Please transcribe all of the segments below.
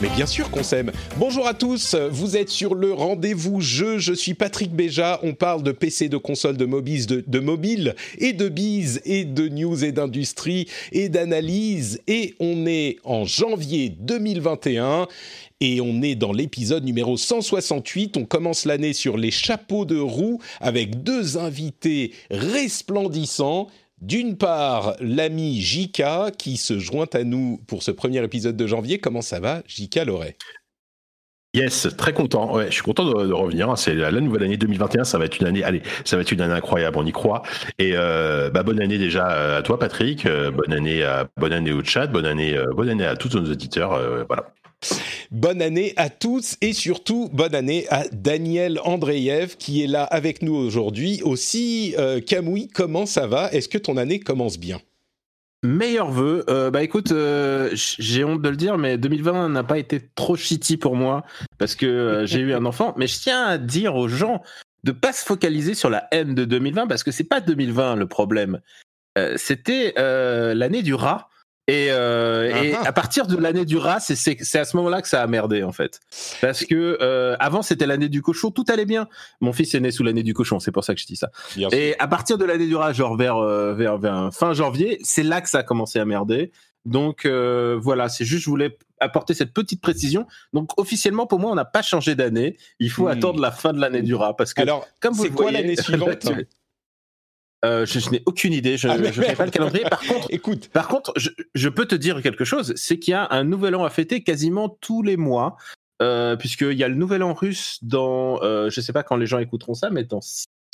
Mais bien sûr qu'on s'aime. Bonjour à tous, vous êtes sur le rendez-vous jeu. Je suis Patrick Béja. On parle de PC, de console, de de mobile et de bise et de news et d'industrie et d'analyse. Et on est en janvier 2021 et on est dans l'épisode numéro 168. On commence l'année sur les chapeaux de roue avec deux invités resplendissants. D'une part, l'ami Jika qui se joint à nous pour ce premier épisode de janvier. Comment ça va, Jika Loret? Yes, très content. Ouais, je suis content de, revenir. C'est la, nouvelle année 2021. Ça va être une année. Allez, ça va être une année incroyable. On y croit. Et euh, bah, bonne année déjà à toi, Patrick. Euh, bonne année à bonne année au chat. Bonne année, euh, bonne année à tous nos auditeurs. Voilà. Bonne année à tous et surtout bonne année à Daniel Andreev qui est là avec nous aujourd'hui. Aussi, euh, comment ça va? Est-ce que ton année commence bien? Meilleur vœu. Euh, bah écoute, euh, j'ai honte de le dire, mais 2020 n'a pas été trop shitty pour moi parce que euh, j'ai eu un enfant. Mais je tiens à dire aux gens de pas se focaliser sur la haine de 2020 parce que c'est pas 2020 le problème. C'était l'année du rat. Et, euh, et Ah à partir de l'année du rat, c'est- c'est c'est à ce moment-là que ça a merdé en fait. Parce que euh, avant c'était l'année du cochon, tout allait bien. Mon fils est né sous l'année du cochon, c'est pour ça que je dis ça. Bien sûr. Et à partir de l'année du rat, genre vers, euh, vers, vers fin janvier, c'est là que ça a commencé à merder. Donc euh, voilà, c'est juste, je voulais apporter cette petite précision. Donc officiellement, pour moi, on n'a pas changé d'année. Il faut Hmm. attendre la fin de l'année du rat. Parce que, Alors, comme vous c'est le quoi l'année suivante? Euh, je, je n'ai aucune idée, je Ah, ne connais pas le calendrier. Par contre, Écoute, par contre, je, je peux te dire quelque chose, c'est qu'il y a un nouvel an à fêter quasiment tous les mois, euh, puisqu'il y a le nouvel an russe dans, euh, je sais pas quand les gens écouteront ça, mais dans,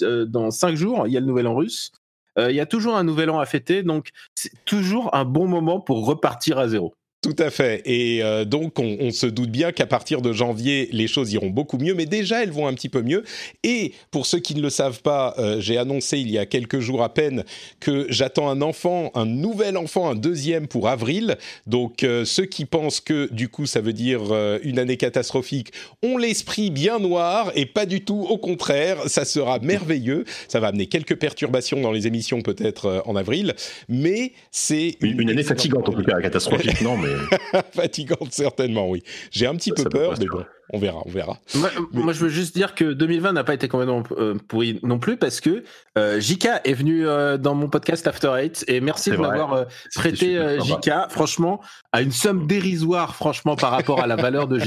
euh, dans cinq jours, il y a le nouvel an russe. Il y a toujours un nouvel an à fêter, donc c'est toujours un bon moment pour repartir à zéro. Tout à fait. Et euh, donc, on, on se doute bien qu'à partir de janvier, les choses iront beaucoup mieux, mais déjà, elles vont un petit peu mieux. Et pour ceux qui ne le savent pas, euh, j'ai annoncé il y a quelques jours à peine que j'attends un enfant, un nouvel enfant, un deuxième pour avril. Donc, euh, ceux qui pensent que, du coup, ça veut dire une année catastrophique, ont l'esprit bien noir et pas du tout. Au contraire, ça sera merveilleux. Ça va amener quelques perturbations dans les émissions, peut-être, en avril. Mais c'est Une, une année fatigante en tout cas, catastrophique, non, mais Fatigante, certainement, oui. J'ai un petit Ça, peu ça peur, mais bon, on verra, on verra. Moi, moi, je veux juste dire que 2020 n'a pas été complètement euh, pourri non plus parce que euh, Jika est venu euh, dans mon podcast After Eight et merci de m'avoir euh, prêté euh. Jika, franchement, à une somme dérisoire, franchement, par rapport à la valeur de.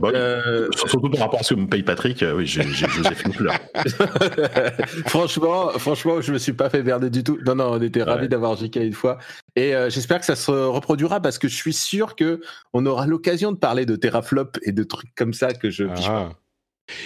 Bah. Euh, Surtout par rapport à ce que me paye Patrick, euh, oui, j'ai Joséphine Fleur. franchement, franchement, je me suis pas fait berner du tout. Non, non, on était ravis Ouais. d'avoir Jika une fois. Et euh, j'espère que ça se reproduira parce que je suis sûr que on aura l'occasion de parler de teraflop et de trucs comme ça que je. Ah.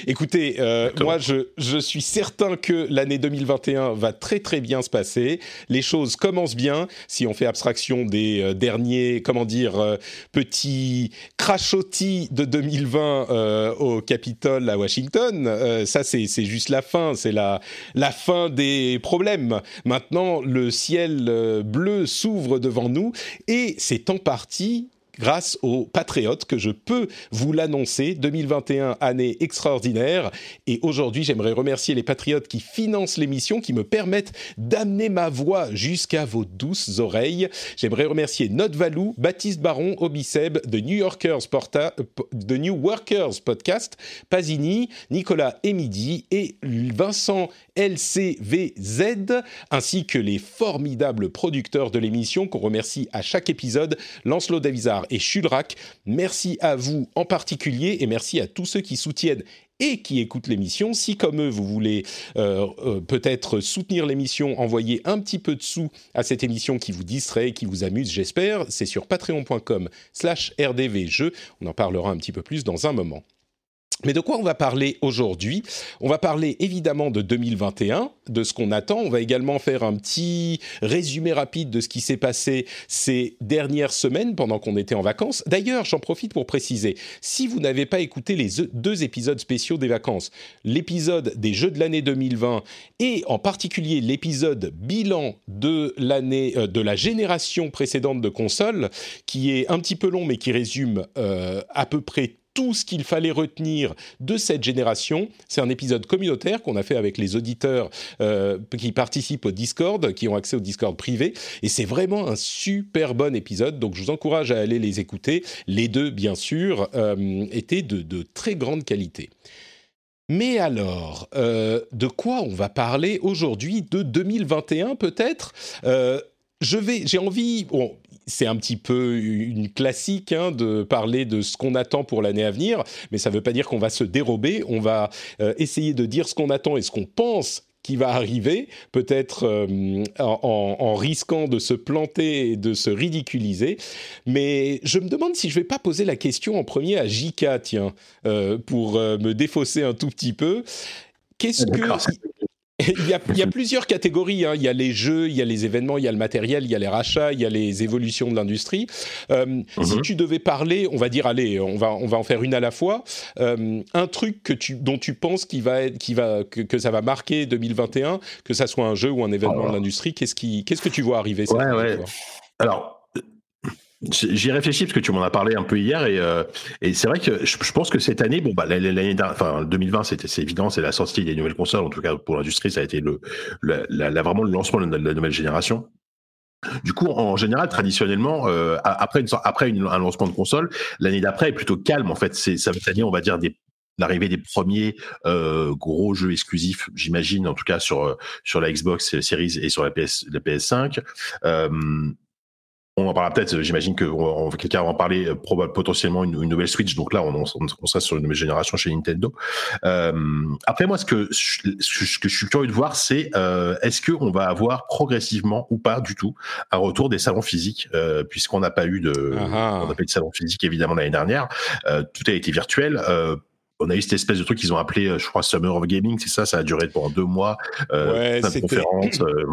Écoutez, euh, moi je, je suis certain que l'année 2021 va très très bien se passer. Les choses commencent bien si on fait abstraction des euh, derniers, comment dire, euh, petits crachotis de 2020 euh, au Capitole à Washington. Euh, ça c'est c'est juste la fin, c'est la, la fin des problèmes. Maintenant, le ciel euh, bleu s'ouvre devant nous et c'est en partie grâce aux patriotes que je peux vous l'annoncer. 2021, année extraordinaire. Et aujourd'hui, j'aimerais remercier les patriotes qui financent l'émission, qui me permettent d'amener ma voix jusqu'à vos douces oreilles. J'aimerais remercier Note Valou, Baptiste Baron, Obiceb, The New Yorkers, Porta, New Workers Podcast, Pasini, Nicolas Emidi et Vincent LCVZ, ainsi que les formidables producteurs de l'émission qu'on remercie à chaque épisode, Lancelot Davizard, Et Chulrac. Merci à vous en particulier et merci à tous ceux qui soutiennent et qui écoutent l'émission. Si comme eux, vous voulez euh, euh, peut-être soutenir l'émission, envoyer un petit peu de sous à cette émission qui vous distrait, qui vous amuse, j'espère, c'est sur patreon.com slash rdvjeux. On en parlera un petit peu plus dans un moment. Mais de quoi on va parler aujourd'hui? On va parler évidemment de 2021, de ce qu'on attend. On va également faire un petit résumé rapide de ce qui s'est passé ces dernières semaines pendant qu'on était en vacances. D'ailleurs, j'en profite pour préciser, si vous n'avez pas écouté les deux épisodes spéciaux des vacances, l'épisode des Jeux de l'année 2020 et en particulier l'épisode bilan de l'année euh, de la génération précédente de consoles, qui est un petit peu long mais qui résume euh, à peu près tout ce qu'il fallait retenir de cette génération. C'est un épisode communautaire qu'on a fait avec les auditeurs euh, qui participent au Discord, qui ont accès au Discord privé. Et c'est vraiment un super bon épisode. Donc je vous encourage à aller les écouter. Les deux, bien sûr, euh, étaient de, très grande qualité. Mais alors, euh, de quoi on va parler aujourd'hui De 2021 peut-être? Je vais, j'ai envie, bon, c'est un petit peu une classique hein, de parler de ce qu'on attend pour l'année à venir, mais ça ne veut pas dire qu'on va se dérober. On va euh, essayer de dire ce qu'on attend et ce qu'on pense qui va arriver, peut-être euh, en, en, risquant de se planter et de se ridiculiser. Mais je me demande si je vais pas poser la question en premier à Jika, tiens, euh, pour me défausser un tout petit peu. Qu'est-ce que il, y a, il y a, plusieurs catégories. Hein. Il y a les jeux, il y a les événements, il y a le matériel, il y a les rachats, il y a les évolutions de l'industrie. Euh, mm -hmm. Si tu devais parler, on va dire, allez, on va, on va en faire une à la fois. Euh, un truc que tu, dont tu penses qu'il va être, qui va, que, que, ça va marquer 2021, que ça soit un jeu ou un événement Alors. de l'industrie, qu'est-ce qui, qu'est-ce que tu vois arriver Ouais, ouais. Alors, J'y réfléchis parce que tu m'en as parlé un peu hier et, euh, et c'est vrai que je, pense que cette année, bon bah l'année enfin 2020 c'était c'est évident, c'est la sortie des nouvelles consoles. En tout cas pour l'industrie, ça a été le la, la, vraiment le lancement de la, nouvelle génération. Du coup, en général, traditionnellement, euh, après, une, après un lancement de console, l'année d'après est plutôt calme. En fait, c'est ça veut dire, on va dire, des l'arrivée des premiers euh, gros jeux exclusifs, j'imagine, en tout cas sur sur la Xbox Series et sur la PS la PS5. Euh, on en parlera peut-être, j'imagine que quelqu'un va en parler euh, probablement potentiellement une, une, nouvelle Switch. Donc là, on, on, on, sera sur une nouvelle génération chez Nintendo. Euh, après, moi, ce que, ce que je suis curieux de voir, c'est euh, est-ce qu'on va avoir progressivement ou pas du tout un retour des salons physiques, euh, puisqu'on n'a pas eu de, on n'a pas eu de salon physique évidemment l'année dernière. Euh, tout a été virtuel on a eu cette espèce de truc qu'ils ont appelé, je crois, Summer of Gaming, c'est ça, ça a duré pendant deux mois, euh, ouais, conférences. Euh...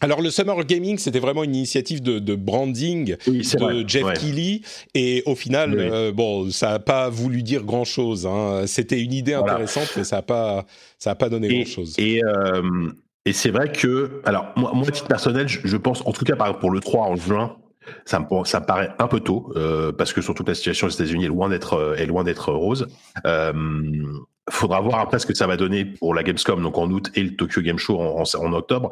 Alors le Summer Gaming, c'était vraiment une initiative de, de branding oui, de vrai. Jeff ouais. Keighley, et au final, oui. euh, bon, ça n'a pas voulu dire grand chose. Hein. C'était une idée voilà. intéressante, mais ça n'a pas, ça a pas donné grand chose. Et euh, et c'est vrai que, alors moi, moi, à titre personnel, je, je pense, en tout cas pour le 3 en juin, ça me, ça me paraît un peu tôt euh, parce que surtout la situation aux États-Unis est loin d'être euh, est loin d'être rose. Euh, faudra voir après ce que ça va donner pour la Gamescom donc en août et le Tokyo Game Show en, en, en octobre.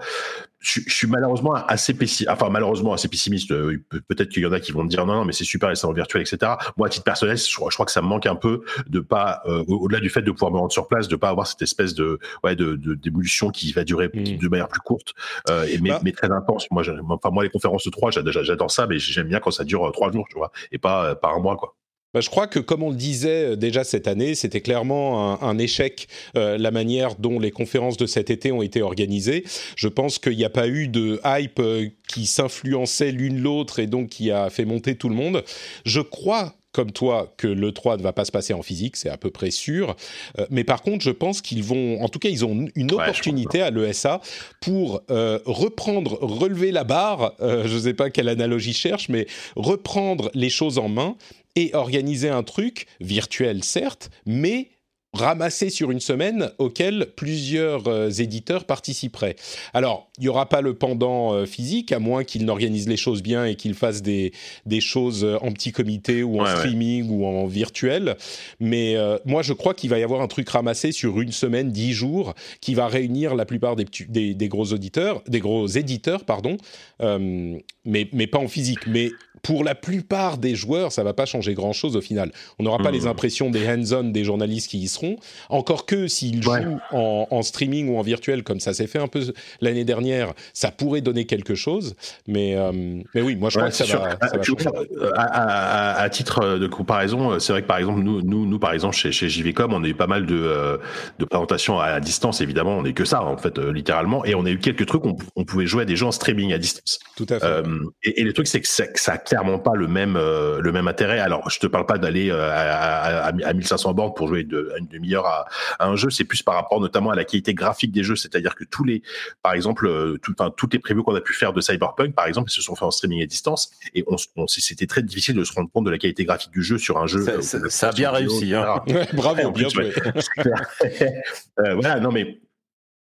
Je, je, suis malheureusement assez pessimiste, enfin malheureusement assez pessimiste. Euh, peut-être qu'il y en a qui vont me dire non, non mais c'est super les salons virtuels, etc. Moi, à titre personnel, je, je, crois que ça me manque un peu de pas, euh, au-delà du fait de pouvoir me rendre sur place, de pas avoir cette espèce de ouais de d'émulsion qui va durer mmh. de manière plus courte, euh, et mais, bah. mais, très intense. Moi, enfin moi les conférences de 3, j'adore ça, mais j'aime bien quand ça dure trois jours, tu vois, et pas par un mois quoi. Bah, je crois que, comme on le disait euh, déjà cette année, c'était clairement un, un échec euh, la manière dont les conférences de cet été ont été organisées. Je pense qu'il n'y a pas eu de hype euh, qui s'influençait l'une l'autre et donc qui a fait monter tout le monde. Je crois comme toi que le 3 ne va pas se passer en physique, c'est à peu près sûr. Euh, mais par contre, je pense qu'ils vont, en tout cas, ils ont une opportunité à l'ESA pour euh, reprendre, relever la barre. Euh, je ne sais pas quelle analogie je cherche, mais reprendre les choses en main et organiser un truc virtuel, certes, mais ramassé sur une semaine auquel plusieurs euh, éditeurs participeraient. Alors, il n'y aura pas le pendant euh, physique, à moins qu'ils n'organisent les choses bien et qu'ils fassent des, des choses euh, en petit comité ou en ouais, streaming ouais. ou en virtuel. Mais moi, je crois qu'il va y avoir un truc ramassé sur une semaine, dix jours, qui va réunir la plupart des, des, des gros auditeurs, des gros éditeurs, pardon, mais, mais pas en physique. Mais pour la plupart des joueurs, ça va pas changer grand-chose au final. On n'aura pas les Hmm. impressions des hands-on des journalistes qui y seront. Encore que s'ils Ouais. jouent en, en streaming ou en virtuel, comme ça s'est fait un peu l'année dernière, ça pourrait donner quelque chose. Mais, euh, mais oui, moi je Ouais, crois que ça va, ça va vois, euh, à, à- à- à titre de comparaison, euh, c'est vrai que par exemple, nous, nous, nous par exemple, chez, chez JVcom, on a eu pas mal de, de présentations à distance, évidemment. On n'est que ça, en fait, littéralement. Et on a eu quelques trucs, on, on pouvait jouer à des jeux en streaming à distance. Tout à fait. Euh, et, et le truc, c'est que ça, ça a clairement pas le même, euh, le même intérêt. Alors, je te parle pas d'aller à, à, à 1500 bornes pour jouer de, à une demi-heure à, à un jeu. C'est plus par rapport notamment à la qualité graphique des jeux. C'est-à-dire que tous les, par exemple, euh, tout, enfin, toutes les previews qu'on a pu faire de Cyberpunk, par exemple, se sont faits en streaming à distance. Et on, c'était très difficile de se rendre compte de la qualité graphique du jeu sur un jeu. Ça- euh, ça- où- ça a bien vidéo, réussi, hein. bravo, bien joué. Euh, voilà, non mais.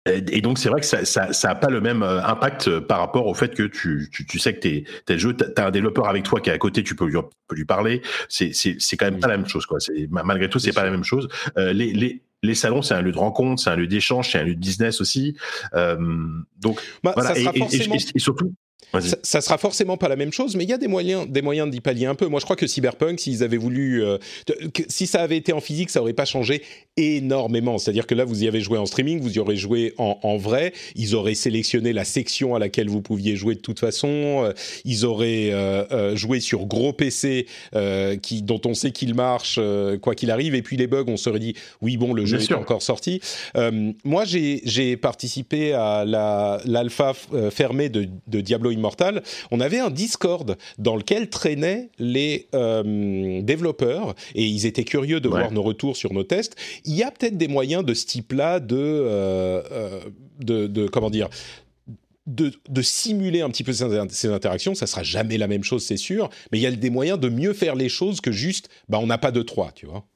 Et donc c'est vrai que ça, ça, ça a pas le même euh, impact euh, par rapport au fait que tu, tu, tu sais que t'es, t'es le jeu, t'as, un développeur avec toi qui est à côté, tu peux lui, peux lui parler. C'est, c'est, c'est quand même pas la même chose quoi. Malgré tout, c'est, pas la même chose. Euh, les, les, les salons, c'est un lieu de rencontre, c'est un lieu d'échange, c'est un lieu de business aussi. Euh, donc Bah, voilà. ça sera et- et- forcément et- et surtout. Ça, ça sera forcément pas la même chose, mais il y a des moyens, des moyens d'y pallier un peu. Moi, je crois que Cyberpunk, s'ils avaient voulu, euh, que- si ça avait été en physique, ça aurait pas changé énormément. C'est-à-dire que là, vous y avez joué en streaming, vous y aurez joué en, en vrai. Ils auraient sélectionné la section à laquelle vous pouviez jouer de toute façon. Euh, ils auraient euh, joué sur gros PC euh, qui, dont on sait qu'il marche quoi qu'il arrive. Et puis les bugs, on se serait dit, oui, bon, le jeu Bien est sûr. encore sorti. Moi, j'ai participé à la- l'alpha euh, fermée de, de Diablo Immortal. On avait un Discord dans lequel traînaient les euh, développeurs et ils étaient curieux de Ouais. voir nos retours sur nos tests. Il y a peut-être des moyens de ce type-là de, euh, euh, de, de comment dire. De, de simuler un petit peu ces, interactions, ça sera jamais la même chose, c'est sûr, mais il y a des moyens de mieux faire les choses que juste, bah, on n'a pas de 3, tu vois.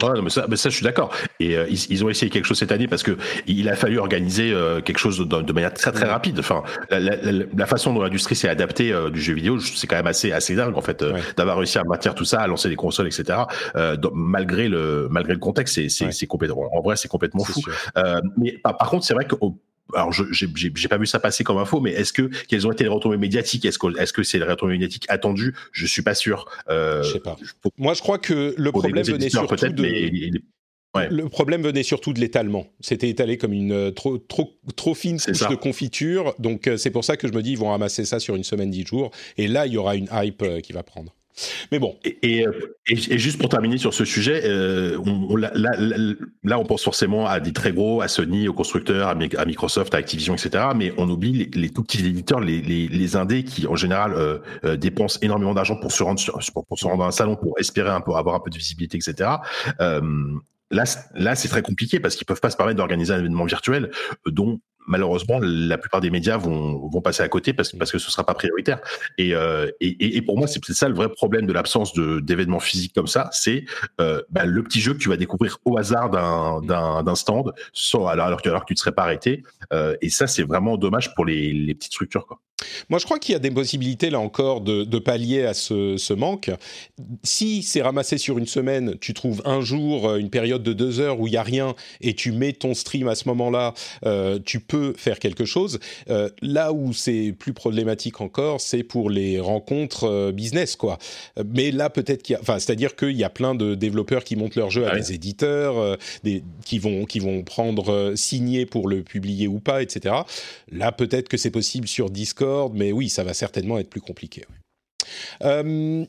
Ouais, non, mais ça, mais ça, je suis d'accord. Et euh, ils, ils ont essayé quelque chose cette année parce que il a fallu organiser euh, quelque chose de, de manière très très rapide. Enfin, la, la, la- façon dont l'industrie s'est adaptée euh, du jeu vidéo, c'est quand même assez assez dingue en fait, euh, Ouais. d'avoir réussi à maintenir tout ça, à lancer des consoles, etc. Euh, dans- malgré le malgré le contexte, c'est c'est Ouais. c'est complètement. En vrai, c'est complètement fou. Euh, mais par, par contre, c'est vrai que au- alors, je j'ai pas vu ça passer comme info, mais est-ce que quelles ont été les retombées médiatiques? Est-ce que est-ce que c'est les retombées médiatiques attendues? Je suis pas sûr. Euh, Je sais pas. pour- Moi, je crois que le problème venait surtout de... mais Ouais. Le problème venait surtout de l'étalement. C'était étalé comme une euh, trop, trop, trop fine couche ça. de confiture. Donc, euh, c'est pour ça que je me dis, ils vont ramasser ça sur une semaine, dix jours. Et là, il y aura une hype euh, qui va prendre. Mais bon, Et, euh, et- et juste pour terminer sur ce sujet, euh, on, on- là, là- là- on pense forcément à des très gros, à Sony, aux constructeurs, à, Mi- à Microsoft, à Activision, etc. Mais on oublie les, les tout petits éditeurs, les, les, les indés qui en général euh, euh, dépensent énormément d'argent pour se rendre sur, pour, pour se rendre dans un salon, pour espérer un peu avoir un peu de visibilité, etc. Euh, là, là, c'est très compliqué parce qu'ils peuvent pas se permettre d'organiser un événement virtuel dont malheureusement la plupart des médias vont, passer à côté parce, que ce sera pas prioritaire. Et, euh, pour moi, c'est ça le vrai problème de l'absence d'événements physiques comme ça, c'est euh, bah, le petit jeu que tu vas découvrir au hasard d'un stand, alors, que, tu ne serais pas arrêté. Euh, et ça, c'est vraiment dommage pour les, petites structures. Moi, je crois qu'il y a des possibilités, là encore, de, pallier à ce, ce manque. Si c'est ramassé sur une semaine, tu trouves un jour, une période de deux heures où il n'y a rien, et tu mets ton stream à ce moment-là, tu peux faire quelque chose. Euh, là où c'est plus problématique encore, c'est pour les rencontres euh, business, quoi. Euh, Mais là, peut-être qu'il y a, enfin, c'est-à-dire qu'il y a plein de développeurs qui montent leur jeu à Ouais. des éditeurs, euh, des, qui vont, qui vont prendre signer pour le publier ou pas, etc. Là, peut-être que c'est possible sur Discord, mais oui, ça va certainement être plus compliqué. ouais.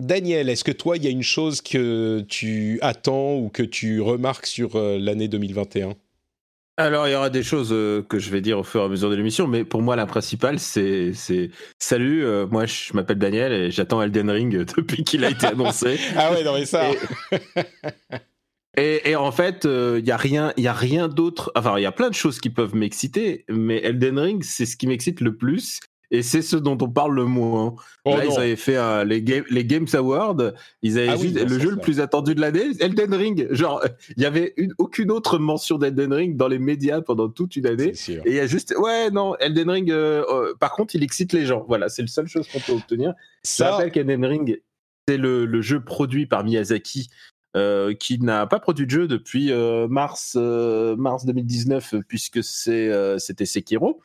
Daniel, est-ce que toi, il y a une chose que tu attends ou que tu remarques sur l'année 2021 Alors, il y aura des choses euh, que je vais dire au fur et à mesure de l'émission, mais pour moi, la principale, c'est c'est- Salut, euh, moi, je m'appelle Daniel et j'attends Elden Ring euh, depuis qu'il a été annoncé. Ah ouais, non mais ça. Et, et en fait, il y a rien, il y a rien d'autre. Enfin, il y a plein de choses qui peuvent m'exciter, mais Elden Ring, c'est ce qui m'excite le plus. Et c'est ce dont on parle le moins. Oh Là, non. ils avaient fait euh, les, Game- les Games Awards. Ils avaient Ah oui, juste non, le jeu ça. le plus attendu de l'année, Elden Ring. Genre, il y avait une, aucune autre mention d'Elden Ring dans les médias pendant toute une année. Et il y a juste, ouais, non, Elden Ring. euh, euh, par contre, il excite les gens. Voilà, c'est la seule chose qu'on peut obtenir. Je Ça, rappelle qu'Elden Ring, c'est le, le jeu produit par Miyazaki, euh, qui n'a pas produit de jeu depuis euh, mars, euh, mars 2019, euh, puisque c'était Sekiro.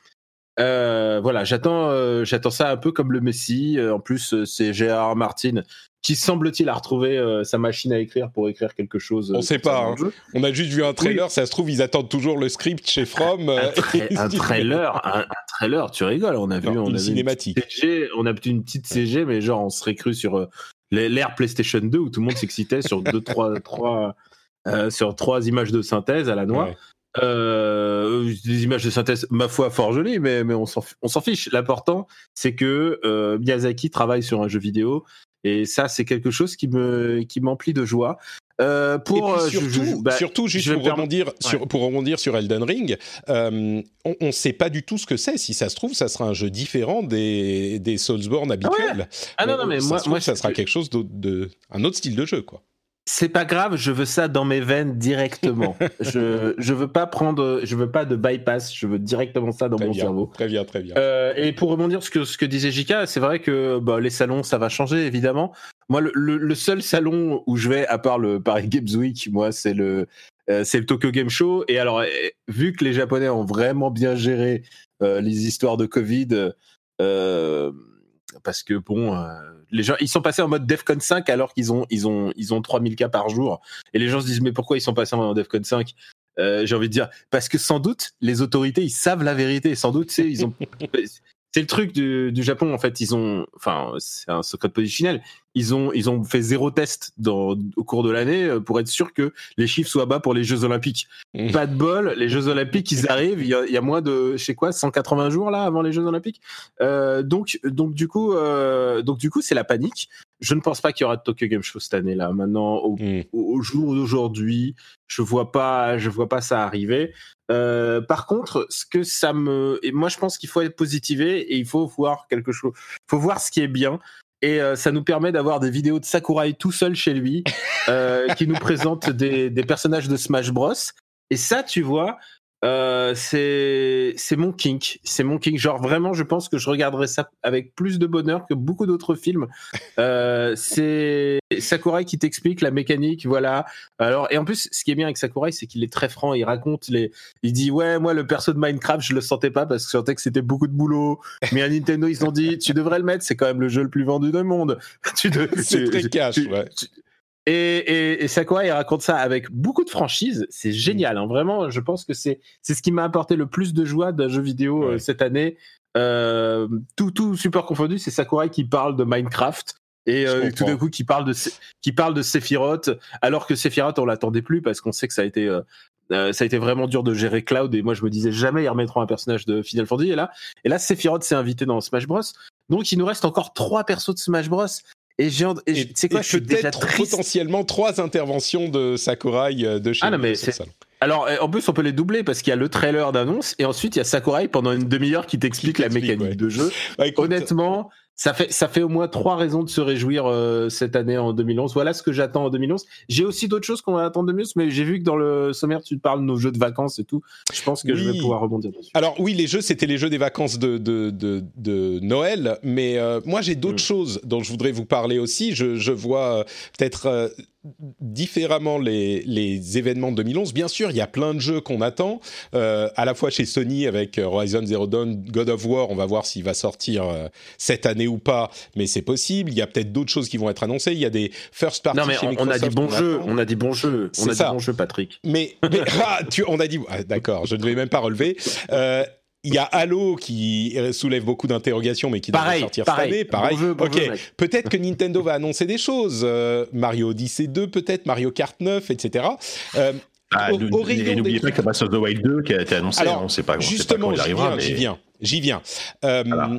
Euh, voilà, j'attends, euh, j'attends ça un peu comme le Messi. Euh, en plus, euh, c'est Gérard Martin qui semble-t-il a retrouvé euh, sa machine à écrire pour écrire quelque chose. On euh, sait pas, jeu. On a juste vu un trailer, ça se trouve, ils attendent toujours le script chez From. Un, tra- trailer, un, un trailer, tu rigoles. On a vu, on une a vu cinématique. petite CG, on a vu une petite CG, mais genre on serait cru sur l'ère PlayStation 2 où tout le monde s'excitait sur deux, trois, trois, euh, sur trois images de synthèse à la noix. Ouais. Euh, des images de synthèse, ma foi, fort jolies, mais, mais on s'en fiche. L'important, c'est que euh, Miyazaki travaille sur un jeu vidéo. Et ça, c'est quelque chose qui me qui m'emplit de joie. Euh, Et pour puis euh, je- surtout, je- bah, surtout, juste je vais pour rebondir, sur, pour rebondir sur Elden Ring, euh, on ne sait pas du tout ce que c'est. Si ça se trouve, ça sera un jeu différent des, des Soulsborne habituels. ah non non mais ça moi se trouve, moi ça sera quelque chose d'autre, de, un autre style de jeu, quoi. C'est pas grave, je veux ça dans mes veines directement. je je veux pas prendre, je veux pas de bypass, je veux directement ça dans Très mon bien, cerveau. très bien, très bien. Euh, et pour rebondir sur ce que, ce que disait Jika, c'est vrai que bah, les salons, ça va changer évidemment. Moi, le, le- le seul salon où je vais, à part le Paris Games Week, moi, c'est le euh, c'est le Tokyo Game Show. Et alors, eh, vu que les Japonais ont vraiment bien géré euh, les histoires de Covid, euh, parce que bon, euh, les gens, ils sont passés en mode DEFCON 5 alors qu'ils ont ils ont ils ont 3000 cas par jour. Et les gens se disent mais pourquoi ils sont passés en DEFCON 5 Euh, J'ai envie de dire parce que sans doute les autorités ils savent la vérité. Sans doute ils ont c'est le truc du, du Japon en fait. Ils ont, enfin, c'est un secret positionnel. Ils ont, ils ont fait zéro test dans, au cours de l'année euh, pour être sûr que les chiffres soient bas pour les Jeux Olympiques. Mhm. Pas de bol, les Jeux Olympiques, ils arrivent. Il y a, il y a moins de, je sais quoi, 180 jours là avant les Jeux Olympiques. Euh, donc, donc du coup, euh, donc du coup, c'est la panique. Je ne pense pas qu'il y aura de Tokyo Game Show cette année là. Maintenant, au, Mm. au jour d'aujourd'hui, je vois pas, je vois pas ça arriver. Euh, par contre, ce que ça me, et moi je pense qu'il faut être positivé et il faut voir quelque chose, faut voir ce qui est bien. Et euh, ça nous permet d'avoir des vidéos de Sakurai tout seul chez lui, euh, qui nous présente des, des personnages de Smash Bros. Et ça, tu vois, euh, c'est c'est mon kink, c'est mon kink. Genre vraiment, je pense que je regarderais ça avec plus de bonheur que beaucoup d'autres films. Euh, c'est Sakurai qui t'explique la mécanique, voilà. Alors et en plus, ce qui est bien avec Sakurai, c'est qu'il est très franc. Il raconte les, il dit ouais, moi le perso de Minecraft, je le sentais pas parce que je sentais que c'était beaucoup de boulot. Mais à Nintendo, ils ont dit tu devrais le mettre, c'est quand même le jeu le plus vendu du monde. tu de- C'est très cash, tu- ouais. tu- et, et, et Sakurai il raconte ça avec beaucoup de franchise. C'est génial, hein. vraiment. Je pense que c'est c'est ce qui m'a apporté le plus de joie d'un jeu vidéo euh, cette année. Euh, tout tout super confondu, c'est Sakurai qui parle de Minecraft et euh, tout d'un coup qui parle de qui parle de Sephiroth, alors que Sephiroth on l'attendait plus parce qu'on sait que ça a été euh, euh, ça a été vraiment dur de gérer Cloud et moi je me disais jamais ils remettront un personnage de Final Fantasy et là et là Sephiroth s'est invité dans Smash Bros. Donc il nous reste encore trois persos de Smash Bros. Et j'ai et, Et, tu sais quoi, et je suis déjà triste. potentiellement trois interventions de Sakurai euh, de chez Ah non, mais c'est-. Alors, euh, en plus, on peut les doubler parce qu'il y a le trailer d'annonce et ensuite il y a Sakurai pendant une demi-heure qui t'explique la mécanique ouais. de jeu. Bah, écoute, Honnêtement, ça fait, ça fait au moins trois raisons de se réjouir euh, cette année en 2011. Voilà ce que j'attends en 2011. J'ai aussi d'autres choses qu'on va attendre de mieux, mais j'ai vu que dans le sommaire, tu parles de nos jeux de vacances et tout. Je pense que je vais pouvoir rebondir dessus. Alors oui, les jeux, c'était les jeux des vacances de, de, de, de Noël, mais euh, moi j'ai d'autres Mm. choses dont je voudrais vous parler aussi. Je, je vois euh, peut-être euh, différemment les, les événements de 2011. Bien sûr, il y a plein de jeux qu'on attend, euh, à la fois chez Sony avec euh, Horizon Zero Dawn, God of War, on va voir s'il va sortir euh, cette année ou pas, mais c'est possible. Il y a peut-être d'autres choses qui vont être annoncées. Il y a des first party Non, mais chez on, on a dit Microsoft bon qu'on jeu. attend. On a dit bon jeu. On a ça. dit bon jeu, Patrick. Mais, mais ah, tu, on a dit, ah, d'accord, je ne vais même pas relever. Euh, Il y a Halo qui soulève beaucoup d'interrogations, mais qui devrait sortir pareil. cette année. Pareil. Bon jeu, bon ok. peut-être que Nintendo va annoncer des choses. euh, Mario Odyssey 2, peut-être Mario Kart 9, etc. Euh, Ah, et n'oubliez pas que Breath of the Wild 2 qui a été annoncé, Alors, on sait pas, on sait pas Justement, quand il j'y arrivera. viens, mais- j'y viens, j'y viens. Euh, Voilà.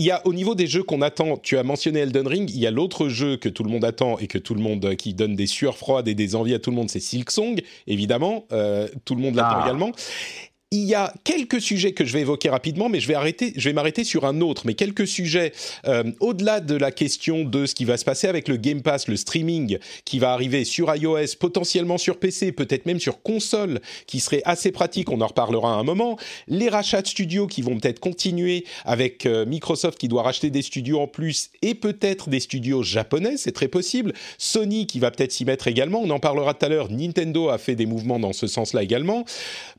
Il y a au niveau des jeux qu'on attend, tu as mentionné Elden Ring, il y a l'autre jeu que tout le monde attend et que tout le monde qui donne des sueurs froides et des envies à tout le monde, c'est Silksong, évidemment, euh, tout le monde l'attend Ah. également. Il y a quelques sujets que je vais évoquer rapidement, mais je vais arrêter, je vais m'arrêter sur un autre. Mais quelques sujets euh, au-delà de la question de ce qui va se passer avec le Game Pass, le streaming qui va arriver sur iOS, potentiellement sur PC, peut-être même sur console, qui serait assez pratique. On en reparlera à un moment. Les rachats de studios qui vont peut-être continuer avec euh, Microsoft qui doit racheter des studios en plus et peut-être des studios japonais, c'est très possible. Sony qui va peut-être s'y mettre également. On en parlera tout à l'heure. Nintendo a fait des mouvements dans ce sens-là également.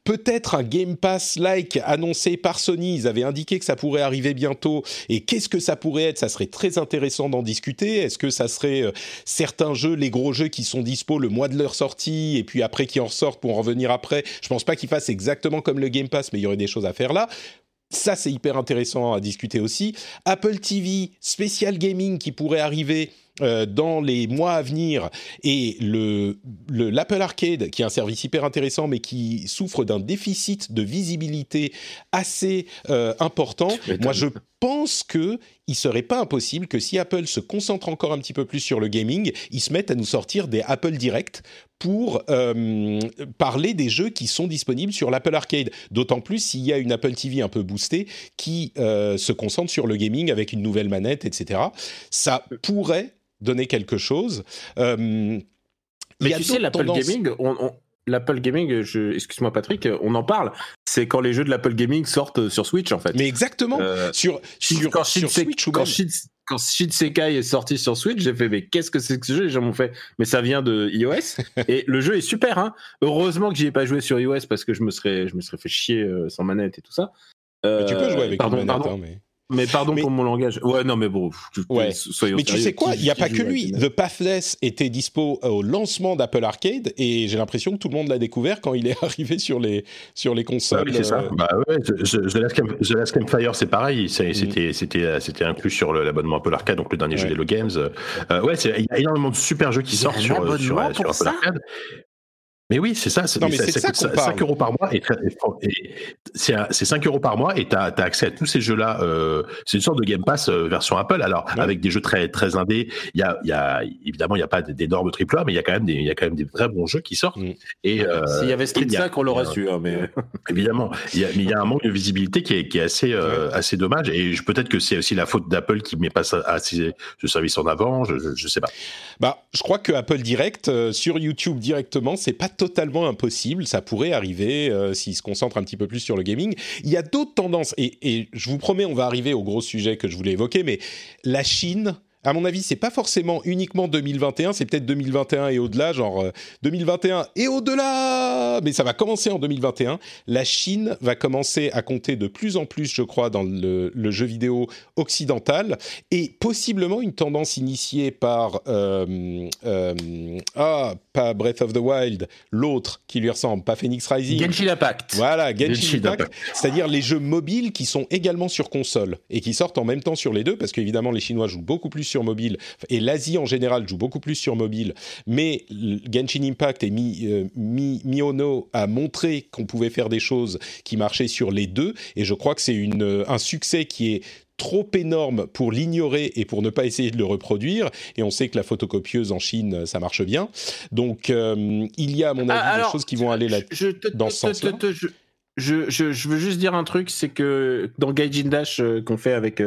Peut-être un Game Game Pass-like annoncé par Sony. Ils avaient indiqué que ça pourrait arriver bientôt. Et qu'est-ce que ça pourrait être? Ça serait très intéressant d'en discuter. Est-ce que ça serait euh, certains jeux, les gros jeux qui sont dispo le mois de leur sortie et puis après qui en ressortent pour en revenir après? Je pense pas qu'ils fassent exactement comme le Game Pass, mais il y aurait des choses à faire là. Ça, c'est hyper intéressant à discuter aussi. Apple TV, spécial gaming qui pourrait arriver dans les mois à venir et le l'Apple Arcade qui est un service hyper intéressant mais qui souffre d'un déficit de visibilité assez euh, important. Moi, je pense que il serait pas impossible que si Apple se concentre encore un petit peu plus sur le gaming, ils se mettent à nous sortir des Apple Direct pour euh, parler des jeux qui sont disponibles sur l'Apple Arcade. D'autant plus s'il y a une Apple TV un peu boostée qui se concentre sur le gaming avec une nouvelle manette, etc. Ça pourrait donner quelque chose. Euh, mais tu sais, l'Apple Gaming, l'Apple Gaming, excuse-moi Patrick, on en parle. C'est quand les jeux de l'Apple Gaming sortent sur Switch en fait. Mais exactement. Euh, sur, sur, quand sur Switch quand quand Shin Sekai est sorti sur Switch, j'ai fait mais qu'est-ce que c'est que ce jeu? Les gens m'ont fait mais ça vient de iOS et le jeu est super. Hein Heureusement que j'y ai pas joué sur iOS parce que je me serais je me serais fait chier euh, sans manette et tout ça. Euh, tu peux jouer avec pardon, une manette, pardon. Hein, mais... Mais pardon pour mon langage. Ouais, non, mais bon. Ouais. mais tu sais quoi Il n'y a pas que lui. The Pathless était dispo au lancement d'Apple Arcade et j'ai l'impression que tout le monde l'a découvert quand il est arrivé sur les, sur les consoles. oui, c'est ça. Euh. Bah ouais, The, Last, Campfire, c'est pareil. Mm. C'était, c'était, inclus sur l'abonnement Apple Arcade, donc le dernier jeu des Low Games. Euh, ouais, il y a énormément de super jeux qui sortent sur, sur, sur Apple Arcade. Mais oui, c'est ça. C'est, ça, 5 euros par mois et, c'est, 5 euros par mois et tu as, accès à tous ces jeux-là. Euh, c'est une sorte de Game Pass euh, version Apple. Alors avec des jeux très très indés, il y a, y a évidemment il y a pas d'énormes triple A, mais il y a quand même des il y a quand même des vrais bons jeux qui sortent. Mm. Et euh, s'il y avait Street 5, on l'aurait su. Hein, mais évidemment, il y a, mais il y a un manque de visibilité qui est, qui est assez euh, assez dommage. Et peut-être que c'est aussi la faute d'Apple qui met pas assez ce service en avant. Je, je, je sais pas. Bah, je crois que Apple Direct euh, sur YouTube directement, c'est pas totalement impossible. Ça pourrait arriver euh, s'ils se concentrent un petit peu plus sur le gaming. Il y a d'autres tendances, et, je vous promets, on va arriver au gros sujet que je voulais évoquer, mais la Chine à mon avis, c'est pas forcément uniquement 2021, c'est peut-être 2021 et au-delà, genre 2021 euh, et au-delà, mais ça va commencer en 2021. La Chine va commencer à compter de plus en plus, je crois, dans le, jeu vidéo occidental et possiblement une tendance initiée par euh, euh, ah pas Breath of the Wild, l'autre qui lui ressemble, pas Phoenix Rising. Genshin Impact. Voilà, Genshin, Impact, c'est-à-dire les jeux mobiles qui sont également sur console et qui sortent en même temps sur les deux, parce qu'évidemment les Chinois jouent beaucoup plus sur mobile, et l'Asie en général joue beaucoup plus sur mobile, mais Genshin Impact et Mi, euh, Mi, Miono a montré qu'on pouvait faire des choses qui marchaient sur les deux, et je crois que c'est euh, un succès qui est trop énorme pour l'ignorer et pour ne pas essayer de le reproduire. Et on sait que la photocopieuse en Chine, ça marche bien. Donc, euh, il y a, à mon avis, des ah, choses qui vont aller là, dans ce sens-là. Je, je, je, veux juste dire un truc, c'est que dans Gaijin Dash qu'on fait avec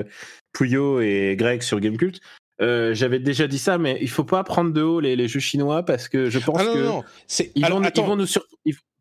Puyo et Greg sur Gamecult, euh, j'avais déjà dit ça, mais il faut pas prendre de haut les, jeux chinois parce que je pense ah que non, Ils, vont, ils, vont, nous sur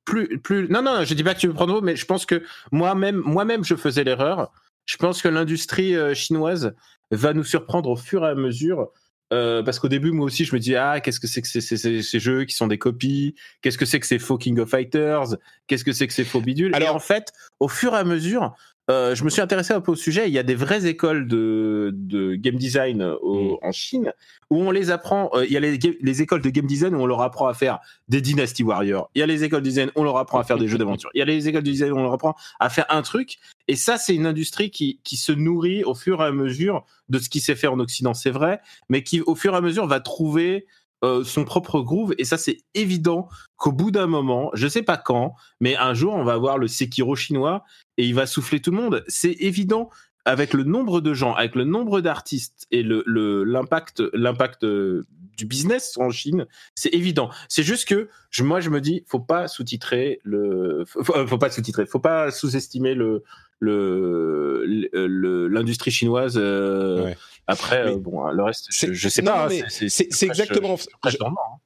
plus plus non non je dis pas que tu veux prendre de haut mais je pense que moi-même moi-même je faisais l'erreur. Je pense que l'industrie euh, chinoise va nous surprendre au fur et à mesure euh, parce qu'au début moi aussi je me dis ah qu'est-ce que c'est que ces, ces, jeux qui sont des copies? Qu'est-ce que c'est que ces faux King of Fighters? Qu'est-ce que c'est que ces faux bidules? Alors, et en fait au fur et à mesure euh, je me suis intéressé un peu au sujet. Il y a des vraies écoles de, de game design au, mm. en Chine où on les apprend. Euh, il y a les, les, écoles de game design où on leur apprend à faire des Dynasty Warriors. Il y a les écoles de design où on leur apprend à faire des jeux d'aventure. Il y a les écoles de design où on leur apprend à faire un truc. Et ça, c'est une industrie qui, qui se nourrit au fur et à mesure de ce qui s'est fait en Occident, c'est vrai, mais qui au fur et à mesure va trouver euh, son propre groove et ça c'est évident qu'au bout d'un moment, je sais pas quand, mais un jour on va avoir le Sekiro chinois et il va souffler tout le monde. C'est évident avec le nombre de gens, avec le nombre d'artistes et le l'impact l'impact euh, du business en Chine, c'est évident. C'est juste que moi je me dis faut pas sous-titrer le faut, faut pas sous-titrer, faut pas sous-estimer le le le- l'industrie chinoise. euh, Ouais. Après, Mais euh, bon, le reste, je, je sais non, pas. mais c'est- exactement- je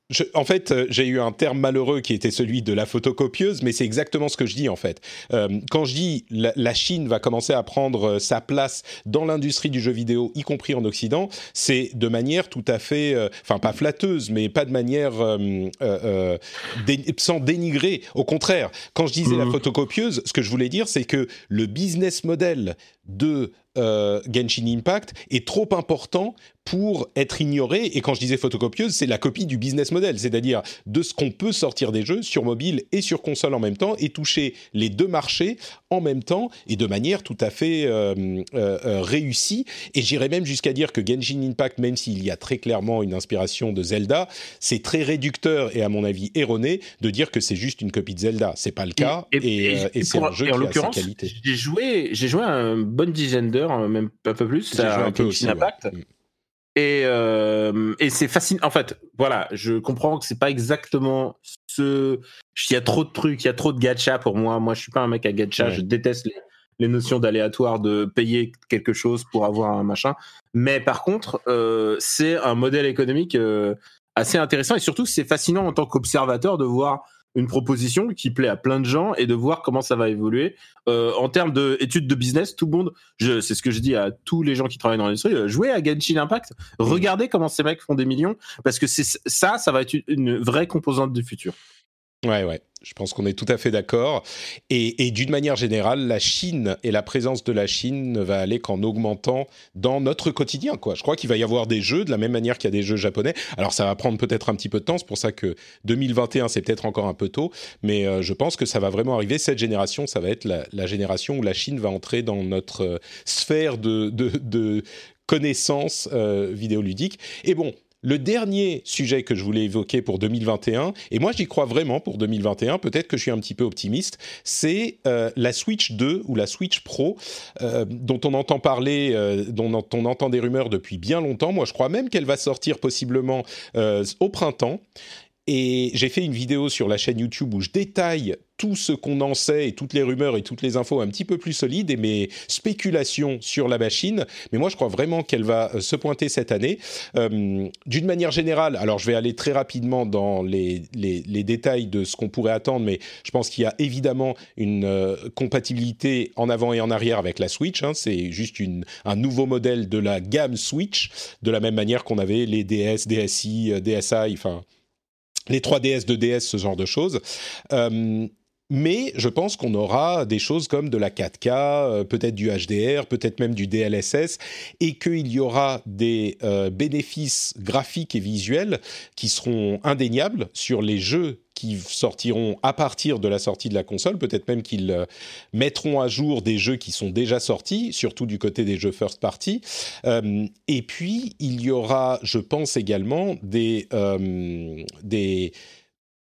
je- en fait, euh, j'ai eu un terme malheureux qui était celui de la photocopieuse, mais c'est exactement ce que je dis en fait. Euh, quand je dis la, la Chine va commencer à prendre euh, sa place dans l'industrie du jeu vidéo, y compris en Occident, c'est de manière tout à fait, euh, enfin pas flatteuse, mais pas de manière euh, euh, euh, dé- sans dénigrer. Au contraire, quand je disais la Mhm. photocopieuse, ce que je voulais dire, c'est que le business model de euh, Genshin Impact est trop important pour être ignoré. Et quand je disais photocopieuse, c'est la copie du business model, c'est-à-dire de ce qu'on peut sortir des jeux sur mobile et sur console en même temps et toucher les deux marchés en même temps et de manière tout à fait euh, euh, euh, réussie. Et j'irais même jusqu'à dire que Genshin Impact, même s'il y a très clairement une inspiration de Zelda, c'est très réducteur et à mon avis erroné de dire que c'est juste une copie de Zelda. C'est pas le cas et, et c'est un jeu et en qui a sa qualité. j'ai joué, j'ai joué un bonne dizaine d'heures, même un peu plus. À Genshin aussi. ouais. Et, euh, et c'est fascinant. En fait, voilà, je comprends que c'est pas exactement ce. Il y a trop de trucs, il y a trop de gacha pour moi. Moi, je suis pas un mec à gacha. Ouais. Je déteste les, les notions d'aléatoire, de payer quelque chose pour avoir un machin. Mais par contre, euh, c'est un modèle économique euh, assez intéressant et surtout, c'est fascinant en tant qu'observateur de voir une proposition qui plaît à plein de gens et de voir comment ça va évoluer. Euh, en termes d'études de business, tout le monde, c'est ce que je dis à tous les gens qui travaillent dans l'industrie, euh, jouez à Genshin Impact, regardez comment ces mecs font des millions, parce que ça, ça va être une vraie composante du futur. Ouais, ouais. Je pense qu'on est tout à fait d'accord. Et, d'une manière générale, la Chine et la présence de la Chine ne va aller qu'en augmentant dans notre quotidien. Quoi. Je crois qu'il va y avoir des jeux de la même manière qu'il y a des jeux japonais. Alors ça va prendre peut-être un petit peu de temps. C'est pour ça que 2021, c'est peut-être encore un peu tôt. Mais euh, je pense que ça va vraiment arriver. Cette génération, ça va être la, la génération où la Chine va entrer dans notre euh, sphère de, de, de connaissances euh, vidéoludiques. Et bon, le dernier sujet que je voulais évoquer pour 2021, et moi j'y crois vraiment pour 2021, peut-être que je suis un petit peu optimiste, c'est euh, la Switch 2 ou la Switch Pro, euh, dont on entend parler, euh, dont on entend des rumeurs depuis bien longtemps. Moi je crois même qu'elle va sortir possiblement au printemps. Et j'ai fait une vidéo sur la chaîne YouTube où je détaille tout ce qu'on en sait et toutes les rumeurs et toutes les infos un petit peu plus solides et mes spéculations sur la machine. Mais moi, je crois vraiment qu'elle va euh, se pointer cette année. Euh, D'une manière générale, alors je vais aller très rapidement dans les, détails de ce qu'on pourrait attendre, mais je pense qu'il y a évidemment une euh, compatibilité en avant et en arrière avec la Switch. Hein. C'est juste un nouveau modèle de la gamme Switch, de la même manière qu'on avait les DS, DSi, DSi, enfin les 3DS, 2DS, ce genre de choses. Euh, mais je pense qu'on aura des choses comme de la 4K, euh, peut-être du HDR, peut-être même du DLSS, et qu'il y aura des euh, bénéfices graphiques et visuels qui seront indéniables sur les jeux qui sortiront à partir de la sortie de la console. Peut-être même qu'ils euh, mettront à jour des jeux qui sont déjà sortis, surtout du côté des jeux first party. Euh, et puis, il y aura, je pense également, des, euh, des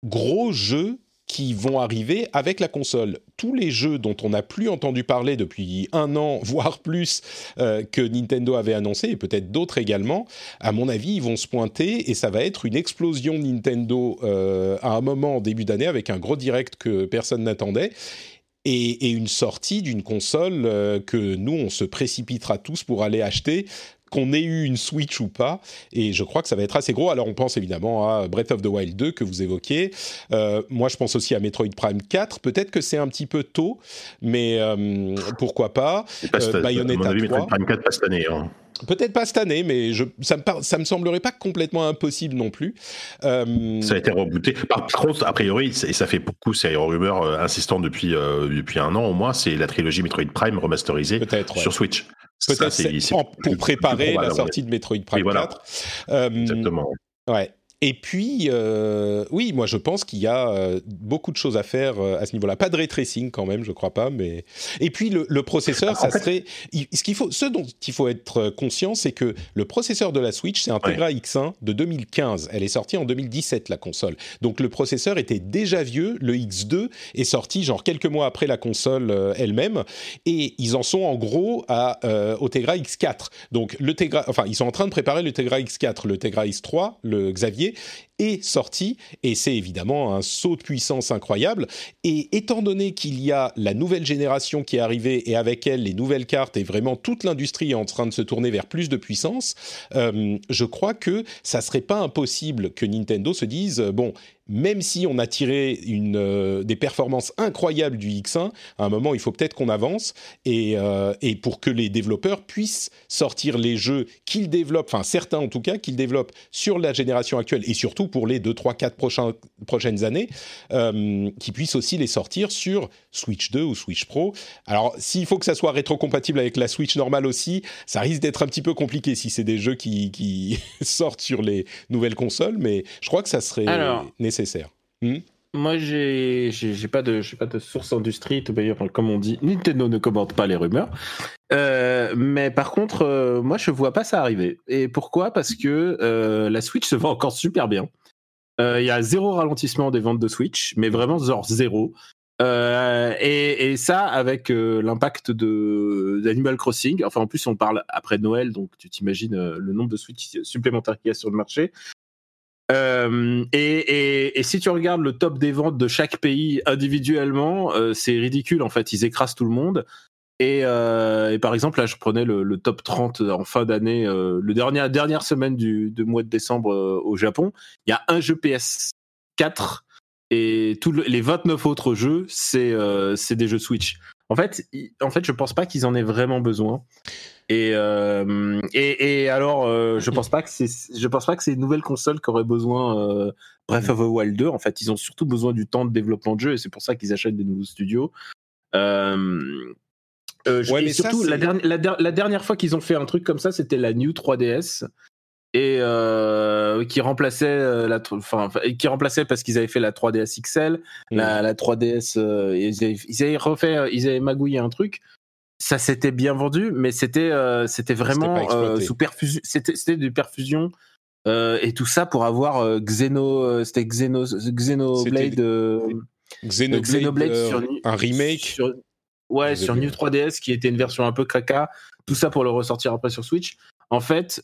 gros jeux qui vont arriver avec la console. Tous les jeux dont on n'a plus entendu parler depuis un an, voire plus, euh, que Nintendo avait annoncé, et peut-être d'autres également, à mon avis, ils vont se pointer et ça va être une explosion Nintendo euh, à un moment en début d'année avec un gros direct que personne n'attendait. Et, une sortie d'une console euh, que nous, on se précipitera tous pour aller acheter qu'on ait eu une Switch ou pas, et je crois que ça va être assez gros. Alors on pense évidemment à Breath of the Wild 2 que vous évoquiez. Euh, moi je pense aussi à Metroid Prime 4. Peut-être que c'est un petit peu tôt, mais euh, pourquoi pas. pas euh, Bayonetta à mon avis, 3. Metroid Prime 4 pas cette année. Hein. Peut-être pas cette année, mais je, ça, me, ça me semblerait pas complètement impossible non plus. Euh... Ça a été rebooté. Par contre, a priori, et ça fait beaucoup, c'est une rumeur insistante depuis, euh, depuis un an au moins, c'est la trilogie Metroid Prime remasterisée ouais. sur Switch. Peut-être pour préparer la sortie de Metroid Prime voilà. 4. Euh, Exactement. Ouais. Et puis, euh, oui, moi je pense qu'il y a euh, beaucoup de choses à faire euh, à ce niveau-là. Pas de ray tracing quand même, je crois pas, mais. Et puis le, le processeur, ça fait... serait. Ce qu'il faut, ce dont il faut être conscient, c'est que le processeur de la Switch, c'est un Tegra ouais. X1 de 2015. Elle est sortie en 2017 la console. Donc le processeur était déjà vieux. Le X2 est sorti genre quelques mois après la console elle-même, et ils en sont en gros à au Tegra X4. Donc le Tegra, enfin ils sont en train de préparer le Tegra X4, le Tegra X3, le Xavier fatigué est sorti et c'est évidemment un saut de puissance incroyable. Et étant donné qu'il y a la nouvelle génération qui est arrivée et avec elle les nouvelles cartes et vraiment toute l'industrie est en train de se tourner vers plus de puissance, euh, je crois que ça serait pas impossible que Nintendo se dise bon, même si on a tiré une, euh, des performances incroyables du X1, à un moment, il faut peut-être qu'on avance et, euh, et, pour que les développeurs puissent sortir les jeux qu'ils développent, enfin certains en tout cas, qu'ils développent sur la génération actuelle et surtout pour les 2, 3, 4 prochains, prochaines années, euh, qu'ils puissent aussi les sortir sur Switch 2 ou Switch Pro. Alors, s'il faut que ça soit rétrocompatible avec la Switch normale aussi, ça risque d'être un petit peu compliqué si c'est des jeux qui, qui sortent sur les nouvelles consoles, mais je crois que ça serait Alors, nécessaire. Hmm Moi, j'ai pas de pas de source industrie. Tout d'ailleurs, comme on dit, Nintendo ne commente pas les rumeurs. Euh, mais par contre, euh, moi, je vois pas ça arriver. Et pourquoi? Parce que euh, la Switch se vend encore super bien. Il y a zéro ralentissement des ventes de Switch, mais vraiment zéro. Et, ça avec l'impact de d'Animal Crossing. Enfin, en plus, on parle après Noël, donc tu t'imagines le nombre de Switch supplémentaires qu'il y a sur le marché. Et, si tu regardes le top des ventes de chaque pays individuellement, c'est ridicule en fait. Ils écrasent tout le monde. Et, euh, et par exemple, là, je prenais le, le top 30 en fin d'année, euh, le dernier dernière semaine du, mois de décembre euh, au Japon. Il y a un jeu PS4 et tous les 29 autres jeux, c'est euh, c'est des jeux Switch. En fait, en fait, je pense pas qu'ils en aient vraiment besoin. Et, et, alors, je pense je pense pas que c'est une nouvelle console qui aurait besoin Breath of the Wild 2. En fait, ils ont surtout besoin du temps de développement de jeu et c'est pour ça qu'ils achètent des nouveaux studios. Euh, ouais, et surtout, ça, la, dernière, la, la, dernière fois qu'ils ont fait un truc comme ça, c'était la New 3DS et euh, qui remplaçait la, enfin, qui remplaçait parce qu'ils avaient fait la 3DS XL, mmh. la, la 3DS, euh, ils, avaient, ils, avaient, refait, ils avaient magouillé un truc. Ça s'était bien vendu, mais c'était euh, c'était vraiment euh, sous perfusion, c'était c'était de perfusion euh, et tout ça pour avoir euh, Xeno, c'était Xeno Xenoblade, Xenoblade, Xenoblade sur, un remake, sur, ouais, sur New 3DS qui était une version un peu caca, tout ça pour le ressortir après sur Switch. En fait,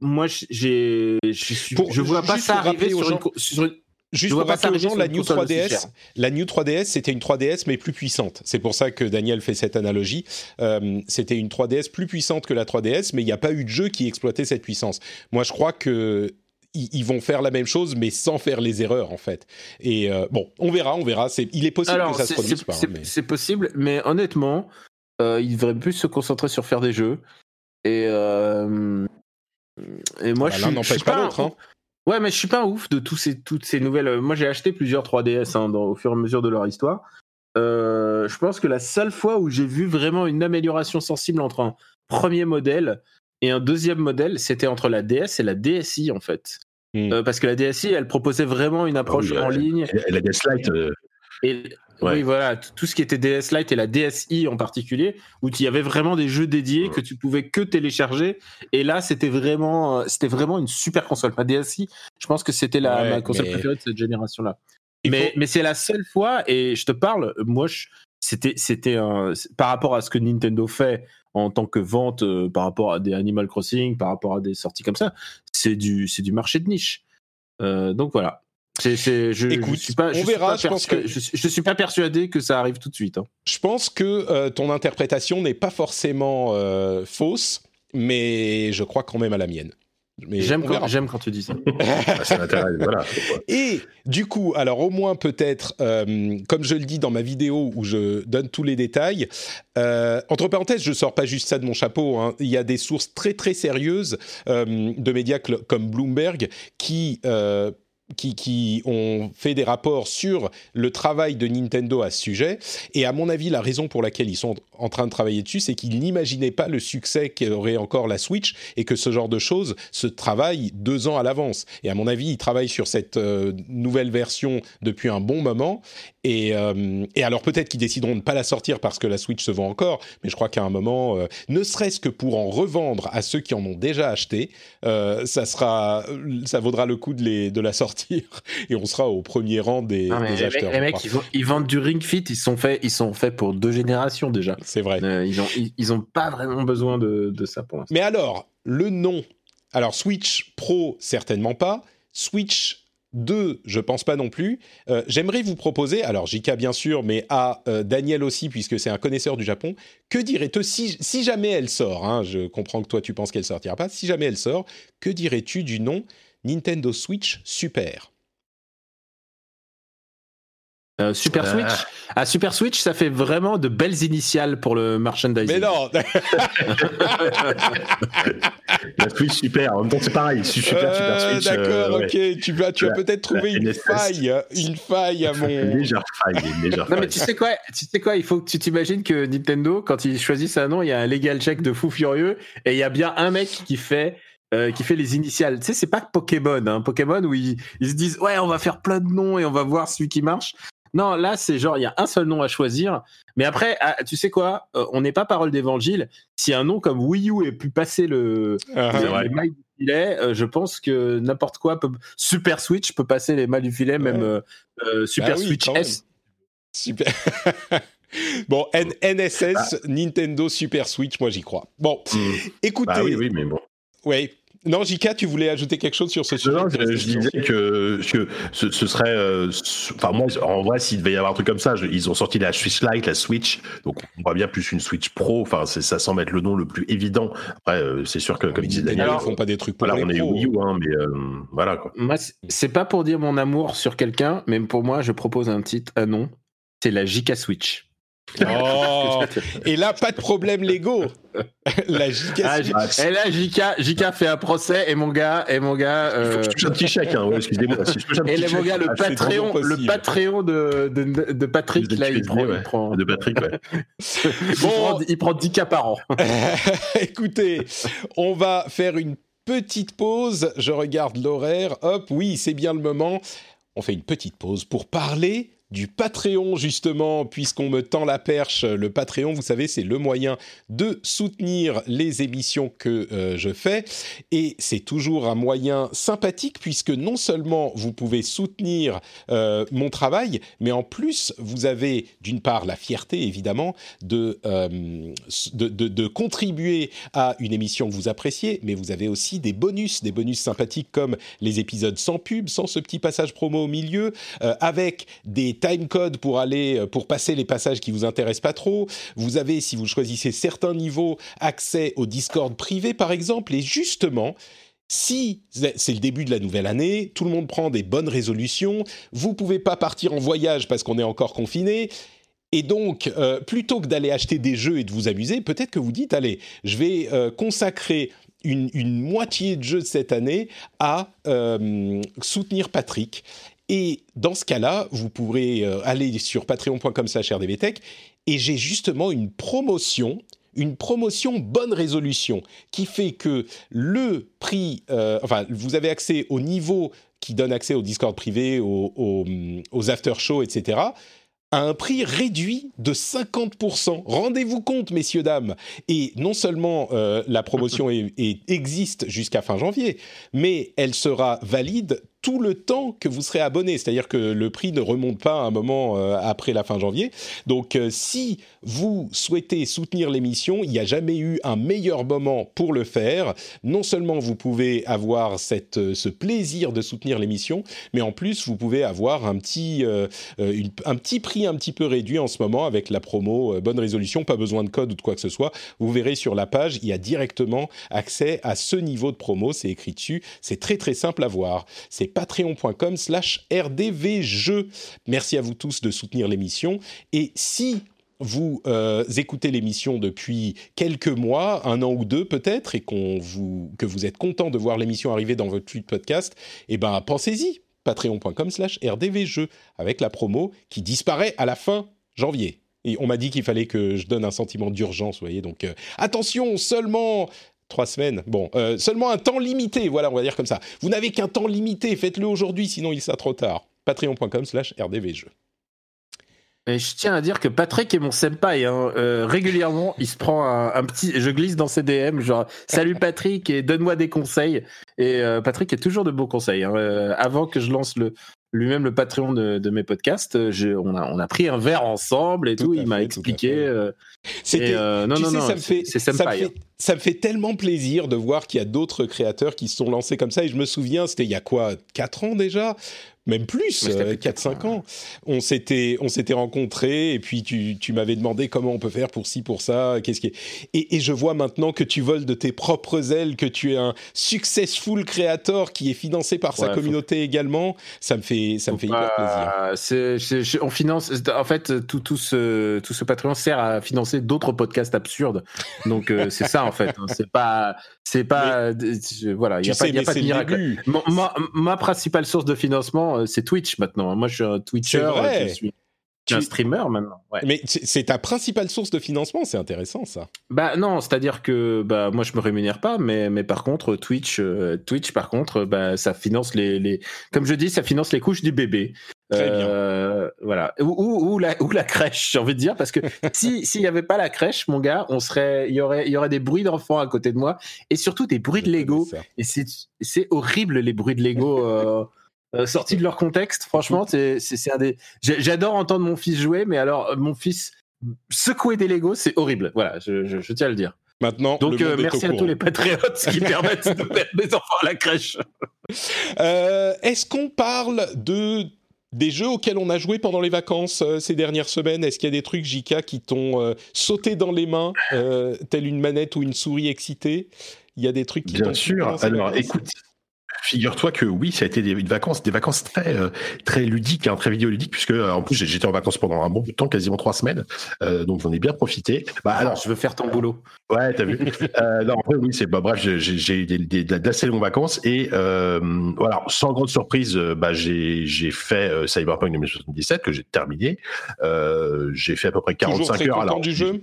moi j'ai je vois pas ça arriver sur une, sur une Juste pour rappeler aux gens, la New 3DS, la New 3DS, c'était une 3DS mais plus puissante. C'est pour ça que Daniel fait cette analogie. Euh, c'était une 3DS plus puissante que la 3DS, mais il n'y a pas eu de jeu qui exploitait cette puissance. Moi, je crois que ils vont faire la même chose, mais sans faire les erreurs en fait. Et euh, bon, on verra, on verra. C'est, il est possible Alors, que ça se produise pas. C'est, mais... possible, mais honnêtement, euh, ils devraient plus se concentrer sur faire des jeux. Et, euh, et moi, bah, je je suis pas pas l'autre. Hein. Ouais, mais je suis pas un ouf de tous ces, toutes ces nouvelles. Moi, j'ai acheté plusieurs 3DS hein, dans, au fur et à mesure de leur histoire. Euh, je pense que la seule fois où j'ai vu vraiment une amélioration sensible entre un premier modèle et un deuxième modèle, c'était entre la DS et la DSi en fait. Mmh. Euh, parce que la DSi, elle proposait vraiment une approche oh, en ligne. Et la DS Lite. Euh... Et Ouais. Oui, voilà, tout ce qui était DS Lite et la DSi en particulier, où il y avait vraiment des jeux dédiés ouais. que tu pouvais que télécharger. Et là, c'était vraiment, c'était vraiment une super console. Ma DSi, je pense que c'était la ouais, ma console mais... préférée de cette génération-là. Mais, faut... mais c'est la seule fois, et je te parle, moi, c'était, c'était un, par rapport à ce que Nintendo fait en tant que vente, euh, par rapport à des Animal Crossing, par rapport à des sorties comme ça, c'est du, c'est du marché de niche. Euh, donc voilà. C'est, c'est, je, Écoute, je suis pas, on verra. Pas je pense que je, je, suis pas persuadé que ça arrive tout de suite. Hein. Je pense que euh, ton interprétation n'est pas forcément fausse, mais je crois quand même à la mienne. Mais j'aime, quand, tu dis ça. ça voilà. Et du coup, alors au moins peut-être, euh, comme je le dis dans ma vidéo où je donne tous les détails, euh, entre parenthèses, je sors pas juste ça de mon chapeau. Hein, il y a des sources très très sérieuses euh, de médias comme Bloomberg qui qui, qui, ont fait des rapports sur le travail de Nintendo à ce sujet. Et à mon avis, la raison pour laquelle ils sont en train de travailler dessus, c'est qu'ils n'imaginaient pas le succès qu'aurait encore la Switch et que ce genre de choses se travaille deux ans à l'avance. Et à mon avis, ils travaillent sur cette euh, nouvelle version depuis un bon moment. Et, euh, et alors peut-être qu'ils décideront de ne pas la sortir parce que la Switch se vend encore, mais je crois qu'à un moment, euh, ne serait-ce que pour en revendre à ceux qui en ont déjà acheté, ça sera, ça vaudra le coup de, les, de la sortir et on sera au premier rang des, non, des acheteurs. Les mecs, ils, vont, ils, vendent du Ring Fit, ils sont faits, ils sont faits pour deux générations déjà. C'est vrai. Euh, ils ont, ils, ils, ont pas vraiment besoin de, de ça pour l'instant. Mais alors, le nom alors Switch Pro certainement pas, Switch 2, je pense pas non plus. Euh, j'aimerais vous proposer, alors JK bien sûr, mais à euh, Daniel aussi, puisque c'est un connaisseur du Japon, que dirais-tu si, jamais elle sort hein, Je comprends que toi tu penses qu'elle sortira pas. Si jamais elle sort, que dirais-tu du nom Nintendo Switch Super? Euh, Super Switch. Ah, Super Switch, ça fait vraiment de belles initiales pour le merchandising. Mais non. La Switch Super, en même temps c'est pareil, Super, euh, Super Switch. D'accord, ok, tu, vas, tu as peut-être trouvé une faille, une faille à mon... Une légère faille, une légère Non mais tu sais quoi, tu sais quoi, il faut que tu t'imagines que Nintendo, quand ils choisissent un nom, il y a un legal check de fou furieux, et il y a bien un mec qui fait euh, qui fait les initiales. Tu sais, c'est pas Pokémon, hein, Pokémon où ils, ils, se disent ouais, on va faire plein de noms et on va voir celui qui marche. Non, là, c'est genre, il y a un seul nom à choisir. Mais après, ah, tu sais quoi euh, On n'est pas parole d'évangile. Si un nom comme Wii U ait pu passer le, Ah, les mailles du filet, euh, je pense que n'importe quoi peut. Super Switch peut passer les mailles du filet, même Ouais. euh, euh, Super Bah oui, Switch. S. Super. bon, N- NSS, Nintendo Super Switch, moi j'y crois. Bon, Hmm. écoutez... Bah oui, oui, mais bon. Ouais. Non, JK, tu voulais ajouter quelque chose sur ce sujet Non, je, je disais que, que ce, ce serait. euh, Enfin, moi, en vrai, s'il devait y avoir un truc comme ça, je- ils ont sorti la Switch Lite, la Switch. Donc, on voit bien plus une Switch Pro. Enfin, c'est- ça semble être le nom le plus évident. Après, euh, c'est sûr que, comme disait Daniel, ils font pas des trucs pour voilà, les on est. Wii U, hein, mais euh, voilà, quoi. Moi, c'est- c'est pas pour dire mon amour sur quelqu'un, mais pour moi, je propose un titre, un nom. C'est la JK Switch. Oh Et là, pas de problème Lego. La JK Ah, et là, JK, JK fait un procès et mon gars, et mon gars, Il faut euh, que je touche un petit chèque, hein, ouais, excusez-moi. Si et là, mon gars, le Ah, Patreon, le. Patreon de, de, de Patrick, là, il prend, ouais, il prend, de Patrick, ouais. il Bon. prend, il prend 10 cas par an. Écoutez, on va faire une petite pause. Je regarde l'horaire. Hop, oui, c'est bien le moment. On fait une petite pause pour parler du Patreon, justement, puisqu'on me tend la perche. Le Patreon, vous savez, c'est le moyen de soutenir les émissions que euh, je fais. Et c'est toujours un moyen sympathique, puisque non seulement vous pouvez soutenir euh, mon travail, mais en plus, vous avez d'une part la fierté, évidemment, de, euh, de, de- contribuer à une émission que vous appréciez, mais vous avez aussi des bonus, des bonus sympathiques comme les épisodes sans pub, sans ce petit passage promo au milieu, avec des time codes pour aller euh, pour passer les passages qui vous intéressent pas trop. Vous avez, si vous choisissez certains niveaux, accès au Discord privé, par exemple, et justement. Si c'est le début de la nouvelle année, tout le monde prend des bonnes résolutions, vous pouvez pas partir en voyage parce qu'on est encore confiné, et donc, euh, plutôt que d'aller acheter des jeux et de vous amuser, peut-être que vous dites, allez, je vais euh, consacrer une, une moitié de jeu de cette année à soutenir Patrick. Et dans ce cas-là, vous pourrez euh, aller sur patreon.com slash rdvtech et j'ai justement une promotion, une promotion bonne résolution qui fait que le prix, euh, enfin, vous avez accès au niveau qui donne accès au Discord privé, aux, aux, aux after-shows, etc., à un prix réduit de 50%. Rendez-vous compte, messieurs, dames. Et non seulement euh, la promotion est- est- existe jusqu'à fin janvier, mais elle sera valide tout le temps que vous serez abonné. C'est-à-dire que le prix ne remonte pas un moment euh, après la fin janvier. Donc, euh, si vous souhaitez soutenir l'émission, il n'y a jamais eu un meilleur moment pour le faire. Non seulement vous pouvez avoir cette, euh, ce plaisir de soutenir l'émission, mais en plus, vous pouvez avoir un petit, un petit prix un petit peu réduit en ce moment avec la promo Bonne Résolution. Pas besoin de code ou de quoi que ce soit. Vous verrez sur la page, il y a directement accès à ce niveau de promo. C'est écrit dessus. C'est très très simple à voir. C'est patreon.com slash rdvjeux. Merci à vous tous de soutenir l'émission. Et si vous euh, écoutez l'émission depuis quelques mois, un an ou deux peut-être, et vous, que vous êtes content de voir l'émission arriver dans votre de podcast, eh ben pensez-y, patreon.com slash rdvjeux, avec la promo qui disparaît à la fin janvier. Et on m'a dit qu'il fallait que je donne un sentiment d'urgence, vous voyez, donc euh, attention, seulement trois semaines, bon, euh, seulement un temps limité, voilà, on va dire comme ça. Vous n'avez qu'un temps limité, faites-le aujourd'hui, sinon il sera trop tard. patreon.com slash rdvjeux. Et je tiens à dire que Patrick est mon senpai. Hein. Euh, régulièrement, il se prend un, petit. Je glisse dans ses DM, genre Salut Patrick et donne-moi des conseils. Et euh, Patrick est toujours de bons conseils. hein. Avant que je lance le lui-même le Patreon de, de mes podcasts, euh, je- on, a, on a pris un verre ensemble et Tout il m'a expliqué. euh, C'était euh, non, tu non, sais, non, ça me fait, ça me senpai. fait, hein. ça me fait tellement plaisir de voir qu'il y a d'autres créateurs qui se sont lancés comme ça. Et je me souviens, c'était il y a quoi, 4 ans déjà même plus, euh, plus de 4-5 quatre ans, ans. On s'était, on s'était rencontrés et puis tu, tu m'avais demandé comment on peut faire pour ci, pour ça, qu'est-ce qui est... Et, et je vois maintenant que tu voles de tes propres ailes, que tu es un successful creator qui est financé par sa faut- communauté également. Ça me fait, ça me fait hyper plaisir. Euh, on finance. En fait, tout, tout ce tout ce Patreon sert à financer d'autres podcasts absurdes. Donc euh, c'est ça en fait. hein. C'est pas c'est pas je- voilà. Il y Tu a pas y a pas de le miracle. ma, ma principale source de financement, euh, c'est Twitch maintenant. Moi, je suis un Twitcher. Vrai. Je suis, un streamer maintenant. Ouais. Mais c'est ta principale source de financement, c'est intéressant ça. Bah non, c'est-à-dire que bah moi je me rémunère pas, mais mais par contre Twitch, euh, Twitch par contre, bah ça finance les les comme je dis, ça finance les couches du bébé. Très Euh, Voilà. Ou, ou, ou la ou la crèche, j'ai envie de dire, parce que si s'il y avait pas la crèche, mon gars, on serait il y aurait il y aurait des bruits d'enfants à côté de moi et surtout des bruits de Lego. Et c'est c'est horrible les bruits de Lego. euh, euh, sortis de leur contexte, franchement, c'est c'est un des. J'adore entendre mon fils jouer, mais alors euh, mon fils secouer des Lego, c'est horrible. Voilà, je, je, je tiens à le dire. Maintenant, Donc le euh, merci au à tous les patriotes qui permettent de mettre mes enfants à la crèche. Euh, Est-ce qu'on parle de des jeux auxquels on a joué pendant les vacances euh, ces dernières semaines? Est-ce qu'il y a des trucs, JK, qui t'ont euh, sauté dans les mains, euh, telle une manette ou une souris excitée? Il y a des trucs qui Bien sûr. Alors, vacances écoute, figure-toi que oui, ça a été des des vacances, des vacances très, euh, très ludiques, hein, très vidéoludiques, puisque euh, en plus j'étais en vacances pendant un bon bout de temps, quasiment trois semaines, euh, donc j'en ai bien profité. Bah alors, je veux faire ton boulot. ouais, t'as vu. euh, non, en vrai, oui, c'est bah, bref, j'ai- eu des, des, d'assez longues vacances et euh, voilà, sans grande surprise, bah j'ai j'ai fait euh, Cyberpunk 2077 que j'ai terminé. Euh, j'ai fait à peu près Toujours 45 très heures. content Alors, du jeu?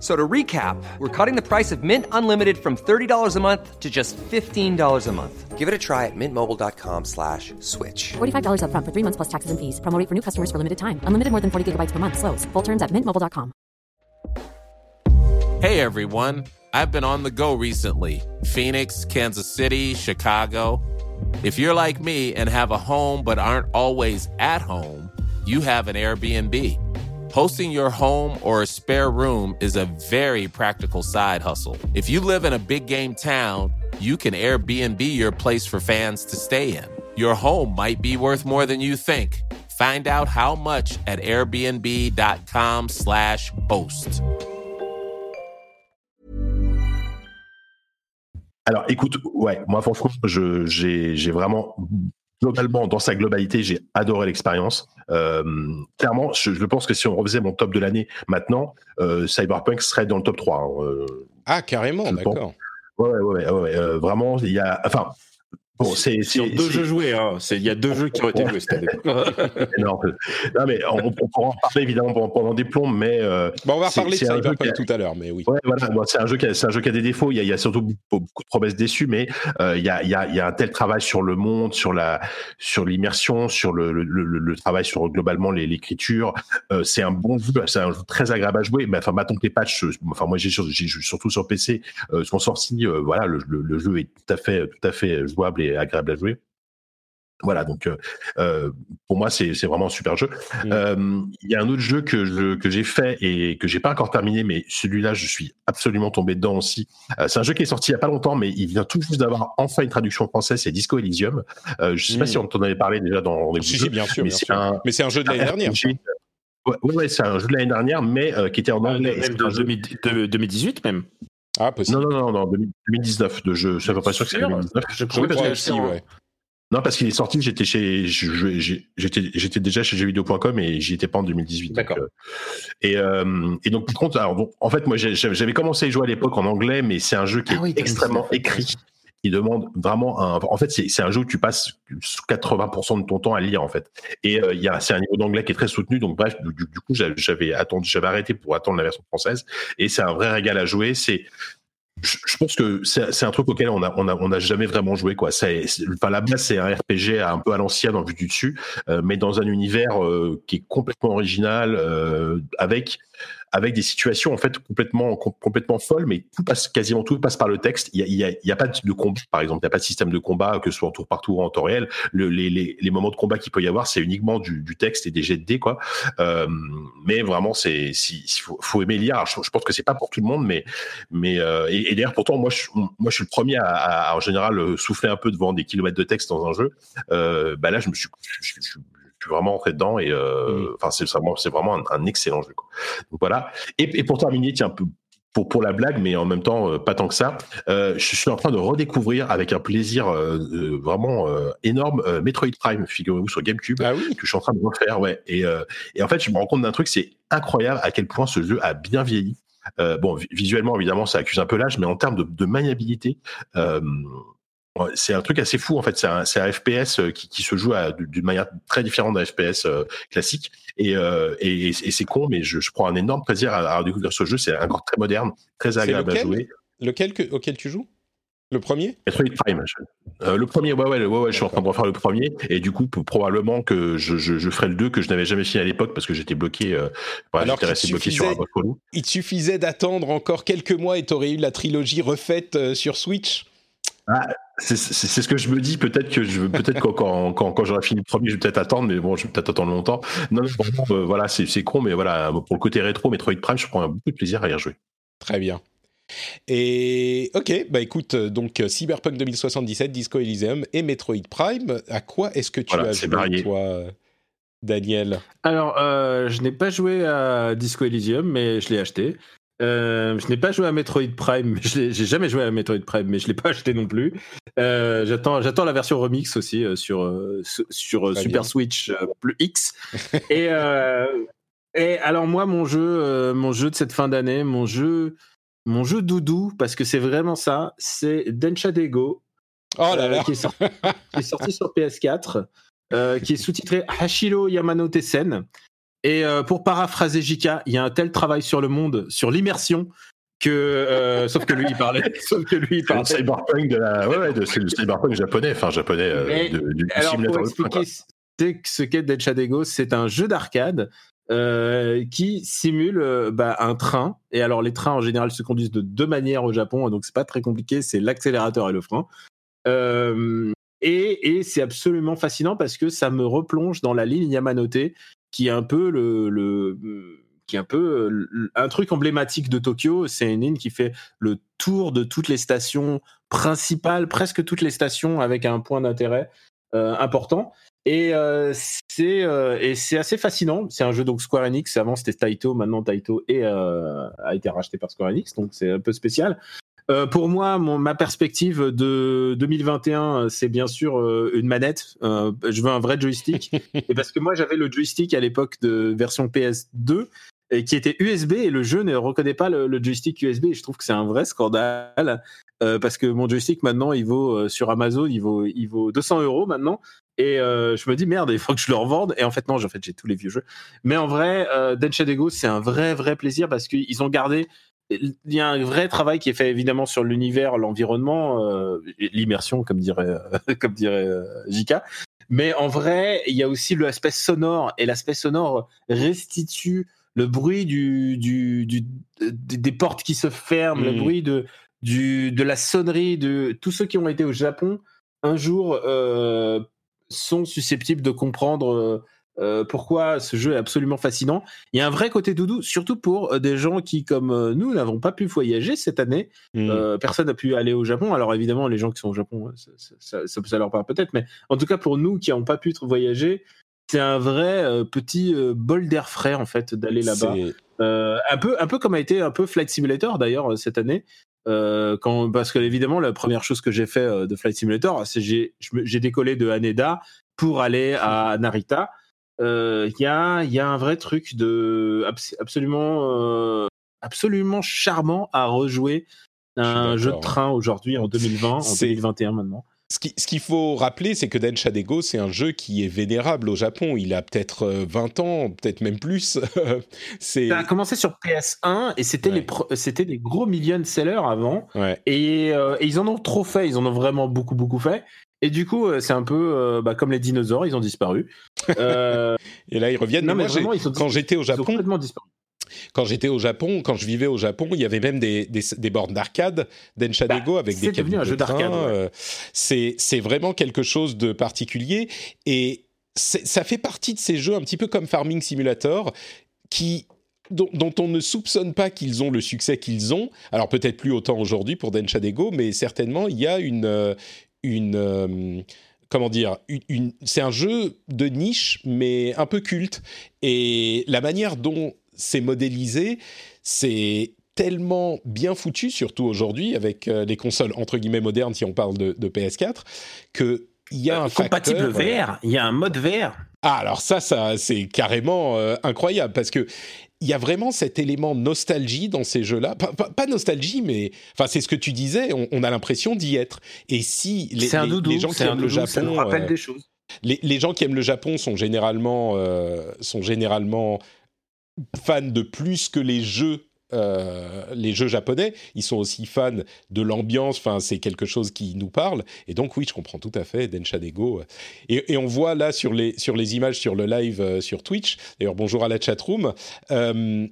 F- So to recap, we're cutting the price of Mint Unlimited from $30 a month to just $15 a month. Give it a try at mintmobile.com slash switch. $45 upfront for three months plus taxes and fees. Promo rate for new customers for limited time. Unlimited more than 40 gigabytes per month. Slows. Full terms at mintmobile.com. Hey everyone, I've been on the go recently Phoenix, Kansas City, Chicago. If you're like me and have a home but aren't always at home, you have an Airbnb. Hosting your home or a spare room is a very practical side hustle. If you live in a big game town, you can Airbnb your place for fans to stay in. Your home might be worth more than you think. Find out how much at airbnb.com/slash host. Alors, écoute, ouais, moi, franchement, j'ai vraiment, globalement, dans sa globalité, j'ai adoré l'expérience. Euh, clairement, je, je pense que si on refaisait mon top de l'année maintenant, euh, Cyberpunk serait dans le top 3. hein. Euh, Ah, carrément, d'accord. ouais, ouais, ouais, ouais, vraiment, il y a, enfin, bon, c'est, Sur deux jeux joués, hein. Il y a deux jeux qui ont été joués cette année. non, non, mais on, on pourra en parler évidemment pendant, pendant des plombs, mais euh, Bon, on va reparler de Cyberpunk a- tout à l'heure, mais oui. Ouais, voilà. Bon, c'est un jeu qui a, c'est un jeu qui a des défauts. Il y a, il y a surtout beaucoup, de promesses déçues, mais euh, il y, a, il y, a, il y a un tel travail sur le monde, sur la, sur l'immersion, sur le, le, le, le travail sur globalement l'écriture. Euh, c'est un bon jeu, c'est un jeu très agréable à jouer. Mais enfin, maintenant que les patchs, euh, enfin moi j'ai, surtout sur PC, sont sortis. voilà, le jeu est tout à fait, tout à fait jouable et agréable à jouer. Voilà, donc euh, euh, pour moi c'est c'est vraiment un super jeu. Mm. Euh, Il y a un autre jeu que je, que j'ai fait et que j'ai pas encore terminé, mais celui-là je suis absolument tombé dedans aussi. Euh, c'est un jeu qui est sorti il y a pas longtemps, mais il vient tout juste d'avoir enfin une traduction française. C'est Disco Elysium. Euh, je sais pas si on t'en avait parlé déjà dans Rendez-vous Si, si, bien sûr, mais c'est un, jeu de l'année dernière. Ouais, ouais, ouais, c'est un jeu de l'année dernière, mais euh, qui était en anglais. Et Même c'est de un jeu- 2000 de- 2018 même. Ah, possible. Non, non, non, non, 2019 de jeu. Je suis à peu près sûr que c'est Sûr 2019. Je crois aussi, ouais. Non, parce qu'il est sorti, j'étais chez, j'étais, j'étais déjà chez jeuxvideo.com et j'y étais pas en 2018. donc, D'accord. euh, et, euh, et donc, par contre, alors, en fait, moi, j'avais commencé à jouer à l'époque en anglais, mais c'est un jeu qui Ah oui, est extrêmement 2019, écrit. Qui demande vraiment un. En fait, c'est un jeu où tu passes 80% de ton temps à lire en fait. Et euh, c'est un niveau d'anglais qui est très soutenu. Donc bref, du, coup, j'avais arrêté pour attendre la version française. Et c'est un vrai régal à jouer. C'est je, pense que c'est un truc auquel on a on a on a jamais vraiment joué quoi. Enfin la base c'est un RPG un peu à l'ancienne en vue du dessus, euh, mais dans un univers euh, qui est complètement original euh, avec avec des situations en fait complètement com- complètement folles, mais tout passe quasiment tout passe par le texte. Il y a, a, a pas de combat par exemple, il y a pas de système de combat que ce soit en tour par tour ou en temps réel. Le, les, les, les moments de combat qu'il peut y avoir, c'est uniquement du, du texte et des jets de dés quoi. Euh, mais vraiment c'est si, faut, faut aimer lire. Je, pense que c'est pas pour tout le monde, mais mais euh, et, d'ailleurs pourtant moi je, moi je suis le premier à, à, en général euh, souffler un peu devant des kilomètres de texte dans un jeu. Euh, bah là je me suis je, je- je- je suis vraiment rentré dedans et euh, enfin c'est vraiment c'est vraiment un, un excellent jeu. Quoi. Donc voilà. Et, et pour terminer, tiens un peu pour, pour la blague, mais en même temps euh, pas tant que ça. Euh, je suis en train de redécouvrir avec un plaisir euh, vraiment énorme Metroid Prime, figurez-vous sur GameCube Ah oui que je suis en train de refaire, ouais. Et, et en fait, je me rends compte d'un truc, c'est incroyable à quel point ce jeu a bien vieilli. Bon, vi- visuellement, évidemment, ça accuse un peu l'âge, mais en termes de, de maniabilité, c'est un truc assez fou. En fait, c'est un, FPS euh, qui, qui se joue d'une manière très différente d'un FPS euh, classique. Et, euh, et, et c'est con, mais je, je prends un énorme plaisir à, à découvrir ce jeu. C'est encore très moderne, très agréable à jouer. Lequel que- auquel tu joues? Le premier? Prime. euh, le premier, ouais, ouais, ouais, ouais, je suis en train de refaire le premier, et du coup, probablement que je, je, je ferai le 2 que je n'avais jamais fini à l'époque parce que j'étais bloqué, euh, Alors resté bloqué sur un relou. Il te suffisait d'attendre encore quelques mois et t'aurais eu la trilogie refaite euh, sur Switch? C'est c'est- ce que je me dis, peut-être que je peut-être quand, quand, quand, quand j'aurai fini le premier, je vais peut-être attendre, mais bon, je vais peut-être attendre longtemps. Non, non, vraiment, euh, voilà, c'est con, mais voilà, pour le côté rétro, Metroid Prime, je prends beaucoup de plaisir à y rejouer. Très bien. Et ok, bah écoute, euh, donc euh, Cyberpunk 2077, Disco Elysium et Metroid Prime, à quoi est-ce que tu Voilà, as joué, varié. toi, Daniel? Alors, euh, je n'ai pas joué à Disco Elysium, mais je l'ai acheté. Euh, je n'ai pas joué à Metroid Prime, j'ai jamais joué à Metroid Prime, mais je l'ai pas acheté non plus. Euh, J'attends, j'attends la version remix aussi euh, sur su- sur Super bien. Switch plus X. et et alors moi, mon jeu, mon jeu de cette fin d'année, mon jeu, mon jeu doudou, parce que c'est vraiment ça, c'est Dencha Dego, Oh là là qui, est sorti, qui est sorti sur PS4, euh, qui est sous-titré Hashiro Yamanote Sen. Et euh, pour paraphraser Jika, il y a un tel travail sur le monde, sur l'immersion, que euh, sauf que lui il parlait, sauf que lui il le parlait. cyberpunk de la, ouais, ouais, de- le cyberpunk japonais, enfin japonais, euh, Mais, de- du, du Alors simulateur expliquer ce qu'est Dead Shadego, c'est un jeu d'arcade euh, qui simule euh, bah, un train. Et alors les trains en général se conduisent de deux manières au Japon, donc c'est pas très compliqué, c'est l'accélérateur et le frein. Euh, et et c'est absolument fascinant parce que ça me replonge dans la ligne Yamanote, qui est un peu le, le qui est un peu euh, un truc emblématique de Tokyo. C'est une ligne qui fait le tour de toutes les stations principales, presque toutes les stations avec un point d'intérêt euh, important. Et euh, c'est et c'est assez fascinant. C'est un jeu donc Square Enix. Avant c'était Taito, maintenant Taito est, a été racheté par Square Enix, donc c'est un peu spécial. Euh, pour moi, mon, ma perspective de 2021, c'est bien sûr euh, une manette. Euh, je veux un vrai joystick. et parce que moi, j'avais le joystick à l'époque de version PS2 et qui était USB et le jeu ne reconnaît pas le, le joystick USB. Et je trouve que c'est un vrai scandale euh, parce que mon joystick maintenant, il vaut euh, sur Amazon, il vaut, il vaut 200 euros maintenant. Et euh, je me dis merde, il faut que je le revende. Et en fait non, en fait j'ai tous les vieux jeux. Mais en vrai, euh, Densha Dego, c'est un vrai vrai plaisir parce qu'ils ont gardé il y a un vrai travail qui est fait évidemment sur l'univers, l'environnement, euh, l'immersion, comme dirait, euh, comme dirait euh, Jika. Mais en vrai, il y a aussi l'aspect sonore et l'aspect sonore restitue le bruit du, du, du, des portes qui se ferment, le Mhm. bruit de, du, de la sonnerie de tous ceux qui ont été au Japon un jour euh, sont susceptibles de comprendre euh, pourquoi ce jeu est absolument fascinant? Il y a un vrai côté doudou, surtout pour euh, des gens qui, comme euh, nous, n'avons pas pu voyager cette année. Hmm. Personne n'a pu aller au Japon. Alors évidemment, les gens qui sont au Japon, ça, ça- ça- ça leur parle peut-être, mais en tout cas pour nous qui n'avons pas pu voyager, c'est un vrai petit bol d'air frais en fait d'aller là-bas. Un peu, un peu comme a été un peu Flight Simulator d'ailleurs cette année. Euh, quand, parce que évidemment la première chose que j'ai fait euh, de Flight Simulator, c'est j'ai j'ai décollé de Haneda pour aller à Narita. Euh, Il y a il y a un vrai truc de abs- absolument euh, absolument charmant à rejouer Je un jeu de d'accord. train aujourd'hui en 2020, en C'est- 2021 maintenant. Ce qui- ce qu'il faut rappeler, c'est que Densha Dego, c'est un jeu qui est vénérable au Japon. Il a peut-être euh, 20 ans, peut-être même plus. Ça a commencé sur PS1 et c'était Ouais. des gros million sellers avant ouais. et, euh, et ils en ont trop fait, ils en ont vraiment beaucoup beaucoup fait. Et du coup, euh, c'est un peu euh, bah, comme les dinosaures, ils ont disparu. Euh, Et là, ils reviennent. non Mais mais moi, j'ai- vraiment, ils sont quand j'étais au ils ont Japon, complètement disparu. quand j'étais au Japon, quand je vivais au Japon, il y avait même des, des, des bornes d'arcade Densha Bah, Dego avec des c'est devenu cabines un jeu de train, d'arcade, ouais. c'est vraiment quelque chose de particulier et ça fait partie de ces jeux un petit peu comme Farming Simulator qui dont, dont on ne soupçonne pas qu'ils ont le succès qu'ils ont. Alors peut-être plus autant aujourd'hui pour Densha Dego, mais certainement il y a une une euh, comment dire, une, une- c'est un jeu de niche, mais un peu culte. Et la manière dont c'est modélisé, c'est tellement bien foutu, surtout aujourd'hui avec euh, les consoles entre guillemets modernes, si on parle de, de PS4, que il y a un Euh, compatible facteur, VR, il y a un mode VR. ah, alors ça, ça c'est carrément euh, incroyable parce que il y a vraiment cet élément nostalgie dans ces jeux-là. Pas, pas- pas nostalgie, mais enfin c'est ce que tu disais. On, on a l'impression d'y être. Et si les, C'est un les- doudou, les gens qui un aiment le doudou, ça nous Japon, rappelle euh, des choses. les, les gens qui aiment le Japon sont généralement euh, sont généralement fans de plus que les jeux. Euh, les jeux japonais, ils sont aussi fans de l'ambiance. Enfin, c'est quelque chose qui nous parle. Et donc, oui, je comprends tout à fait Densha Dego. Et, on voit là sur les sur les images sur le live euh, sur Twitch. D'ailleurs, bonjour à la chatroom. Euh,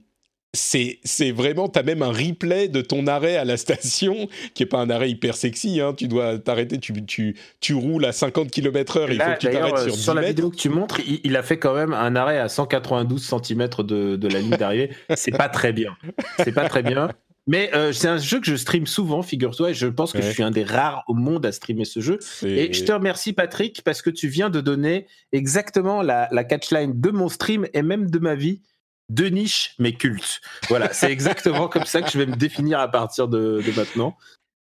c'est c'est vraiment, t'as même un replay de ton arrêt à la station, qui est pas un arrêt hyper sexy. Hein, tu dois t'arrêter, tu, tu, tu roules à 50 km/h. Il faut que tu t'arrêtes euh, sur 10 sur la mètres. vidéo que tu montres, il, il a fait quand même un arrêt à 192 cm de, de la ligne d'arrivée. C'est pas très bien. C'est pas très bien. Mais euh, c'est un jeu que je stream souvent, figure-toi, et je pense que Ouais. je suis un des rares au monde à streamer ce jeu. C'est- Et je te remercie, Patrick, parce que tu viens de donner exactement la, la catchline de mon stream et même de ma vie. De niche, mais culte. Voilà, c'est exactement comme ça que je vais me définir à partir de, de maintenant.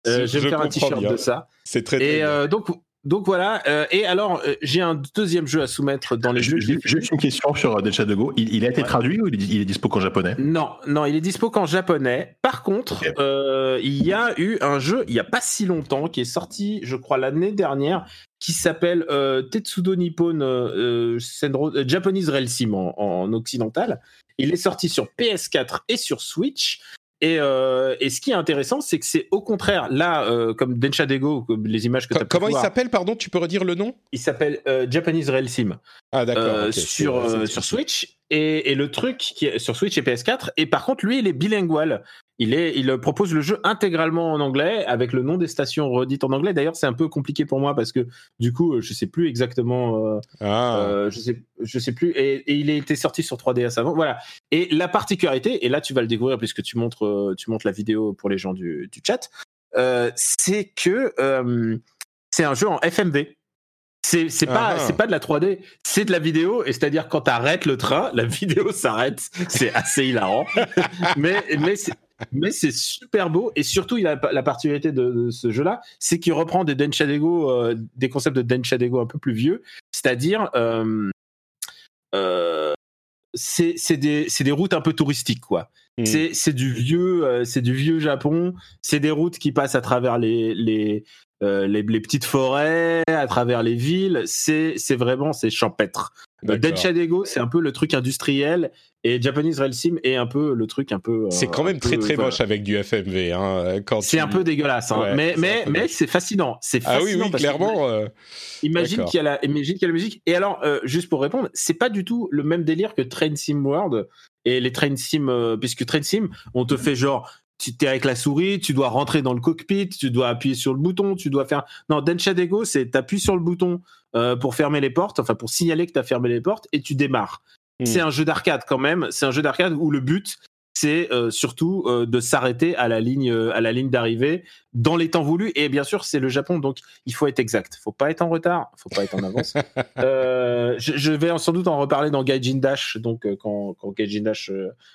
Euh, je vais me faire un t-shirt de ça. C'est très, très Et bien. euh, donc, donc voilà. euh, et alors, euh, j'ai un deuxième jeu à soumettre dans les jeux. Juste une question sur euh, Densha Dego. Il, il a été Ouais. traduit ou il est, il est dispo qu'en japonais? Non, non, il est dispo qu'en japonais. Par contre, euh, il y a eu un jeu il y a pas si longtemps qui est sorti, je crois l'année dernière, qui s'appelle euh, Tetsudo Nippon euh, euh, euh, Japanese Rail Sim en, en occidental. Il est sorti sur PS4 et sur Switch. Et, euh, et ce qui est intéressant, c'est que c'est au contraire, là, euh, comme Densha Dego, les images que tu as pu Comment il s'appelle, pardon Tu peux redire le nom? Il s'appelle euh, Japanese Rail Sim. Ah, d'accord. Sur Switch et, et le truc qui est sur Switch et PS4 et par contre lui il est bilingual il est il propose le jeu intégralement en anglais avec le nom des stations redites en anglais. D'ailleurs c'est un peu compliqué pour moi parce que du coup je sais plus exactement euh, Ah, euh, je sais je sais plus. Et, et il a été sorti sur 3DS avant. Voilà. Et la particularité et là tu vas le découvrir puisque tu montres euh, tu montres la vidéo pour les gens du, du chat euh, c'est que c'est un jeu en FMV c'est c'est pas Ah. c'est pas de la 3D, c'est de la vidéo. Et c'est-à-dire quand t'arrêtes le train, la vidéo s'arrête. C'est assez hilarant. mais mais c'est mais c'est super beau et surtout il a la particularité de, de ce jeu-là, c'est qu'il reprend des Denshadego, euh, des concepts de Denshadego un peu plus vieux, c'est-à-dire euh, euh, c'est c'est des c'est des routes un peu touristiques quoi. Hmm. C'est c'est du vieux euh, c'est du vieux Japon. C'est des routes qui passent à travers les les euh, les, les petites forêts, à travers les villes. C'est c'est vraiment c'est champêtre. Euh, d'accord. Denshadego, c'est un peu le truc industriel et Japanese Rail Sim est un peu le truc un peu. euh, C'est quand même très peu, très voilà. moche avec du FMV. Hein, C'est tu- un peu dégueulasse, hein. Ouais, mais mais mais c'est fascinant. C'est Ah oui, oui, parce que- clairement. euh, Imagine qu'il y a la, imagine qu'il y a la musique. Et alors, euh, juste pour répondre, c'est pas du tout le même délire que Train Sim World et les Train Sim, puisque Train Sim, on te fait genre, tu t'es avec la souris, tu dois rentrer dans le cockpit, tu dois appuyer sur le bouton, tu dois faire. Non, Denshadego, c'est t'appuies sur le bouton euh, pour fermer les portes, enfin pour signaler que t'as fermé les portes et tu démarres. Hmm. C'est un jeu d'arcade quand même. C'est un jeu d'arcade où le but c'est euh, surtout euh, de s'arrêter à la ligne euh, à la ligne d'arrivée dans les temps voulus. Et bien sûr c'est le Japon donc il faut être exact. Faut pas être en retard faut pas être en avance. Je, je vais sans doute en reparler dans Gaijin Dash donc quand, quand Gaijin Dash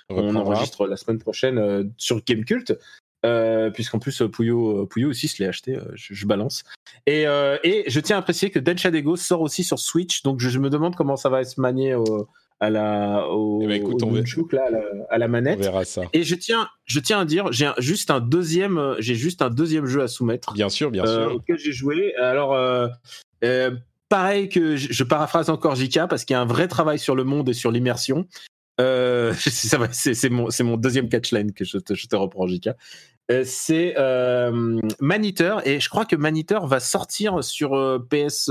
on enregistre la semaine prochaine sur Gamecult. Euh, puisqu'en plus Puyo, Puyo aussi se l'est acheté, je, je balance. Et, et je tiens à préciser que Denshadego sort aussi sur Switch, donc je, je me demande comment ça va se manier au- à la au, Eh ben, écoute, au on va- nunchuk, là, à la, à la On manette. verra ça. Et je tiens, je tiens à dire, j'ai juste un deuxième, euh, j'ai juste un deuxième jeu à soumettre Bien sûr, bien euh, sûr. auquel j'ai joué. Alors, euh, euh, pareil que je, je paraphrase encore JK parce qu'il y a un vrai travail sur le monde et sur l'immersion. Euh, ça va, c'est mon, c'est mon deuxième catchline que je te, je te reprends, JK. Euh, c'est euh, Maniteur et je crois que Maniteur va sortir sur euh, PS.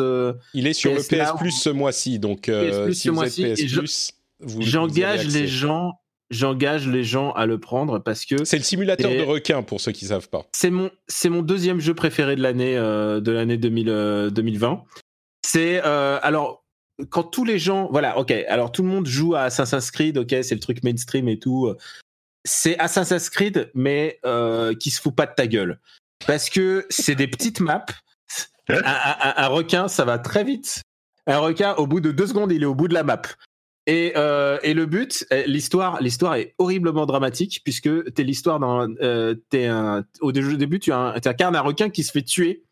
Il est sur le PS Now. Plus ce mois-ci, donc PS Plus si ce vous êtes mois-ci, PS Plus, J'engage les gens, j'engage les gens à le prendre parce que C'est le simulateur de requin pour ceux qui savent pas. c'est mon c'est mon deuxième jeu préféré de l'année euh, de l'année 2000, euh, 2020. C'est euh, alors quand tous les gens voilà ok alors tout le monde joue à Assassin's Creed ok c'est le truc mainstream et tout c'est Assassin's Creed mais euh, qui se fout pas de ta gueule. Parce que c'est des petites maps. Un, un- un requin ça va très vite. Un requin au bout de deux secondes il est au bout de la map. Et, euh, et le but, euh, l'histoire, l'histoire est horriblement dramatique puisque t'es l'histoire d'un, euh, un, au dé- au début, tu un- t'incarnes un requin qui se fait tuer.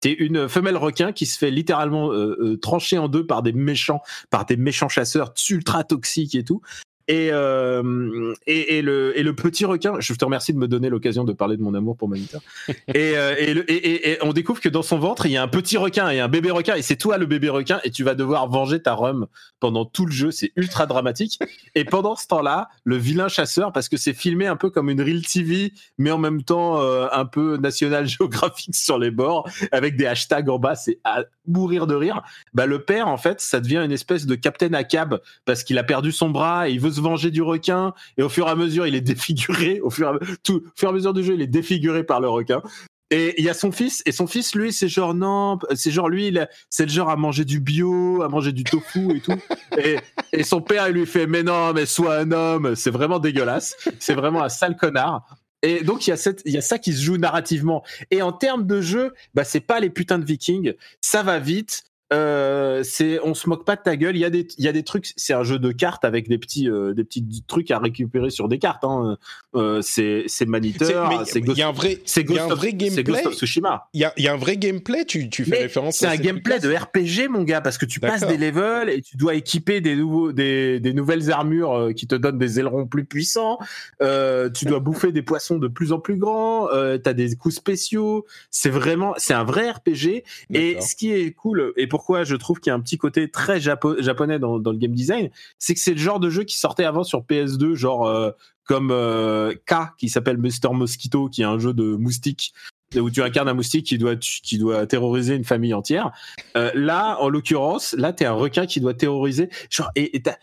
T'es une femelle requin qui se fait littéralement euh, trancher en deux par des méchants, par des méchants chasseurs ultra toxiques et tout. Et, euh, et, et le, et le petit requin, je te remercie de me donner l'occasion de parler de mon amour pour Manita. et, euh, et, le- et, et- et on découvre que dans son ventre, il y a un petit requin et un bébé requin, et c'est toi le bébé requin, et tu vas devoir venger ta rhum pendant tout le jeu. C'est ultra dramatique. Et pendant ce temps-là, le vilain chasseur, parce que c'est filmé un peu comme une real TV, mais en même temps euh, un peu National Geographic sur les bords, avec des hashtags en bas, c'est à mourir de rire. Bah, le père, en fait, ça devient une espèce de Captain Acab parce qu'il a perdu son bras et il veut se venger du requin. Et au fur et à mesure, il est défiguré. Au fur et à, tout, au fur et à mesure du jeu, il est défiguré par le requin. Et il y a son fils, et son fils, lui, c'est genre non, c'est genre lui, c'est le genre à manger du bio, à manger du tofu et tout. Et, et son père, il lui fait mais non, mais sois un homme. C'est vraiment dégueulasse. C'est vraiment un sale connard. Et donc il y a cette, il y a ça qui se joue narrativement. Et en termes de jeu, bah c'est pas les putains de Vikings. Ça va vite. Euh, c'est, on se moque pas de ta gueule. Il y a des, il y a des trucs. C'est un jeu de cartes avec des petits, euh, des petits trucs à récupérer sur des cartes. Hein. Euh, c'est, c'est Maniteur. C'est Il Ghost, y a un vrai, c'est il y a Ghost un of- vrai c'est gameplay. Ghost of Tsushima. Il y a, il y a un vrai gameplay. Tu, tu fais Mais référence. c'est un gameplay de RPG, mon gars, parce que tu passes des levels et tu dois équiper des nouveaux, des, des nouvelles armures euh, qui te donnent des ailerons plus puissants. Euh, tu dois bouffer des poissons de plus en plus grands. Euh, T'as des coups spéciaux. C'est vraiment, c'est un vrai RPG. Et ce qui est cool, et pourquoi je trouve qu'il y a un petit côté très japo- japonais dans, le game design, c'est que c'est le genre de jeu qui sortait avant sur PS2, genre euh, comme euh, K, qui s'appelle Mr. Mosquito, qui est un jeu de moustique où tu incarnes un moustique qui doit qui doit terroriser une famille entière. Euh, là, en l'occurrence, là, t'es un requin qui doit terroriser. Genre, et et t'as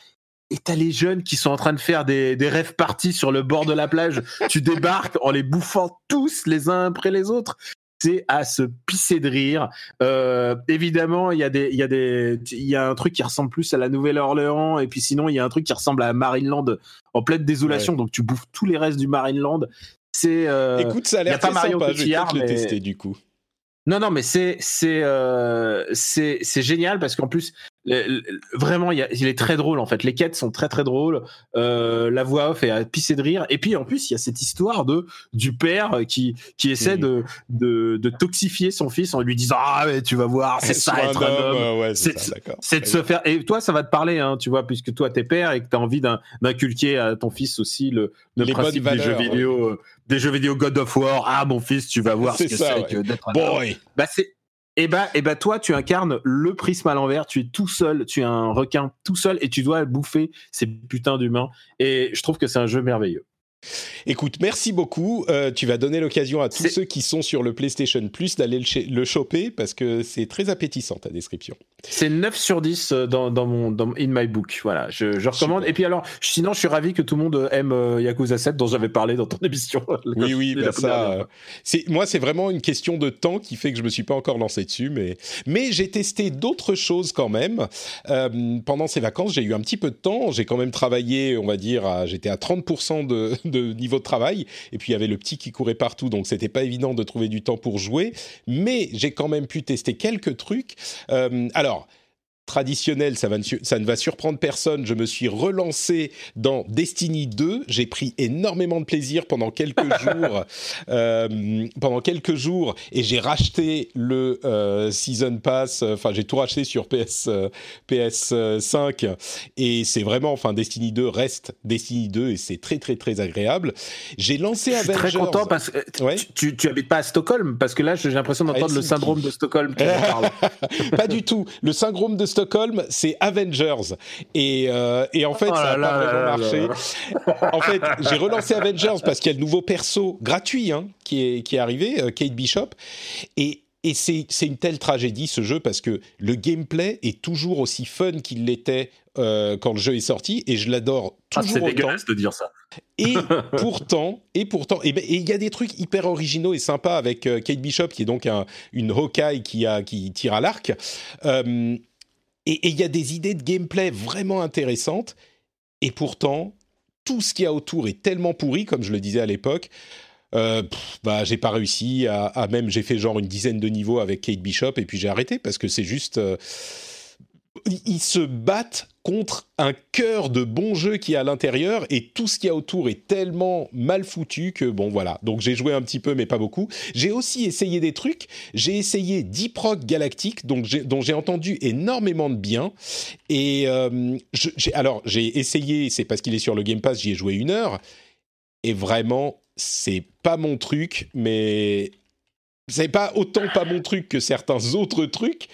et t'as les jeunes qui sont en train de faire des, des rêves parties sur le bord de la plage. tu débarques en les bouffant tous les uns après les autres. C'est à se pisser de rire. Euh, évidemment, il y a des, il y a des, il y a un truc qui ressemble plus à la Nouvelle-Orléans, et puis sinon, il y a un truc qui ressemble à Marineland en pleine désolation. Donc, tu bouffes tous les restes du Marineland. C'est, euh, Écoute, ça a l'air pas très Marion sympa. Je vais Cotillard, peut-être le mais- tester du coup. non, non, mais c'est c'est euh, c'est c'est génial parce qu'en plus le- le- vraiment il, y a- il est très drôle en fait. Les quêtes sont très très drôles. Euh, la voix off est à pisser de rire. Et puis en plus il y a cette histoire de du père qui qui essaie Mhm. de, de de toxifier son fils en lui disant ah mais tu vas voir c'est ça être un homme. ouais, c'est de se faire. Et toi, ça va te parler, hein, tu vois, puisque toi, t'es père et que t'as envie d'inculquer à ton fils aussi le, le Les principe des jeux vidéo, euh, des jeux vidéo God of War. Ah, mon fils, tu vas voir ce que c'est ouais. que d'être un homme. Boy, Bah c'est et bah, et bah toi tu incarnes le prisme à l'envers, tu es tout seul, tu es un requin tout seul et tu dois bouffer ces putains d'humains. Et je trouve que c'est un jeu merveilleux. Écoute, merci beaucoup. Euh, tu vas donner l'occasion à tous ceux qui sont sur le PlayStation Plus d'aller le, ch- le choper parce que c'est très appétissant ta description. C'est 9 sur 10 dans, dans mon dans, in my book. Voilà, je, je recommande. Super. Et puis alors, sinon je suis ravi que tout le monde aime euh, Yakuza 7 dont j'avais parlé dans ton émission. Oui, oui, dernière ça. euh, c'est moi, c'est vraiment une question de temps qui fait que je me suis pas encore lancé dessus, mais mais j'ai testé d'autres choses quand même Euh, pendant ces vacances. J'ai eu un petit peu de temps. J'ai quand même travaillé, on va dire, j'étais à 30% de, de niveau de travail, et puis il y avait le petit qui courait partout, donc c'était pas évident de trouver du temps pour jouer. Mais j'ai quand même pu tester quelques trucs. Euh, alors. Traditionnel, ça, va ça ne va surprendre personne. Je me suis relancé dans Destiny 2. J'ai pris énormément de plaisir pendant quelques jours, euh, pendant quelques jours, et j'ai racheté le euh, Season Pass. Enfin, j'ai tout racheté sur PS euh, PS5, et c'est vraiment, enfin, Destiny 2 reste Destiny 2, et c'est très très très agréable. J'ai lancé Je suis Avengers. très content parce que tu- Ouais. tu, tu habites pas à Stockholm? Parce que là j'ai l'impression d'entendre le syndrome de Stockholm. qui parle. pas du tout. Le syndrome de Stockholm, c'est Avengers. Et, euh, et en fait, Oh ça n'a pas là vraiment là marché. là en fait, j'ai relancé Avengers parce qu'il y a le nouveau perso gratuit hein, qui, est, qui est arrivé, euh, Kate Bishop. Et, et c'est c'est une telle tragédie ce jeu parce que le gameplay est toujours aussi fun qu'il l'était euh, quand le jeu est sorti et je l'adore Ah, toujours c'est autant. dégueulasse de dire ça. Et pourtant, et pourtant, et ben- et il y a des trucs hyper originaux et sympas avec euh, Kate Bishop, qui est donc un- une Hawkeye qui, a, qui tire à l'arc. Euh, et il y a des idées de gameplay vraiment intéressantes. Et pourtant, tout ce qu'il y a autour est tellement pourri, comme je le disais à l'époque. Euh, bah, j'ai pas réussi à, à même, j'ai fait genre une dizaine de niveaux avec Kate Bishop et puis j'ai arrêté parce que c'est juste. euh, ils- se battent contre un cœur de bon jeu qui est à l'intérieur et tout ce qu'il y a autour est tellement mal foutu que bon voilà. Donc j'ai joué un petit peu mais pas beaucoup. J'ai aussi essayé des trucs. J'ai essayé Deep Rock Galactic donc dont j'ai entendu énormément de bien et euh, alors j'ai essayé c'est parce qu'il est sur le Game Pass j'y ai joué une heure et vraiment c'est pas mon truc mais c'est pas autant pas mon truc que certains autres trucs,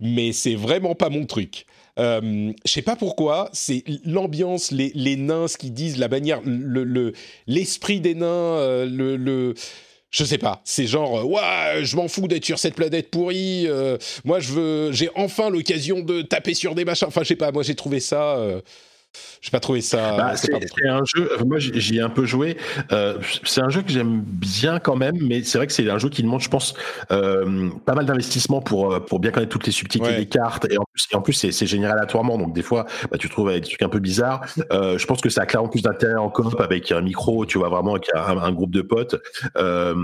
mais c'est vraiment pas mon truc. Euh, je sais pas pourquoi, c'est l'ambiance, les, nains, ce qu'ils disent, la manière, le le- l'esprit des nains, euh, le, je sais pas, c'est genre euh, ouais, je m'en fous d'être sur cette planète pourrie. moi, je veux, j'ai enfin l'occasion de taper sur des machins. Enfin, je sais pas, moi j'ai trouvé ça, j'ai pas trouvé ça. Bah, c'est un jeu, moi j'y ai un peu joué. Euh, c'est un jeu que j'aime bien quand même, mais c'est vrai que c'est un jeu qui demande, je pense, euh, pas mal d'investissement pour euh, pour bien connaître toutes les subtilités Ouais. des cartes. Et en plus, et en plus c'est c'est généré aléatoirement, donc des fois, bah, tu trouves avec des trucs un peu bizarres. Euh, je pense que ça a clairement plus d'intérêt en coop avec un micro, tu vois vraiment avec un, un groupe de potes. Euh,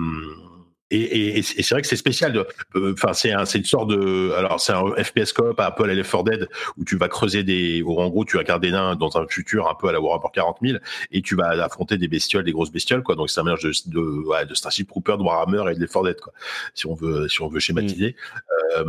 et, et, et c'est vrai que c'est spécial. de- euh, Enfin, c'est un, une sorte de. Alors, c'est un FPS coop à Apple Left 4 Dead où tu vas creuser des. Où en gros, tu vas garder des nains dans un futur un peu à la Warhammer 40 000 et tu vas affronter des bestioles, des grosses bestioles, quoi. Donc, c'est un mélange de, de, ouais, de Starship Trooper, de Warhammer et de Left 4 Dead, quoi. Si on veut, si on veut schématiser. Euh,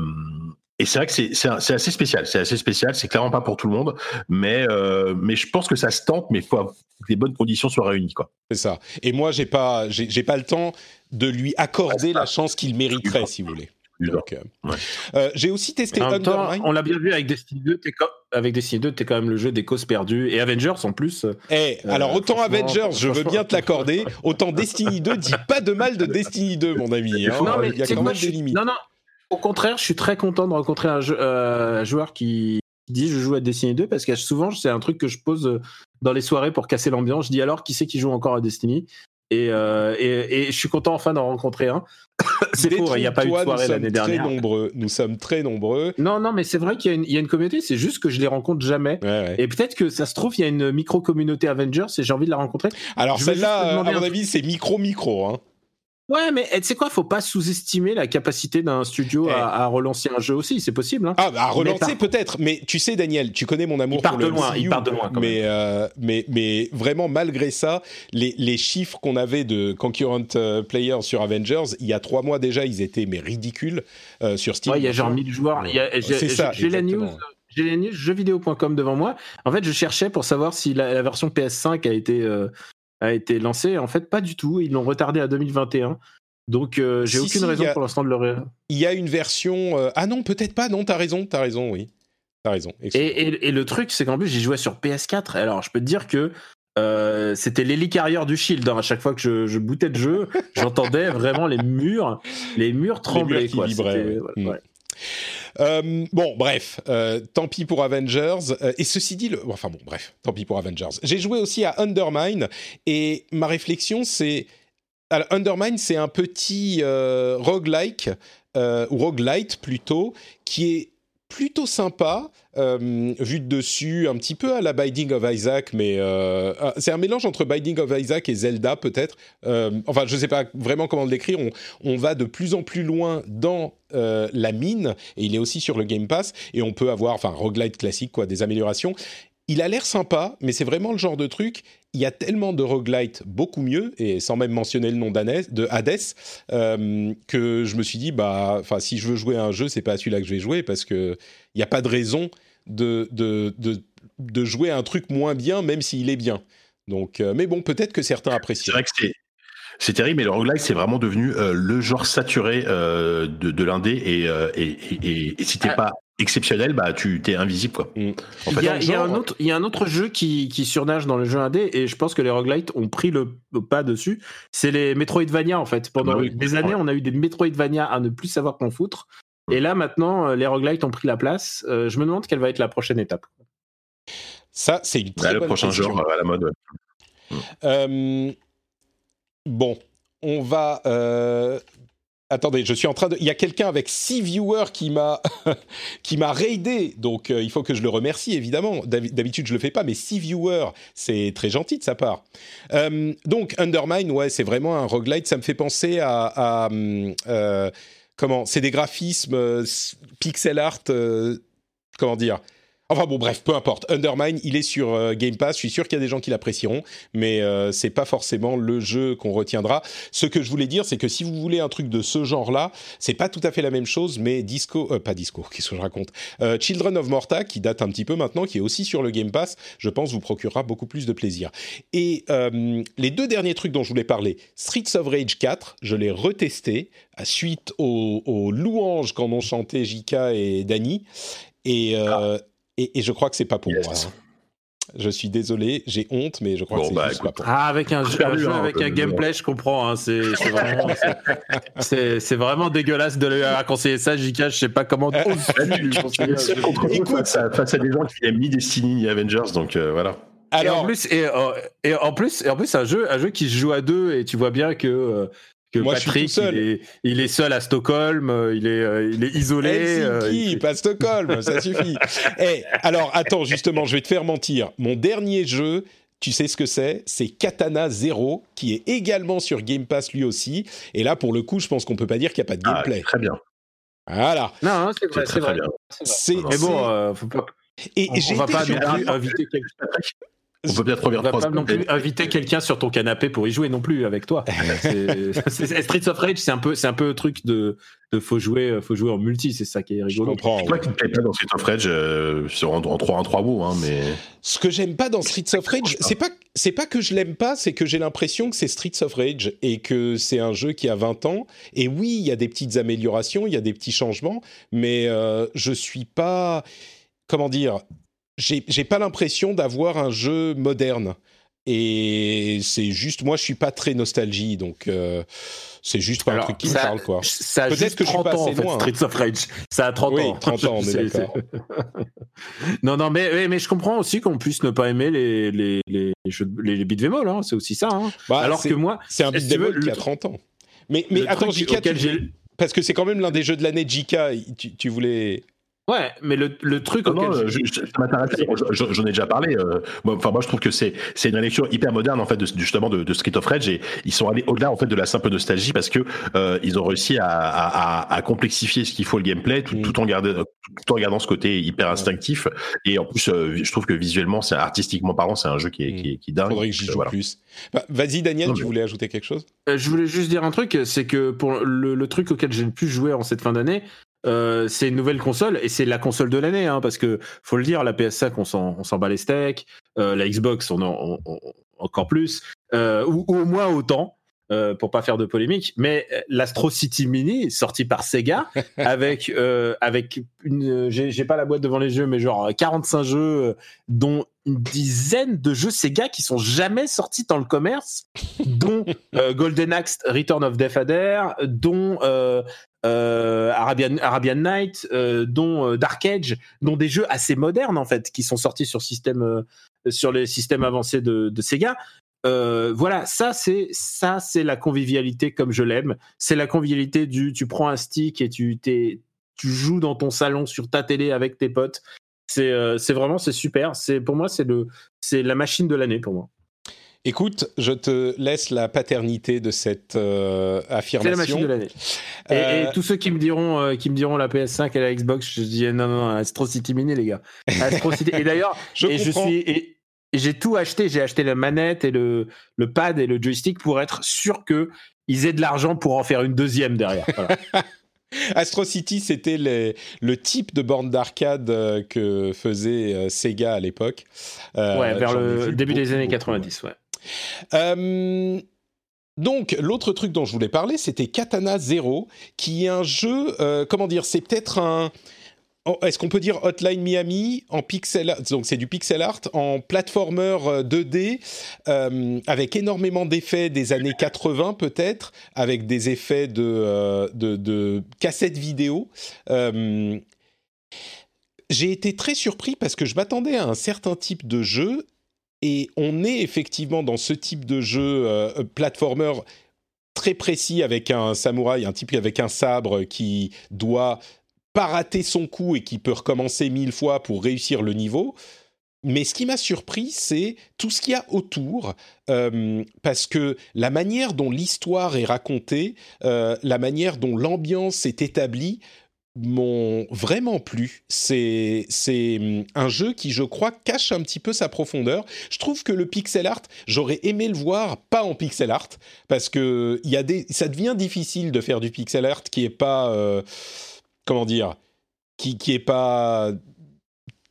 et c'est vrai que c'est assez spécial. C'est assez spécial. C'est clairement pas pour tout le monde, mais euh, mais je pense que ça se tente, mais il faut que les bonnes conditions soient réunies, quoi. C'est ça. Et moi, j'ai pas, j'ai pas le temps de lui accorder c'est la ça. chance qu'il mériterait, si vous voulez. Donc, euh, Ouais. euh, j'ai aussi testé En même temps, Undermine. on l'a bien vu avec Destiny 2. t'es avec Destiny 2, t'es quand même le jeu des causes perdues et Avengers en plus. Eh, Euh, alors autant Avengers, je veux bien te l'accorder, autant Destiny 2, dis pas de mal de Destiny 2, mon ami. hein. non, mais Il y a c'est quand même des limites. Non, non. Au contraire, je suis très content de rencontrer un, jeu- euh, un joueur qui dit je joue à Destiny 2 parce que souvent c'est un truc que je pose euh, dans les soirées pour casser l'ambiance. Je dis alors qui c'est qui joue encore à Destiny? Et, euh, et, et je suis content enfin d'en rencontrer un. c'est faux, il n'y a pas eu de soirée l'année dernière. Très nombreux, nous sommes très nombreux. Non, non, mais c'est vrai qu'il y, a une- il y a une communauté, c'est juste que je les rencontre jamais. Ouais, ouais. Et peut-être que ça se trouve, il y a une micro-communauté Avengers et j'ai envie de la rencontrer. Alors celle-là, à mon avis, c'est micro-micro. Hein. Ouais, mais eh, tu sais quoi, faut pas sous-estimer la capacité d'un studio Eh. à, à relancer un jeu aussi, c'est possible. Hein. Ah, bah, à relancer peut-être, mais tu sais, Daniel, tu connais mon amour Il part pour le de loin, MCU, il part de loin, quand mais, euh, mais, mais vraiment, malgré ça, les, les chiffres qu'on avait de concurrent euh, players sur Avengers, il y a trois mois déjà, ils étaient mais ridicules euh, sur Steam. Ouais, il y a genre sûr. 1000 joueurs. C'est ça, j'ai- la news. J'ai la news jeuxvideo.com devant moi. En fait, je cherchais pour savoir si la, la version PS5 a été, euh, a été lancée. En fait, pas du tout. Ils l'ont retardé à 2021. Donc, euh, j'ai Si, aucune si, raison a- pour l'instant de le. Il y a une version. euh, Ah non, peut-être pas. Non, t'as raison, t'as raison, oui. T'as raison. Et, et- et le truc, c'est qu'en plus, j'ai joué sur PS4. Alors, je peux te dire que euh, c'était l'hélicarrière du Shield. hein. À chaque fois que je, je bootais le jeu, j'entendais vraiment les murs, les murs trembler. qui quoi. vibraient, ouais. voilà, Mm. ouais. Euh, bon, bref, euh, tant pis pour Avengers. Euh, et ceci dit, le... enfin bon, bref, tant pis pour Avengers. J'ai joué aussi à Undermine et ma réflexion, c'est. Undermine, c'est un petit roguelike, ou roguelite plutôt, qui est plutôt sympa, euh, vu de dessus, un petit peu à la Binding of Isaac, mais euh, c'est un mélange entre Binding of Isaac et Zelda peut-être. Euh, enfin, je ne sais pas vraiment comment le décrire. On, on, va de plus en plus loin dans la mine, et il est aussi sur le Game Pass, et on peut avoir, enfin, roguelite classique, quoi, des améliorations. Il a l'air sympa, mais c'est vraiment le genre de truc. Il y a tellement de roguelite beaucoup mieux, et sans même mentionner le nom de Hades, euh, que je me suis dit, bah, si je veux jouer à un jeu, c'est pas celui-là que je vais jouer, parce que il n'y a pas de raison de, de, de, de, jouer à un truc moins bien, même s'il est bien. Donc, euh, mais bon, peut-être que certains apprécient. C'est vrai que c'est c'est terrible, mais le roguelike, c'est vraiment devenu euh, le genre saturé euh, de, de l'indé. Et, euh, et, et, et, si t'es ah. pas exceptionnel, bah tu t'es invisible quoi. Mm. En fait, il, y a, il, y a un autre, il y a un autre jeu qui, qui surnage dans le jeu indé et je pense que les roguelites ont pris le pas dessus. C'est les Metroidvania en fait. Pendant bah oui, des années, on a eu des Metroidvania à ne plus savoir qu'en foutre. Et là maintenant, les roguelites ont pris la place. Euh, je me demande quelle va être la prochaine étape. Ça, c'est une très bah, bonne le prochain question. genre à la mode. Ouais. Euh, Bon, on va. Euh... Attendez, je suis en train de. Il y a quelqu'un avec six viewers qui m'a qui m'a raidé, donc euh, il faut que je le remercie évidemment. D'habitude je le fais pas, mais six viewers, c'est très gentil de sa part. Euh, donc Undermine, ouais, c'est vraiment un roguelite. Ça me fait penser à, euh, comment C'est des graphismes pixel art. comment dire Enfin bon, bref, peu importe. Undermine, il est sur euh, Game Pass. Je suis sûr qu'il y a des gens qui l'apprécieront, mais euh, c'est pas forcément le jeu qu'on retiendra. Ce que je voulais dire, c'est que si vous voulez un truc de ce genre-là, c'est pas tout à fait la même chose, mais Disco, euh, pas Disco, qu'est-ce que je raconte euh, Children of Morta, qui date un petit peu maintenant, qui est aussi sur le Game Pass, je pense vous procurera beaucoup plus de plaisir. Et les deux derniers trucs dont je voulais parler, Streets of Rage 4, je l'ai retesté à suite aux, louanges qu'en ont chanté Jika et Dani. Et, ah. Et, et, je crois que c'est pas pour yes. moi. Hein. Je suis désolé, j'ai honte, mais je crois bon, que c'est bah, juste pas pour Ah, avec un jeu, un jeu avec un gameplay, je comprends. Hein, c'est vraiment, vraiment, dégueulasse de lui conseiller ça, JK. Je sais pas comment. Écoute, ça, face à des gens qui aiment ni Destiny ni Avengers, donc euh, voilà. Alors, et en plus, et, et, en plus, et en plus, c'est un jeu, un jeu qui se joue à deux, et tu vois bien que. Euh, que Moi, Patrick, seul. Il, est, il, est, seul à Stockholm, il est, il est isolé. Helsinki, euh, pas Stockholm, ça suffit. hey, alors, attends, justement, je vais te faire mentir. Mon dernier jeu, tu sais ce que c'est? C'est Katana Zero, qui est également sur Game Pass lui aussi. Et là, pour le coup, je pense qu'on peut pas dire qu'il n'y a pas de gameplay. Ah, très bien. Voilà. Non, c'est vrai, c'est vrai. C'est Mais bon, euh, faut pas. Et, on, on va pas inviter quelqu'un. On peut peut-être revenir pas non plus inviter quelqu'un sur ton canapé pour y jouer non plus avec toi. Streets of Rage, c'est un peu, c'est un peu le truc de, de faut jouer, faut jouer en multi, c'est ça qui est rigolo. Je comprends. Je ne plaît pas dans Streets of Rage euh, en, en 3 en 3 mots, hein, mais. Ce que j'aime pas dans Streets of Rage, c'est pas, c'est pas que je l'aime pas, c'est que j'ai l'impression que c'est Streets of Rage et que c'est un jeu qui a 20 ans. Et oui, il y a des petites améliorations, il y a des petits changements, mais euh, je suis pas, comment dire j'ai pas l'impression d'avoir un jeu moderne. Et c'est juste, moi, je suis pas très nostalgie, donc euh, c'est juste pas Alors, un truc qui ça, me parle, quoi. Ça Peut-être que je suis pas ans, en fait, loin. Streets of Rage. Ça a 30 oui, ans. 30 ans, on est d'accord. non, non, mais, mais je comprends aussi qu'on puisse ne pas aimer les, les, les, jeux, les, les beat'em all, hein, c'est aussi ça. Hein. Bah, Alors que moi. C'est un beat'em all qui a 30 ans. Mais, mais attends, JK, parce que c'est quand même l'un des jeux de l'année, JK, tu, tu voulais. Ouais, mais le, le truc non, auquel non, je, je, ça m'intéresse. J'en ai déjà parlé. Euh, moi, enfin, moi, je trouve que c'est c'est une lecture hyper moderne en fait de, justement de, de Street of Rage et ils sont allés au-delà en fait de la simple nostalgie parce que euh, ils ont réussi à, à, à complexifier ce qu'il faut le gameplay tout, mm. tout en gardant tout en gardant ce côté hyper instinctif et en plus euh, je trouve que visuellement, c'est artistiquement parlant, c'est un jeu qui est, qui est, qui est dingue. Faudrait que j'y joue voilà. plus. Bah, Vas-y, Daniel, non, tu voulais ajouter quelque chose? Euh, Je voulais juste dire un truc, c'est que pour le, le truc auquel j'ai le plus joué en cette fin d'année euh, c'est une nouvelle console et c'est la console de l'année hein, parce que faut le dire la PS5 on s'en on s'en bat les steaks. Euh, la Xbox on en on, encore plus. Euh, ou, ou, au moins autant pour pas faire de polémique. Mais l'Astro City Mini sorti par Sega avec avec une j'ai pas la boîte devant les yeux mais genre 45 jeux dont une dizaine de jeux Sega qui sont jamais sortis dans le commerce, dont euh, Golden Axe Return of Death Adder, dont euh, Arabian, Arabian Night, euh, dont euh, Dark Age, dont des jeux assez modernes en fait, qui sont sortis sur système, sur les systèmes avancés de, Sega. voilà, ça c'est ça c'est la convivialité comme je l'aime. C'est la convivialité du tu prends un stick et tu t'es tu joues dans ton salon sur ta télé avec tes potes. C'est euh, c'est vraiment c'est super. C'est pour moi c'est le c'est la machine de l'année pour moi. Écoute, je te laisse la paternité de cette euh, C'est la affirmation. machine de l'année. Et, Euh, et tous ceux qui me diront euh, qui me diront la PS5 et la Xbox, je dis non non, non Astro City Mini les gars. Astro City. et d'ailleurs, Je et je comprends. suis et et j'ai tout acheté. J'ai acheté la manette et le le pad et le joystick pour être sûr que ils aient de l'argent pour en faire une deuxième derrière. Voilà. Astro City, c'était le type de borne d'arcade que faisait Sega à l'époque. Euh, ouais, vers le début des années beaucoup. 90. Ouais. Euh, donc, l'autre truc dont je voulais parler, c'était Katana Zero, qui est un jeu, euh, comment dire, c'est peut-être un... oh, Est-ce qu'on peut dire Hotline Miami en pixel art Donc c'est du pixel art en platformer euh, 2D euh, avec énormément d'effets des années 80 peut-être, avec des effets de, de, de cassettes vidéo. J'ai été très surpris parce que je m'attendais à un certain type de jeu et on est effectivement dans ce type de jeu euh, platformer très précis avec un samouraï, un type avec un sabre qui doit pas rater son coup et qui peut recommencer mille fois pour réussir le niveau. Mais ce qui m'a surpris, c'est tout ce qu'il y a autour, euh, parce que la manière dont l'histoire est racontée, euh, la manière dont l'ambiance est établie, m'ont vraiment plu. C'est c'est hum, un jeu qui, je crois, cache un petit peu sa profondeur. Je trouve que le pixel art, j'aurais aimé le voir pas en pixel art parce que y a des, ça devient difficile de faire du pixel art qui est pas, euh, comment dire, qui qui est pas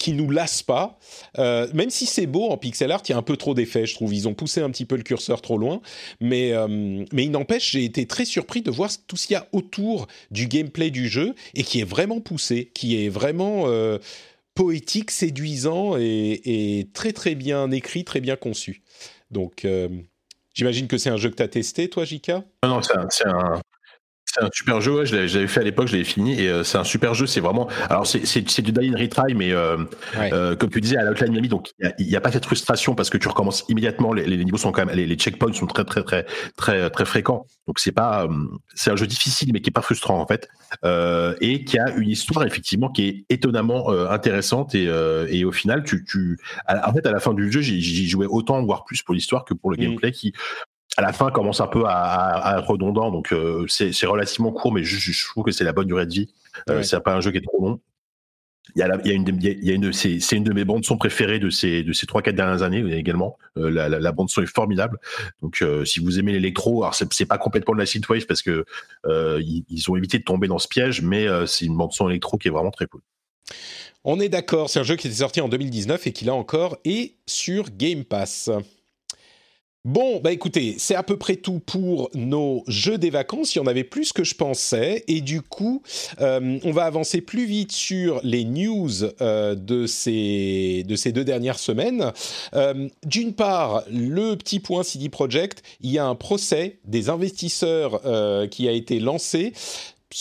qui nous lasse pas, Euh, même si c'est beau en pixel art, il y a un peu trop d'effets, je trouve. Ils ont poussé un petit peu le curseur trop loin, mais euh, mais il n'empêche, j'ai été très surpris de voir tout ce qu'il y a autour du gameplay du jeu et qui est vraiment poussé, qui est vraiment euh, poétique, séduisant et, très très bien écrit, très bien conçu. Donc, j'imagine que c'est un jeu que tu as testé, toi, Jika Non, non, c'est un, c'est un- super jeu. Ouais, je l'avais fait à l'époque, je l'avais fini et euh, c'est un super jeu. C'est vraiment. Alors, c'est- du die and retry, mais euh, Ouais. euh, comme tu disais, à l'Outline Miami, donc il n'y a, pas cette frustration parce que tu recommences immédiatement. Les, les niveaux sont quand même. Les, les checkpoints sont très, très, très, très, très fréquents. Donc, c'est pas. euh, c'est un jeu difficile, mais qui est pas frustrant, en fait. Euh, et qui a une histoire, effectivement, qui est étonnamment euh, intéressante. Et, euh, et au final, tu. tu à- en fait, à la fin du jeu, j'y j'y jouais autant, voire plus pour l'histoire que pour le Mm. gameplay qui à la fin commence un peu à, à- à être redondant. Donc euh, c'est relativement court mais je, trouve que c'est la bonne durée de vie. Euh, Ouais. c'est pas un jeu qui est trop long. Il y a, la- il y a une, il y a- c'est une de mes bandes son préférées de ces de ces trois quatre dernières années également. Euh, la, la, la bande son est formidable. Donc euh, si vous aimez l'électro alors c'est pas complètement de la synthwave parce que ils, ils ont évité de tomber dans ce piège mais c'est une bande son électro qui est vraiment très cool. On est d'accord, c'est un jeu qui était sorti en 2019 et qui là encore est sur Game Pass. Bon, bah écoutez, c'est à peu près tout pour nos jeux des vacances. Il y en avait plus que je pensais. Et du coup, euh, on va avancer plus vite sur les news euh, de, ces, de ces deux dernières semaines. Euh, D'une part, le petit point CD Projekt, il y a un procès des investisseurs qui a été lancé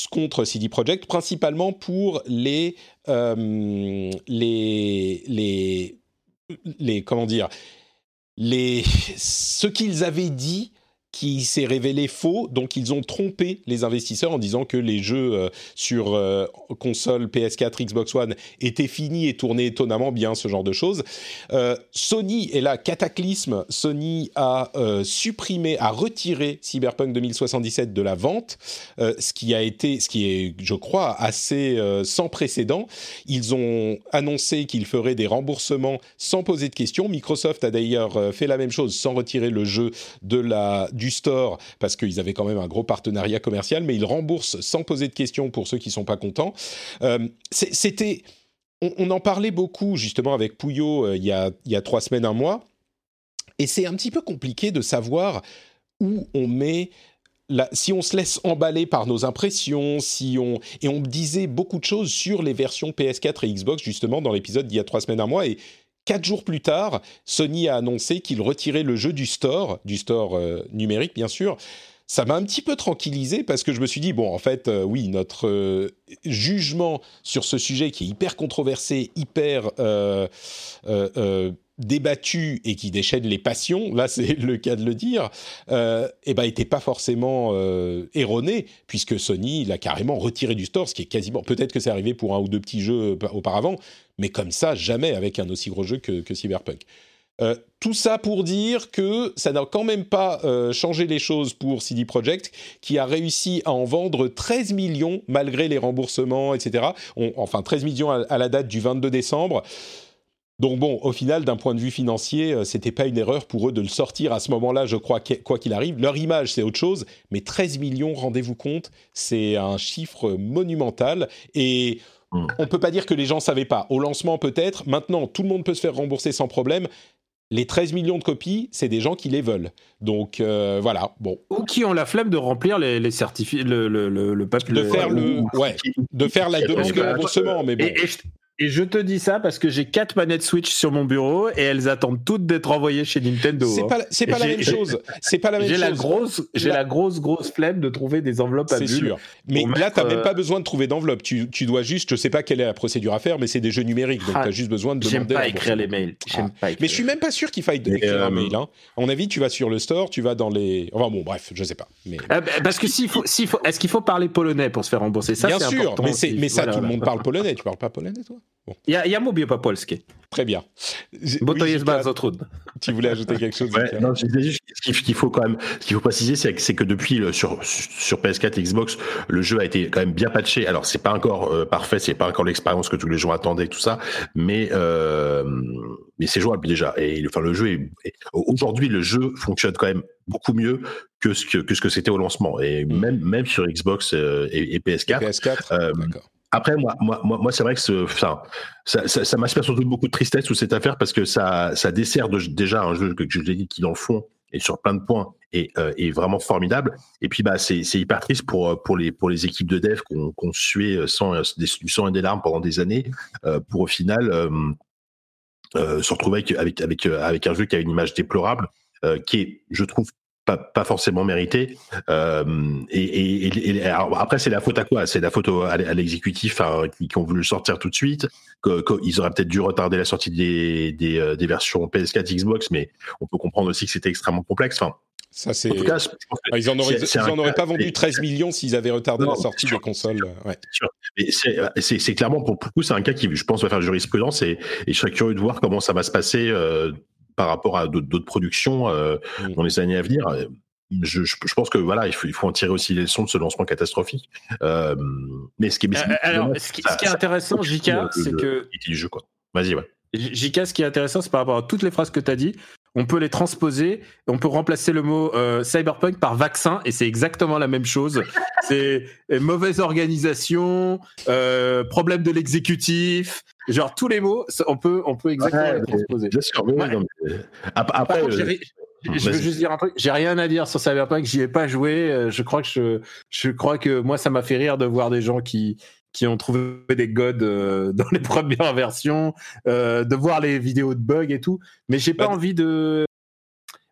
contre CD Projekt, principalement pour les, les, les, comment dire, les, ce qu'ils avaient dit qui s'est révélé faux, donc ils ont trompé les investisseurs en disant que les jeux euh, sur euh, console PS4, Xbox One étaient finis et tournaient étonnamment bien, ce genre de choses. Euh, Sony est là, cataclysme. Sony a euh, supprimé, a retiré Cyberpunk 2077 de la vente, ce qui a été, ce qui est, je crois, assez sans précédent. Ils ont annoncé qu'ils feraient des remboursements sans poser de questions. Microsoft a d'ailleurs fait la même chose sans retirer le jeu de la, du store parce qu'ils avaient quand même un gros partenariat commercial, mais ils remboursent sans poser de questions pour ceux qui sont pas contents. Euh, C'était, on, en parlait beaucoup justement avec Pouillot euh, il, y a, il y a trois semaines, un mois, et c'est un petit peu compliqué de savoir où on met la- si on se laisse emballer par nos impressions, si on et on disait beaucoup de choses sur les versions PS4 et Xbox justement dans l'épisode d'il y a trois semaines un mois et quatre jours plus tard, Sony a annoncé qu'il retirait le jeu du store, du store euh, numérique bien sûr. Ça m'a un petit peu tranquillisé parce que je me suis dit bon en fait euh, oui notre euh, jugement sur ce sujet qui est hyper controversé, hyper débattu et qui déchaîne les passions, là c'est le cas de le dire, euh, eh ben était pas forcément euh, erroné puisque Sony l'a carrément retiré du store, ce qui est quasiment peut-être que c'est arrivé pour un ou deux petits jeux euh, auparavant, mais comme ça jamais avec un aussi gros jeu que, Cyberpunk. Euh, tout ça pour dire que ça n'a quand même pas changé les choses pour CD Projekt, qui a réussi à en vendre 13 millions malgré les remboursements, etc. Enfin, 13 millions à la date du 22 décembre. Donc bon, au final, d'un point de vue financier, euh, c'était pas une erreur pour eux de le sortir à ce moment-là, je crois, qu- quoi qu'il arrive. Leur image, c'est autre chose, mais 13 millions, rendez-vous compte, c'est un chiffre monumental. Et Mm. on peut pas dire que les gens savaient pas. Au lancement, peut-être. Maintenant, tout le monde peut se faire rembourser sans problème. Les 13 millions de copies, c'est des gens qui les veulent. Donc euh, voilà, bon, Ou qui ont la flemme de remplir les, les certificats, le, le, le, le papier. de faire le, ouais, de faire la demande de que- remboursement, mais bon. Et, et je, et je te dis ça parce que j'ai quatre manettes Switch sur mon bureau et elles attendent toutes d'être envoyées chez Nintendo. C'est hein. pas, c'est pas la même chose. C'est pas la même J'ai chose. la grosse, j'ai La- la grosse grosse flemme de trouver des enveloppes à C'est bulles. sûr. Mais là, tu n'as même euh, pas besoin de trouver d'enveloppe. Tu, tu dois juste, je sais pas quelle est la procédure à faire, mais c'est des jeux numériques, donc Ah, tu as juste besoin de J'aime demander. pas le écrire les mails. J'aime Ah. pas écrire. Mais je suis même pas sûr qu'il faille écrire un euh, mail. Hein. À mon avis, tu vas sur le store, tu vas dans les. Enfin bon, bref, je sais pas. Mais Ah, bah, parce que s'il faut, s'il faut, est-ce qu'il faut parler polonais pour se faire rembourser? Ça bien c'est sûr, mais, c'est- mais ça, tout le monde parle polonais. Tu parles pas polonais, toi? Ja, ja mówię po polsku. très bien. Bo to Oui, jest Jika, bardzo trudne. tu voulais ajouter quelque chose Ouais, non, je disais juste ce qu'il- faut quand même, ce qu'il faut préciser, c'est que, depuis le, sur sur PS4 et Xbox, le jeu a été quand même bien patché. Alors c'est pas encore euh, parfait, c'est pas encore l'expérience que tous les gens attendaient, tout ça, mais euh, mais c'est jouable déjà. Et enfin le jeu est, aujourd'hui le jeu fonctionne quand même beaucoup mieux que ce que que ce que c'était au lancement et Mm. même même sur Xbox euh, et, et PS4. PS4 Euh, D'accord. Après, moi, moi, moi, moi c'est vrai que ce, ça, ça, ça m'inspire surtout beaucoup de tristesse sous cette affaire parce que ça, ça dessert de- déjà un jeu que, je l'ai dit qui, dans le fond, est sur plein de points et euh, est vraiment formidable. Et puis, bah, c'est hyper triste pour, euh, pour, les, pour les équipes de dev qu'on qu'on suait sans, euh, des, du sang et des larmes pendant des années euh, pour au final euh, se retrouver avec, avec, avec, avec un jeu qui a une image déplorable, qui est, je trouve, pas, pas forcément mérité. Euh, et, après, c'est la faute à quoi? C'est la faute au- à l'exécutif hein, qui, qui ont voulu le sortir tout de suite. que- que- ils auraient peut-être dû retarder la sortie des, des, euh, des versions PS4, Xbox, mais on peut comprendre aussi que c'était extrêmement complexe. Enfin, Ça, c'est. en tout cas, je Ah, ils en auraient, pas vendu mais- 13 millions s'ils avaient retardé Non, la sortie des consoles. euh, Ouais. C'est- clairement pour pour le coup, c'est un cas qui, je pense, va faire jurisprudence et, et je serais curieux de voir comment ça va se passer euh, par rapport à d'autres productions euh, dans les années à venir. Euh, Je, je, je pense que voilà, il faut, il faut en tirer aussi les leçons de ce lancement catastrophique. Euh, mais ce qui est, mais ce qui alors, ce qui, ça- est ça- intéressant, ça- JK, c'est que. Vas-y, ouais. JK, ce qui est intéressant, c'est par rapport à toutes les phrases que tu as dit, on peut les transposer, on peut remplacer le mot euh, cyberpunk par vaccin, et c'est exactement la même chose. C'est euh, mauvaise organisation, euh, problème de l'exécutif, genre tous les mots, on peut, on peut exactement Ouais, les transposer. Bien sûr, mais ouais, non, mais, après, je veux juste dire un truc, j'ai rien à dire sur Cyberpunk, j'y ai pas joué, je crois que je, je crois que moi ça m'a fait rire de voir des gens qui qui ont trouvé des gods euh, dans les premières versions, euh, de voir les vidéos de bugs et tout, mais j'ai pas envie de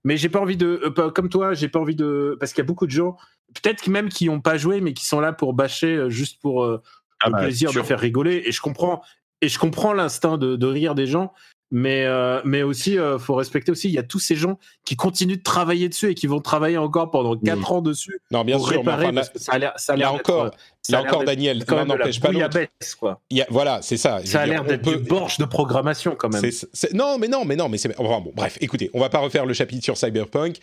mais j'ai pas envie de euh, comme toi, j'ai pas envie de parce qu'il y a beaucoup de gens peut-être même qui ont pas joué mais qui sont là pour bâcher euh, juste pour Ah le bah, plaisir sûr. de faire rigoler. Et je comprends et je comprends l'instinct de, de rire des gens mais euh, mais aussi euh, faut respecter aussi il y a tous ces gens qui continuent de travailler dessus et qui vont travailler encore pendant quatre ans dessus Non, bien pour sûr, mais réparer enfin, parce que ça a l'air ça a l'air encore, euh, ça là a l'air encore, d'être Daniel, la n'empêche pas bouillabaisse, quoi Il y a- Voilà, c'est ça. Ça a l'air d'être peut- du borge de programmation quand même non, mais non, mais non, mais c'est. Enfin, bon, bref, écoutez, on va pas refaire le chapitre sur Cyberpunk.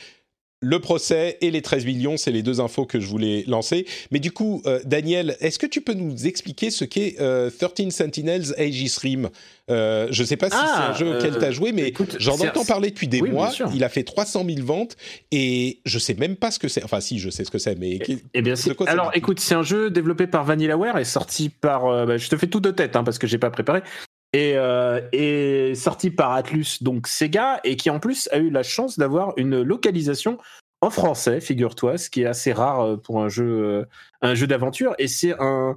Le procès et les 13 millions, c'est les deux infos que je voulais lancer. Mais du coup, euh, Daniel, est-ce que tu peux nous expliquer ce qu'est euh, 13 Sentinels Aegis Rim? Euh, Je sais pas si Ah, c'est un jeu auquel euh, tu as joué, mais j'en entends parler depuis des oui, mois. Il a fait 300 000 ventes et je sais même pas ce que c'est. Enfin, si, je sais ce que c'est, mais. Eh bien, de c'est- quoi alors écoute, c'est un jeu développé par Vanillaware et sorti par. euh, bah, je te fais tout de tête hein, parce que j'ai pas préparé. Et, euh, et sorti par Atlus, donc Sega, et qui en plus a eu la chance d'avoir une localisation en français, figure-toi, ce qui est assez rare euh, pour un jeu, euh, un jeu d'aventure. Et c'est un,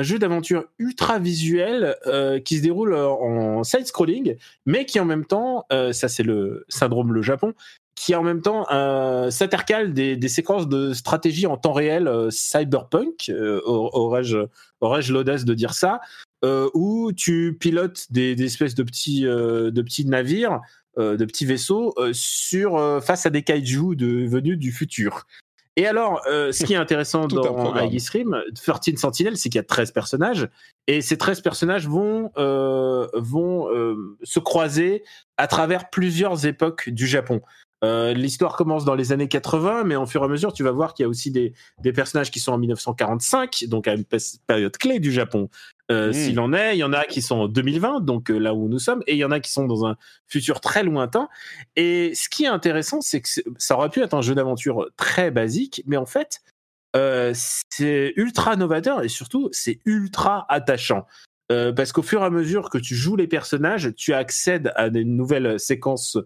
jeu d'aventure ultra visuel qui se déroule en side-scrolling, mais qui en même temps, ça c'est le syndrome le Japon, qui en même temps euh, s'intercale des, des séquences de stratégie en temps réel euh, cyberpunk, euh, au- aurais-je l'audace de dire ça, où tu pilotes des, des espèces de petits, de petits navires de petits vaisseaux sur face à des kaiju de, venus du futur. Et alors, ce qui est intéressant dans Aegis Rim, 13 Sentinel, c'est qu'il y a 13 personnages, et ces 13 personnages vont, vont se croiser à travers plusieurs époques du Japon. Euh, l'histoire commence dans les années 80, mais en fur et à mesure, tu vas voir qu'il y a aussi des, des, personnages qui sont en 1945, donc à une période clé du Japon. Euh, mmh. S'il en est, il y en a qui sont en 2020, donc euh, là où nous sommes, et il y en a qui sont dans un futur très lointain. Et ce qui est intéressant, c'est que ça aurait pu être un jeu d'aventure très basique, mais en fait, c'est ultra novateur et surtout, c'est ultra attachant. parce qu'au fur et à mesure que tu joues les personnages, tu accèdes à des nouvelles séquences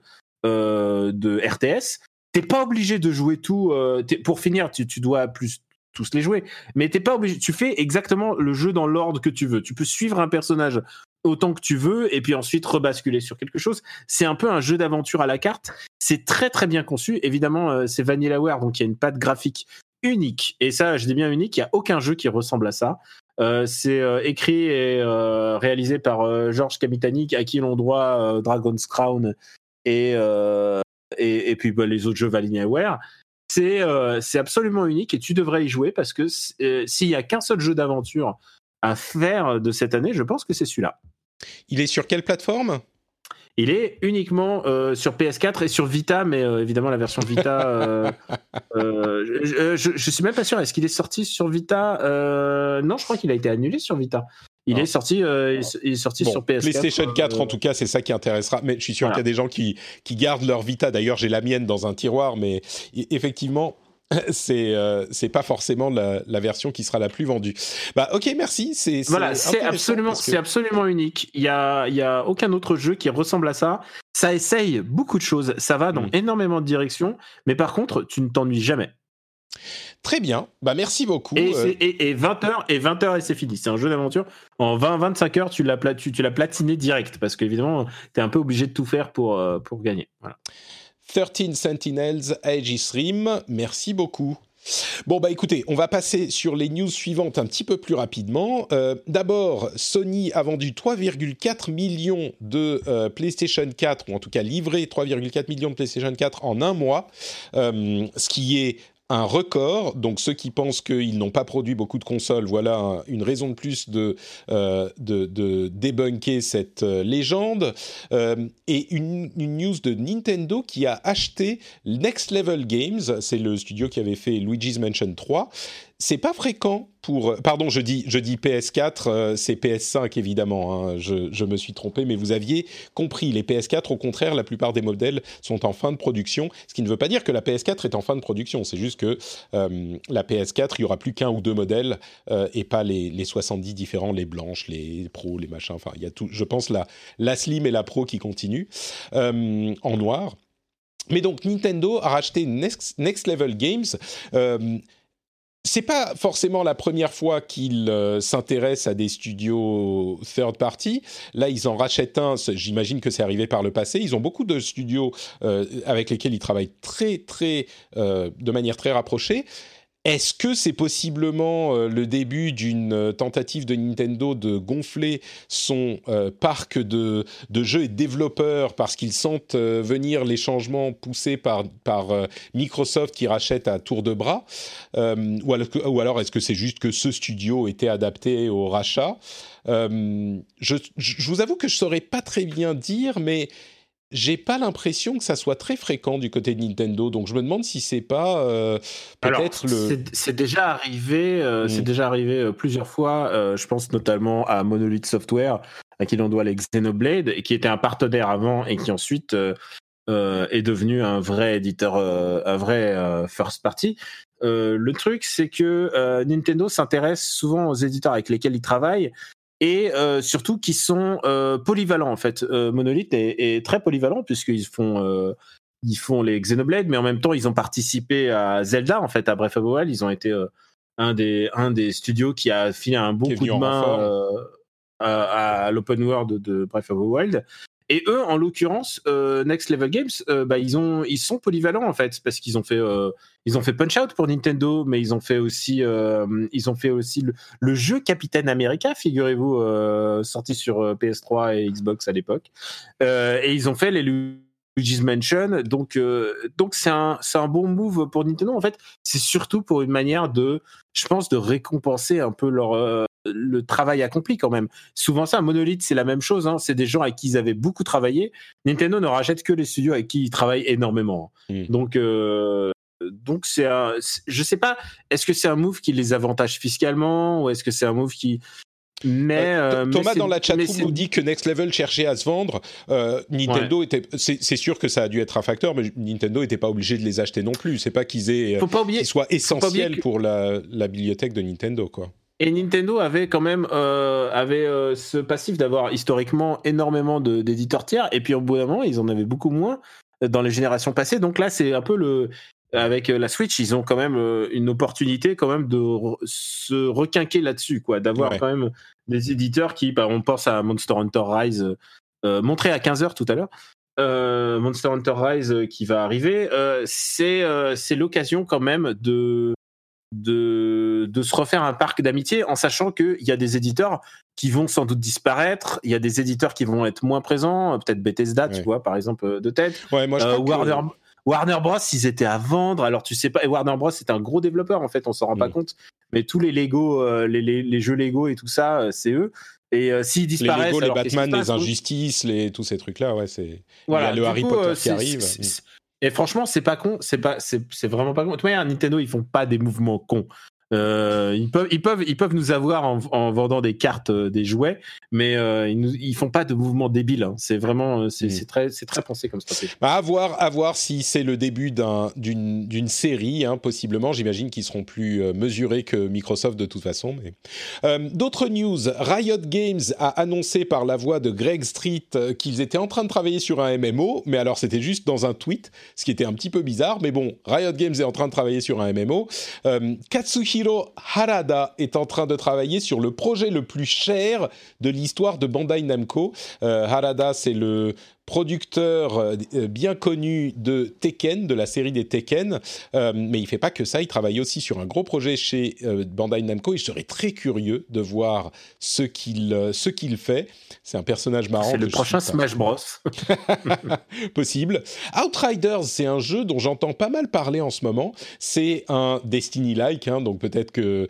de RTS. T'es pas obligé de jouer tout. Euh, pour finir, tu, dois plus tous les jouer, mais t'es pas obligé. Tu fais exactement le jeu dans l'ordre que tu veux. Tu peux suivre un personnage autant que tu veux et puis ensuite rebasculer sur quelque chose. C'est un peu un jeu d'aventure à la carte. C'est très très bien conçu. Évidemment, euh, c'est Vanillaware, donc il y a une patte graphique unique. Et ça, je dis bien unique. Il y a aucun jeu qui ressemble à ça. Euh, c'est écrit et réalisé par Georges Kamitani, à qui l'on doit Dragon's Crown euh, et, et, puis bah, les autres jeux Vanillaware. C'est euh, c'est absolument unique et tu devrais y jouer parce que euh, s'il y a qu'un seul jeu d'aventure à faire de cette année, je pense que c'est celui-là. Il est sur quelle plateforme? Il est uniquement sur PS4 et sur Vita, mais évidemment la version Vita. je, je, suis même pas sûr. Est-ce qu'il est sorti sur Vita? Non, je crois qu'il a été annulé sur Vita. Il est sorti, euh, il est sorti sur PS4. PlayStation 4, en tout cas, c'est ça qui intéressera. Mais je suis sûr qu'il y a des gens qui, qui gardent leur Vita. D'ailleurs, j'ai la mienne dans un tiroir, mais effectivement, c'est euh, c'est pas forcément la, la, version qui sera la plus vendue. Bah ok merci c'est voilà c'est absolument c'est absolument unique. Il y a il y a aucun autre jeu qui ressemble à ça. Ça essaye beaucoup de choses, ça va dans mm. énormément de directions, mais par contre tu ne t'ennuies jamais. Très bien, bah merci beaucoup. Et, 20h euh. et 20h et c'est fini. C'est un jeu d'aventure. En 20-25 heures, tu l'as tu, tu platiné direct parce qu'évidemment, tu es un peu obligé de tout faire pour, euh, pour gagner. Voilà. 13 Sentinels Aegis Rim, merci beaucoup. Bon bah écoutez, on va passer sur les news suivantes un petit peu plus rapidement. Euh, d'abord, Sony a vendu 3,4 millions de PlayStation 4, ou en tout cas livré 3,4 millions de PlayStation 4 en un mois, ce qui est un record. Donc ceux qui pensent qu'ils n'ont pas produit beaucoup de consoles, voilà une raison de plus de, euh, débunker cette euh, légende. Euh, et une, news de Nintendo qui a acheté Next Level Games, c'est le studio qui avait fait Luigi's Mansion 3 c'est pas fréquent pour. Pardon, je dis, je dis PS4, euh, c'est PS5 évidemment. Hein, je, me suis trompé, mais vous aviez compris. Les PS4, au contraire, la plupart des modèles sont en fin de production. Ce qui ne veut pas dire que la PS4 est en fin de production. C'est juste que euh, la PS4, il y aura plus qu'un ou deux modèles euh, et pas les, les, 70 différents, les blanches, les pros, les machins. Enfin, il y a tout. Je pense la la slim et la pro qui continuent en noir. Mais donc Nintendo a racheté Next Level Games c'est pas forcément la première fois qu'ils euh, s'intéressent à des studios third party. Là, ils en rachètent un. J'imagine que c'est arrivé par le passé. Ils ont beaucoup de studios euh, avec lesquels ils travaillent très, très, euh, de manière très rapprochée. Est-ce que c'est possiblement euh, le début d'une euh, tentative de Nintendo de gonfler son euh, parc de, jeux et de développeurs parce qu'ils sentent venir les changements poussés par, par Microsoft qui rachète à tour de bras ou alors, est-ce que c'est juste que ce studio était adapté au rachat? Je, je, vous avoue que je saurais pas très bien dire, mais j'ai pas l'impression que ça soit très fréquent du côté de Nintendo, donc je me demande si c'est pas euh, peut-être le. C'est déjà arrivé, euh, c'est déjà arrivé euh, plusieurs fois. je pense notamment à Monolith Software, à qui l'on doit les Xenoblade, qui était un partenaire avant et qui ensuite est devenu un vrai éditeur, un vrai first party. le truc, c'est que Nintendo s'intéresse souvent aux éditeurs avec lesquels il travaille et euh, surtout qui sont euh, polyvalents en fait. Euh, Monolith est, très polyvalent puisqu'ils font ils font les Xenoblade, mais en même temps ils ont participé à Zelda en fait à Breath of the Wild. Ils ont été un des un des studios qui a filé un bon coup de main à, l'open world de Breath of the Wild. Et eux, en l'occurrence, euh, Next Level Games, euh, bah, ils ont, ils sont polyvalents en fait, parce qu'ils ont fait, euh, fait Punch Out pour Nintendo, mais ils ont fait aussi, ils ont fait aussi le, jeu Capitaine America, figurez-vous, sorti sur PS3 et Xbox à l'époque. et ils ont fait les Luigi's Mansion. Donc, donc c'est un, un bon move pour Nintendo. En fait, c'est surtout pour une manière de, je pense, de récompenser un peu leur le travail accompli quand même. Souvent ça, Monolith, c'est la même chose. Hein. C'est des gens avec qui ils avaient beaucoup travaillé. Nintendo ne rachète que les studios avec qui ils travaillent énormément. Mm. Donc, euh, donc c'est un, je sais pas. Est-ce que c'est un move qui les avantage fiscalement ou est-ce que c'est un move qui mais, Euh, euh, mais Thomas dans la chat mais c'est- nous dit que Next Level cherchait à se vendre. Euh, Nintendo était, c'est sûr que ça a dû être un facteur, mais Nintendo n'était pas obligé de les acheter non plus. C'est pas qu'ils aient, faut pas oublier qu'ils soient essentiels que- pour la, la bibliothèque de Nintendo, quoi. Et Nintendo avait quand même euh, avait euh, ce passif d'avoir historiquement énormément d'éditeurs tiers, et puis au bout d'un moment, ils en avaient beaucoup moins dans les générations passées. Donc là, c'est un peu le avec euh, la Switch, ils ont quand même euh, une opportunité quand même de re- se requinquer là-dessus, quoi, d'avoir Ouais. quand même des éditeurs qui, bah, on pense à Monster Hunter Rise, euh, montré à 15h tout à l'heure. Euh, Monster Hunter Rise euh, qui va arriver, euh, c'est euh, c'est l'occasion quand même de de, de se refaire un parc d'amitié en sachant qu'il y a des éditeurs qui vont sans doute disparaître, il y a des éditeurs qui vont être moins présents, peut-être Bethesda, tu vois, par exemple, euh, de tête. Ouais, moi je Euh, que- Warner, Warner Bros, ils étaient à vendre, alors tu sais pas, et Warner Bros, c'est un gros développeur en fait, on s'en rend pas Mm. compte, mais tous les Lego, euh, les, les, les jeux Lego et tout ça, euh, c'est eux. Et s'ils les disparaissent, Lego, les qu'est-ce qui Batman, les injustices, les tous ces trucs-là, ouais, c'est. voilà, Il y a le Harry coup, Potter qui arrive. c'est- Et franchement, c'est pas con, c'est pas, c'est vraiment pas con. Toute manière, Nintendo, ils font pas des mouvements cons. Euh, ils peuvent, nous avoir en, en vendant des cartes, euh, des jouets, mais euh, ils, nous, ils font pas de mouvements débiles. hein. C'est vraiment, euh, c'est Mm. c'est très, c'est très pensé comme stratégie. Bah, à voir, à voir si c'est le début d'un- d'une d'une série, hein, possiblement. J'imagine qu'ils seront plus euh, mesurés que Microsoft de toute façon. Mais... Euh, D'autres news. Riot Games a annoncé par la voix de Greg Street qu'ils étaient en train de travailler sur un MMO, mais alors c'était juste dans un tweet, ce qui était un petit peu bizarre. Mais bon, Riot Games est en train de travailler sur un MMO. Euh, Katsuhiro Harada est en train de travailler sur le projet le plus cher de l'histoire de Bandai Namco. Euh, Harada, c'est le producteur euh, bien connu de Tekken, de la série des Tekken, Euh, mais il fait pas que ça, il travaille aussi sur un gros projet chez euh, Bandai Namco et je serais très curieux de voir ce qu'il euh, ce qu'il fait. C'est un personnage marrant. C'est le prochain Smash Bros. possible. Outriders, c'est un jeu dont j'entends pas mal parler en ce moment. C'est un Destiny-like, hein, donc peut-être que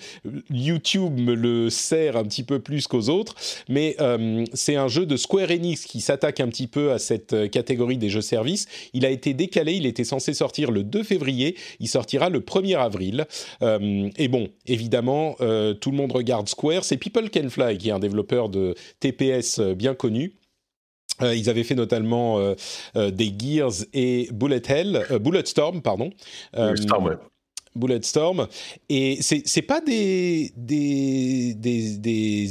YouTube me le sert un petit peu plus qu'aux autres, mais euh, c'est un jeu de Square Enix qui s'attaque un petit peu à cette euh, catégorie des jeux-services. Il a été décalé, il était censé sortir le 2 février, il sortira le 1er avril. Euh, et bon, évidemment, euh, tout le monde regarde Square, c'est People Can Fly qui est un développeur de TPS bien connu. Ils avaient fait notamment des Gears et Bullet Hell, Bulletstorm, pardon. Bulletstorm. Et c'est pas des des des, des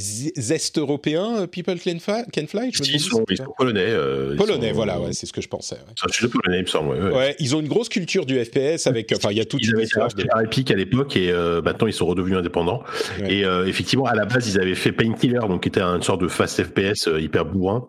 Est européens, euh, People Can Fly, Can Fly je me Ils demande sont, si ils sont polonais. euh, ils Polonais, sont- voilà, ouais, c'est ce que je pensais. ouais. C'est un polonais, il me semble. Ouais, ouais. Ouais, ils ont une grosse culture du FPS avec, enfin, il y a toute Ils une avaient histoire par Epic à l'époque et euh, maintenant ils sont redevenus indépendants. Et euh, effectivement, à la base, ils avaient fait Painkiller, donc qui était une sorte de fast FPS euh, hyper bourrin.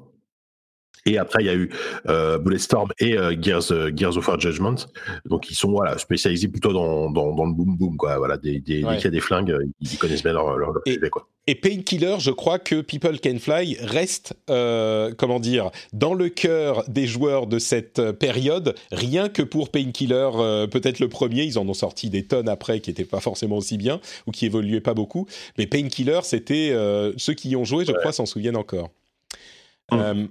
Et après, il y a eu euh, Bulletstorm et euh, Gears, euh, Gears of War Judgment. Donc, ils sont voilà, spécialisés plutôt dans, dans, dans le boom boom. Quoi. Voilà, des, des, Ouais. Dès qu'il y a des flingues, euh, ils connaissent bien leur, leur, leur Et- sujet, quoi. Et Painkiller, je crois que People Can Fly reste, comment dire, dans le cœur des joueurs de cette période, rien que pour Painkiller, peut-être le premier, ils en ont sorti des tonnes après qui n'étaient pas forcément aussi bien ou qui évoluaient pas beaucoup, mais Painkiller, c'était ceux qui y ont joué, je crois, s'en souviennent encore. Mm.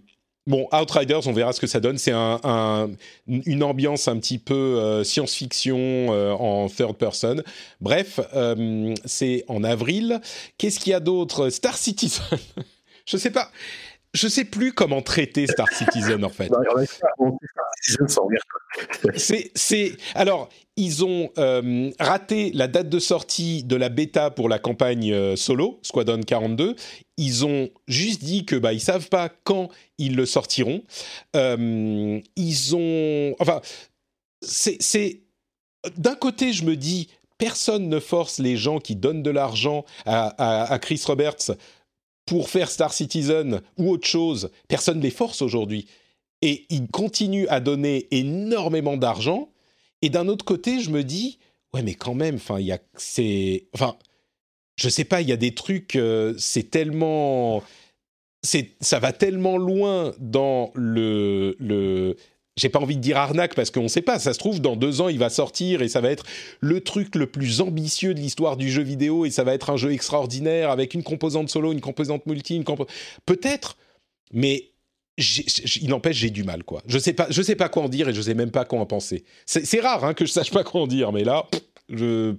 Bon, Outriders, on verra ce que ça donne. C'est un- une ambiance un petit peu euh, science-fiction euh, en third person. Bref, euh, c'est en avril. Qu'est-ce qu'il y a d'autre? Star Citizen. je sais pas. Je sais plus comment traiter Star Citizen en fait. C'est, c'est, alors, ils ont euh, raté la date de sortie de la bêta pour la campagne euh, solo, Squadron 42. Ils ont juste dit que bah ils savent pas quand ils le sortiront. Euh, ils ont, enfin, c'est, c'est d'un côté, je me dis, personne ne force les gens qui donnent de l'argent à, à- à Chris Roberts pour faire Star Citizen ou autre chose. Personne ne les force aujourd'hui. Et ils continuent à donner énormément d'argent. Et d'un autre côté, je me dis, ouais, mais quand même, enfin, il y a, c'est, enfin, je sais pas, il y a des trucs, euh, c'est tellement, c'est, ça va tellement loin dans le, le j'ai pas envie de dire arnaque parce qu'on sait pas. Ça se trouve dans deux ans il va sortir et ça va être le truc le plus ambitieux de l'histoire du jeu vidéo et ça va être un jeu extraordinaire avec une composante solo, une composante multi, une compo... peut-être, mais il n'empêche j'ai du mal quoi. Je sais pas, je sais pas quoi en dire et je sais même pas quoi en penser. C'est rare hein, que je sache pas quoi en dire, mais là, pff, je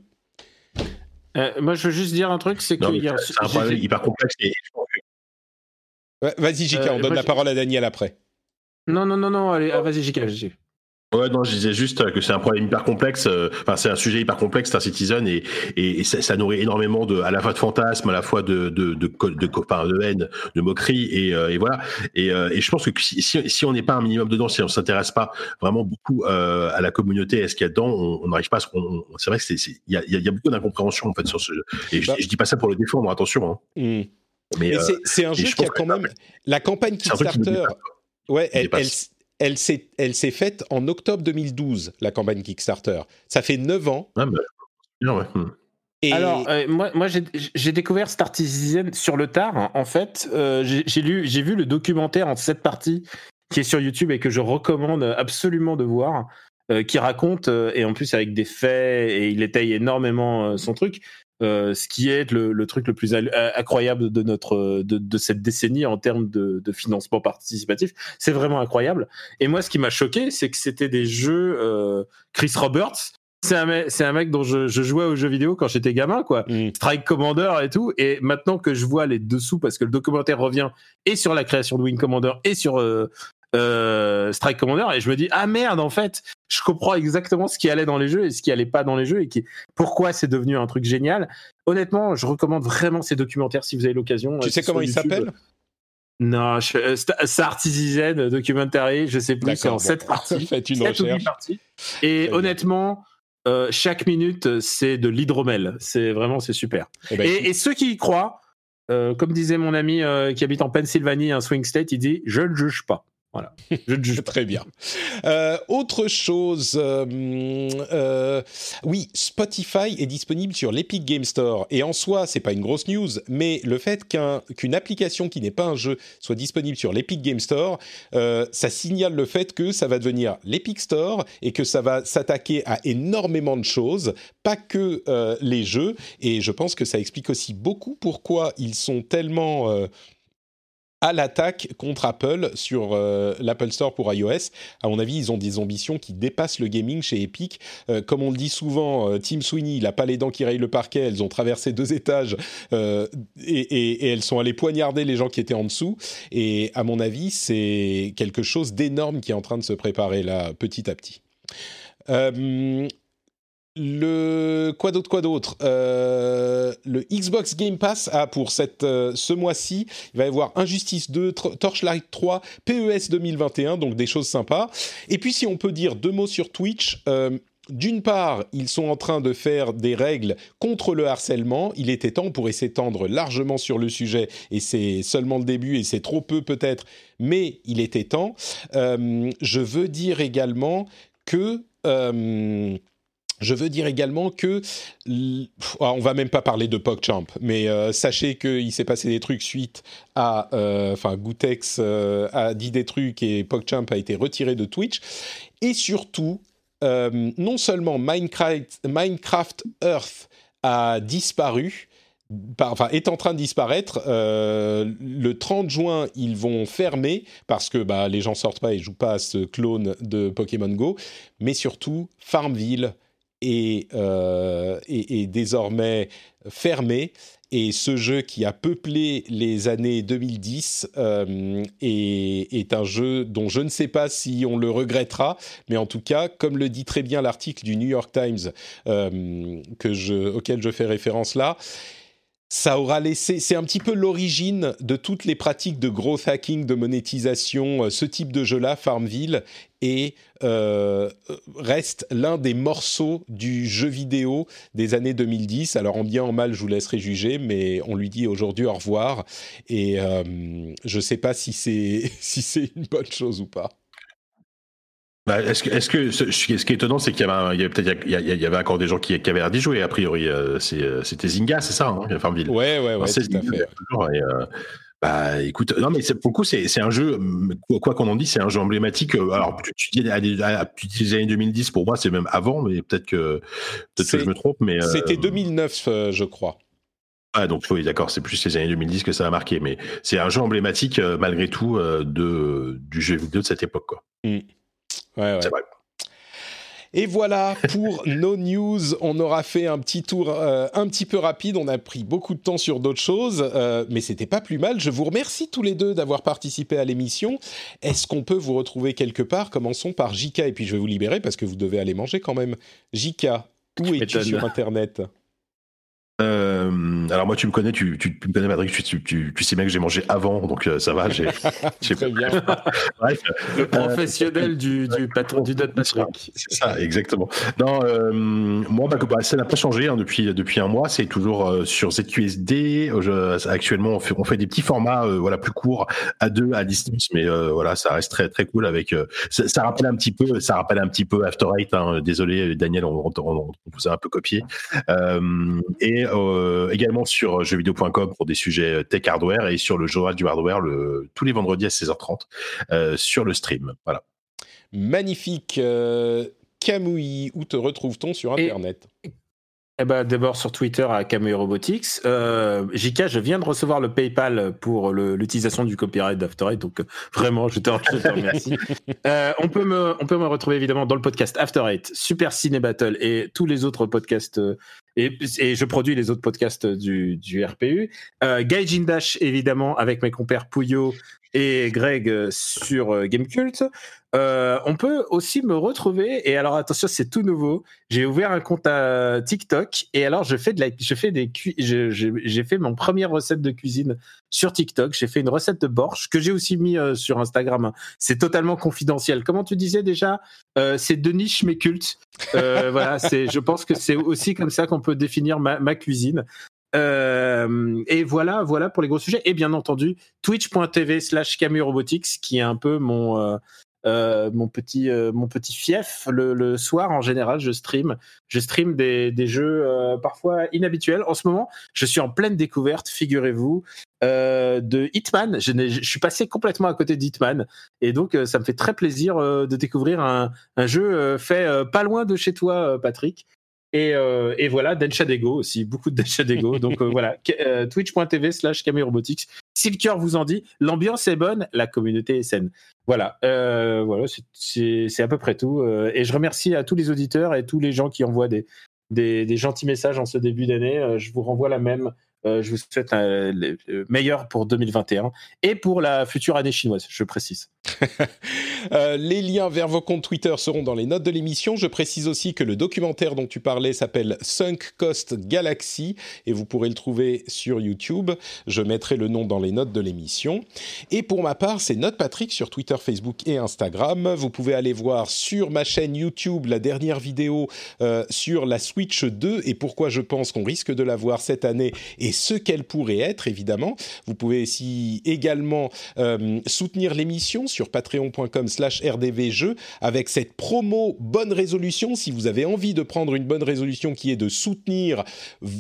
Euh, moi, je veux juste dire un truc, c'est que hier, c'est un problème hyper complexe. Et vas-y JK, Euh, on donne moi, la parole à Daniel après. Non, non, non, non, allez, ah, vas-y, JK, vas-y. Ouais, non, je disais juste que c'est un problème hyper complexe. euh, Enfin, c'est un sujet hyper complexe, Star Citizen, et, et, et ça, ça nourrit énormément de, à la fois de fantasmes, à la fois de de de de, de, enfin, de haine, de moquerie, et, euh, et voilà. Et, euh, et je pense que si, si, si on n'est pas un minimum dedans, si on s'intéresse pas vraiment beaucoup euh, à la communauté, à ce qu'il y a dedans, on n'arrive pas. à se- on- on- C'est vrai que c'est, c'est- il y a, il y a- il y a beaucoup d'incompréhension en fait sur ce jeu. Et je, Bah. je dis pas ça pour le défendre, attention. Hein. Mais Mais euh, c'est- c'est un jeu je qui a quand même la campagne c'est un Kickstarter. Ouais, elle, elle, dépasse. elle s'est elle s'est faite en octobre 2012 la campagne Kickstarter. Ça fait 9 ans. Ah, bah, ouais. Hmm. Et Alors, euh, moi, moi j'ai- j'ai découvert Star Citizen sur le tard. hein. En fait, euh, j'ai j'ai lu, j'ai vu le documentaire en sept parties qui est sur YouTube et que je recommande absolument de voir, euh, qui raconte euh, et en plus avec des faits et il étaye énormément euh, son truc. Euh, ce qui est le, le truc le plus euh, incroyable de notre de, de cette décennie en termes de, de financement participatif, c'est vraiment incroyable. Et moi, ce qui m'a choqué, c'est que c'était des jeux euh, Chris Roberts. C'est un, mec- c'est un mec dont je, je jouais aux jeux vidéo quand j'étais gamin, quoi. Hmm. Strike Commander et tout. Et maintenant que je vois les dessous, parce que le documentaire revient et sur la création de Wing Commander et sur euh, Strike Commander, et je me dis ah merde, en fait, je comprends exactement ce qui allait dans les jeux et ce qui allait pas dans les jeux et qui, pourquoi c'est devenu un truc génial. Honnêtement, je recommande vraiment ces documentaires si vous avez l'occasion. tu euh, sais comment il YouTube. s'appelle Non, je, euh, Star Citizen Documentary, je sais plus, c'est en sept bon. parties. Faites une recherche. parties. Et honnêtement, euh, chaque minute, c'est de l'hydromel. C'est vraiment, c'est super. Eh ben, Et, et ceux qui y croient, euh, comme disait mon ami euh, qui habite en Pennsylvanie, un swing state, il dit je ne juge pas. Voilà, je ne juge. Très bien. Euh, autre chose, euh, euh, oui, Spotify est disponible sur l'Epic Game Store et en soi, c'est pas une grosse news, mais le fait qu'un- qu'une application qui n'est pas un jeu soit disponible sur l'Epic Game Store, ça signale le fait que ça va devenir l'Epic Store et que ça va s'attaquer à énormément de choses, pas que les jeux. Et je pense que ça explique aussi beaucoup pourquoi ils sont tellement à l'attaque contre Apple sur euh, l'Apple Store pour iOS. À mon avis, ils ont des ambitions qui dépassent le gaming chez Epic. Euh, comme on le dit souvent, euh, Tim Sweeney, il n'a pas les dents qui rayent le parquet. Elles ont traversé deux étages et, elles sont allées poignarder les gens qui étaient en dessous. Et à mon avis, c'est quelque chose d'énorme qui est en train de se préparer là, petit à petit. Le quoi d'autre quoi d'autre? Euh, le Xbox Game Pass a pour cette euh, ce mois-ci il va y avoir Injustice 2 Tr- Torchlight 3 PES 2021 donc des choses sympas et puis si on peut dire deux mots sur Twitch euh, d'une part, ils sont en train de faire des règles contre le harcèlement. Il était temps, on pourrait s'étendre largement sur le sujet, et c'est seulement le début, et c'est trop peu peut-être, mais il était temps. Je veux dire également que... je veux dire également que, ah, on va même pas parler de PogChamp, mais euh, sachez qu'il s'est passé des trucs suite à, euh, enfin, Gootix euh, a dit des trucs et PogChamp a été retiré de Twitch, et surtout, non seulement Minecraft, Earth a disparu, par- enfin est en train de disparaître. le 30 juin, ils vont fermer parce que bah, les gens sortent pas et jouent pas à ce clone de Pokémon Go, mais surtout Farmville est, euh, est- est désormais fermé. Et ce jeu qui a peuplé les années 2010 euh, est, est un jeu dont je ne sais pas si on le regrettera, mais en tout cas, comme le dit très bien l'article du New York Times euh, que je, auquel je fais référence là, ça aura laissé, c'est un petit peu l'origine de toutes les pratiques de growth hacking, de monétisation, euh, ce type de jeu-là, Farmville, et euh, reste l'un des morceaux du jeu vidéo des années 2010. Alors en bien en mal, je vous laisserai juger, mais on lui dit aujourd'hui au revoir, et euh, je ne sais pas si c'est si c'est une bonne chose ou pas. Bah, est-ce que, est-ce que ce, ce qui est étonnant, c'est qu'il y avait, peut-être, il y, a- il y avait encore des gens qui, qui avaient l'air d'y jouer. A priori, euh, euh, c'était Zynga, c'est ça, hein, Farmville. Ouais, ouais, ouais, c'est tout à Zynga, fait. toujours, et, euh, Bah écoute, non mais pour le coup c'est un jeu quoi qu'on en dise c'est un jeu emblématique. Alors tu, tu dis à des- à- tu dis les années 2010 pour moi c'est même avant mais peut-être que peut-être que je me trompe mais euh, C'était 2009, euh, je crois. ah donc oui d'accord c'est plus les années 2010 que ça a marqué mais c'est un jeu emblématique malgré tout de du jeu vidéo de cette époque quoi. Ouais, vrai. Et voilà pour nos news. On aura fait un petit tour euh, un petit peu rapide. On a pris beaucoup de temps sur d'autres choses, euh, mais c'était pas plus mal. Je vous remercie tous les deux d'avoir participé à l'émission. Est-ce qu'on peut vous retrouver quelque part? Commençons par Jika et puis je vais vous libérer parce que vous devez aller manger quand même. Jika, où es-tu sur Internet? Euh, alors moi tu me connais tu, tu, tu me connais Patrick tu, sais bien que j'ai mangé avant donc euh, ça va j'ai Très bien. bref Le professionnel du, du patron du Dot Patrick. C'est ça, exactement. Non, euh, moi, bah, bah, ça n'a pas changé hein, depuis depuis un mois. C'est toujours euh, sur ZQSD. Euh, je- actuellement, on fait, on fait des petits formats, euh, voilà, plus courts, à deux, à distance, mais euh, voilà, ça reste très très cool. Avec, euh, ça, ça rappelle un petit peu, ça rappelle un petit peu After Eight. Hein, désolé, Daniel, on, on, vous a un peu copié. Euh, et euh, également sur jeuxvideo.com pour des sujets tech hardware et sur le journal du hardware le, tous les vendredis à 16h30 euh, sur le stream. Voilà. Magnifique. Euh, Camouille, où te retrouve-t-on sur Et- Internet? Eh ben, d'abord sur Twitter à Cameo Robotics. Euh, JK, je viens de recevoir le PayPal pour l'utilisation du copyright d'After Eight, donc euh, vraiment, je te, je te remercie. Euh, on, peut me, on peut me retrouver évidemment dans le podcast After Eight, Super Ciné Battle et tous les autres podcasts. euh, et, et je produis les autres podcasts du, du RPU. Euh, Gaijin Dash, évidemment, avec mes compères Pouillot et Greg sur Gamecult. Euh, on peut aussi me retrouver, et alors attention, c'est tout nouveau. J'ai ouvert un compte à TikTok, et alors je fais de la, je fais des, j'ai fait mon première recette de cuisine sur TikTok. J'ai fait une recette de borsch que j'ai aussi mis euh, sur Instagram. C'est totalement confidentiel. Comment tu disais déjà? Euh, C'est de niche mais culte. Euh, voilà, c'est. Je pense que c'est aussi comme ça qu'on peut définir ma, ma cuisine. Euh, et voilà, voilà pour les gros sujets. Et bien entendu, twitch.tv slash Camus Robotics, qui est un peu mon, euh, euh, mon, petit, euh, mon petit fief. Le, soir, en général, je stream. Je stream des, jeux euh, parfois inhabituels. En ce moment, je suis en pleine découverte, figurez-vous, de Hitman. Je, suis passé complètement à côté d'Hitman. Et donc, ça me fait très plaisir de découvrir un, jeu fait pas loin de chez toi, Patrick. Et, euh, et voilà, Denshadego aussi, beaucoup de Denshadego. Donc euh, voilà, euh, twitch.tv slash Robotics. Si le cœur vous en dit, l'ambiance est bonne, la communauté est saine. Voilà, euh, voilà c'est- à peu près tout. Et je remercie à tous les auditeurs et tous les gens qui envoient des, des, des gentils messages en ce début d'année. Je vous renvoie la même. Euh, je vous souhaite le meilleur pour 2021 et pour la future année chinoise, je précise. Euh, les liens vers vos comptes Twitter seront dans les notes de l'émission. Je précise aussi que le documentaire dont tu parlais s'appelle Sunk Cost Galaxy et vous pourrez le trouver sur YouTube. Je mettrai le nom dans les notes de l'émission. Et pour ma part, c'est Note Patrick sur Twitter, Facebook et Instagram. Vous pouvez aller voir sur ma chaîne YouTube la dernière vidéo euh, sur la Switch 2 et pourquoi je pense qu'on risque de la voir cette année et ce qu'elle pourrait être, évidemment. Vous pouvez aussi également euh, soutenir l'émission sur patreon.com slash rdvjeux avec cette promo bonne résolution. Si vous avez envie de prendre une bonne résolution qui est de soutenir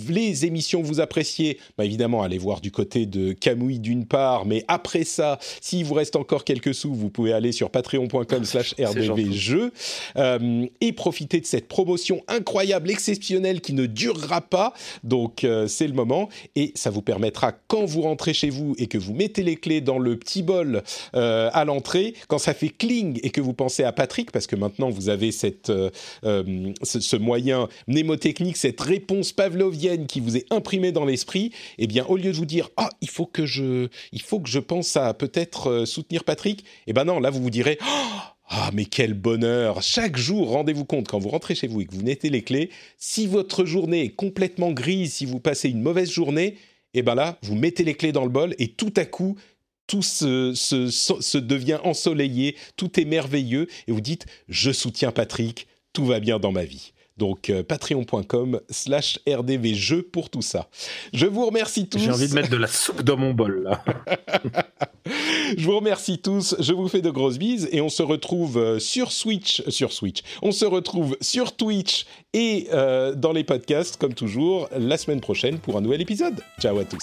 les émissions que vous appréciez, bah évidemment, allez voir du côté de Camouille d'une part, mais après ça, s'il vous reste encore quelques sous, vous pouvez aller sur patreon.com slash rdvjeux euh, et profiter de cette promotion incroyable, exceptionnelle qui ne durera pas. Donc euh, c'est le moment et ça vous permettra quand vous rentrez chez vous et que vous mettez les clés dans le petit bol euh, à l'entrée, quand ça fait cling et que vous pensez à Patrick, parce que maintenant vous avez cette, euh, euh, ce, moyen mnémotechnique, cette réponse pavlovienne qui vous est imprimée dans l'esprit, eh bien au lieu de vous dire ah il faut que je, il faut que je pense à peut-être soutenir Patrick, eh ben non là vous vous direz Ah, ah, mais quel bonheur Chaque jour, rendez-vous compte, quand vous rentrez chez vous et que vous mettez les clés, si votre journée est complètement grise, si vous passez une mauvaise journée, et ben là, vous mettez les clés dans le bol et tout à coup, tout se devient ensoleillé, tout est merveilleux et vous dites je soutiens Patrick, tout va bien dans ma vie. Donc euh, patreon.com slash rdvjeux pour tout ça. Je vous remercie tous. J'ai envie de mettre de la soupe dans mon bol là. je vous remercie tous, je vous fais de grosses bises et on se retrouve euh, sur Switch, euh, sur Switch. On se retrouve sur Twitch et euh, dans les podcasts comme toujours la semaine prochaine pour un nouvel épisode. Ciao à tous.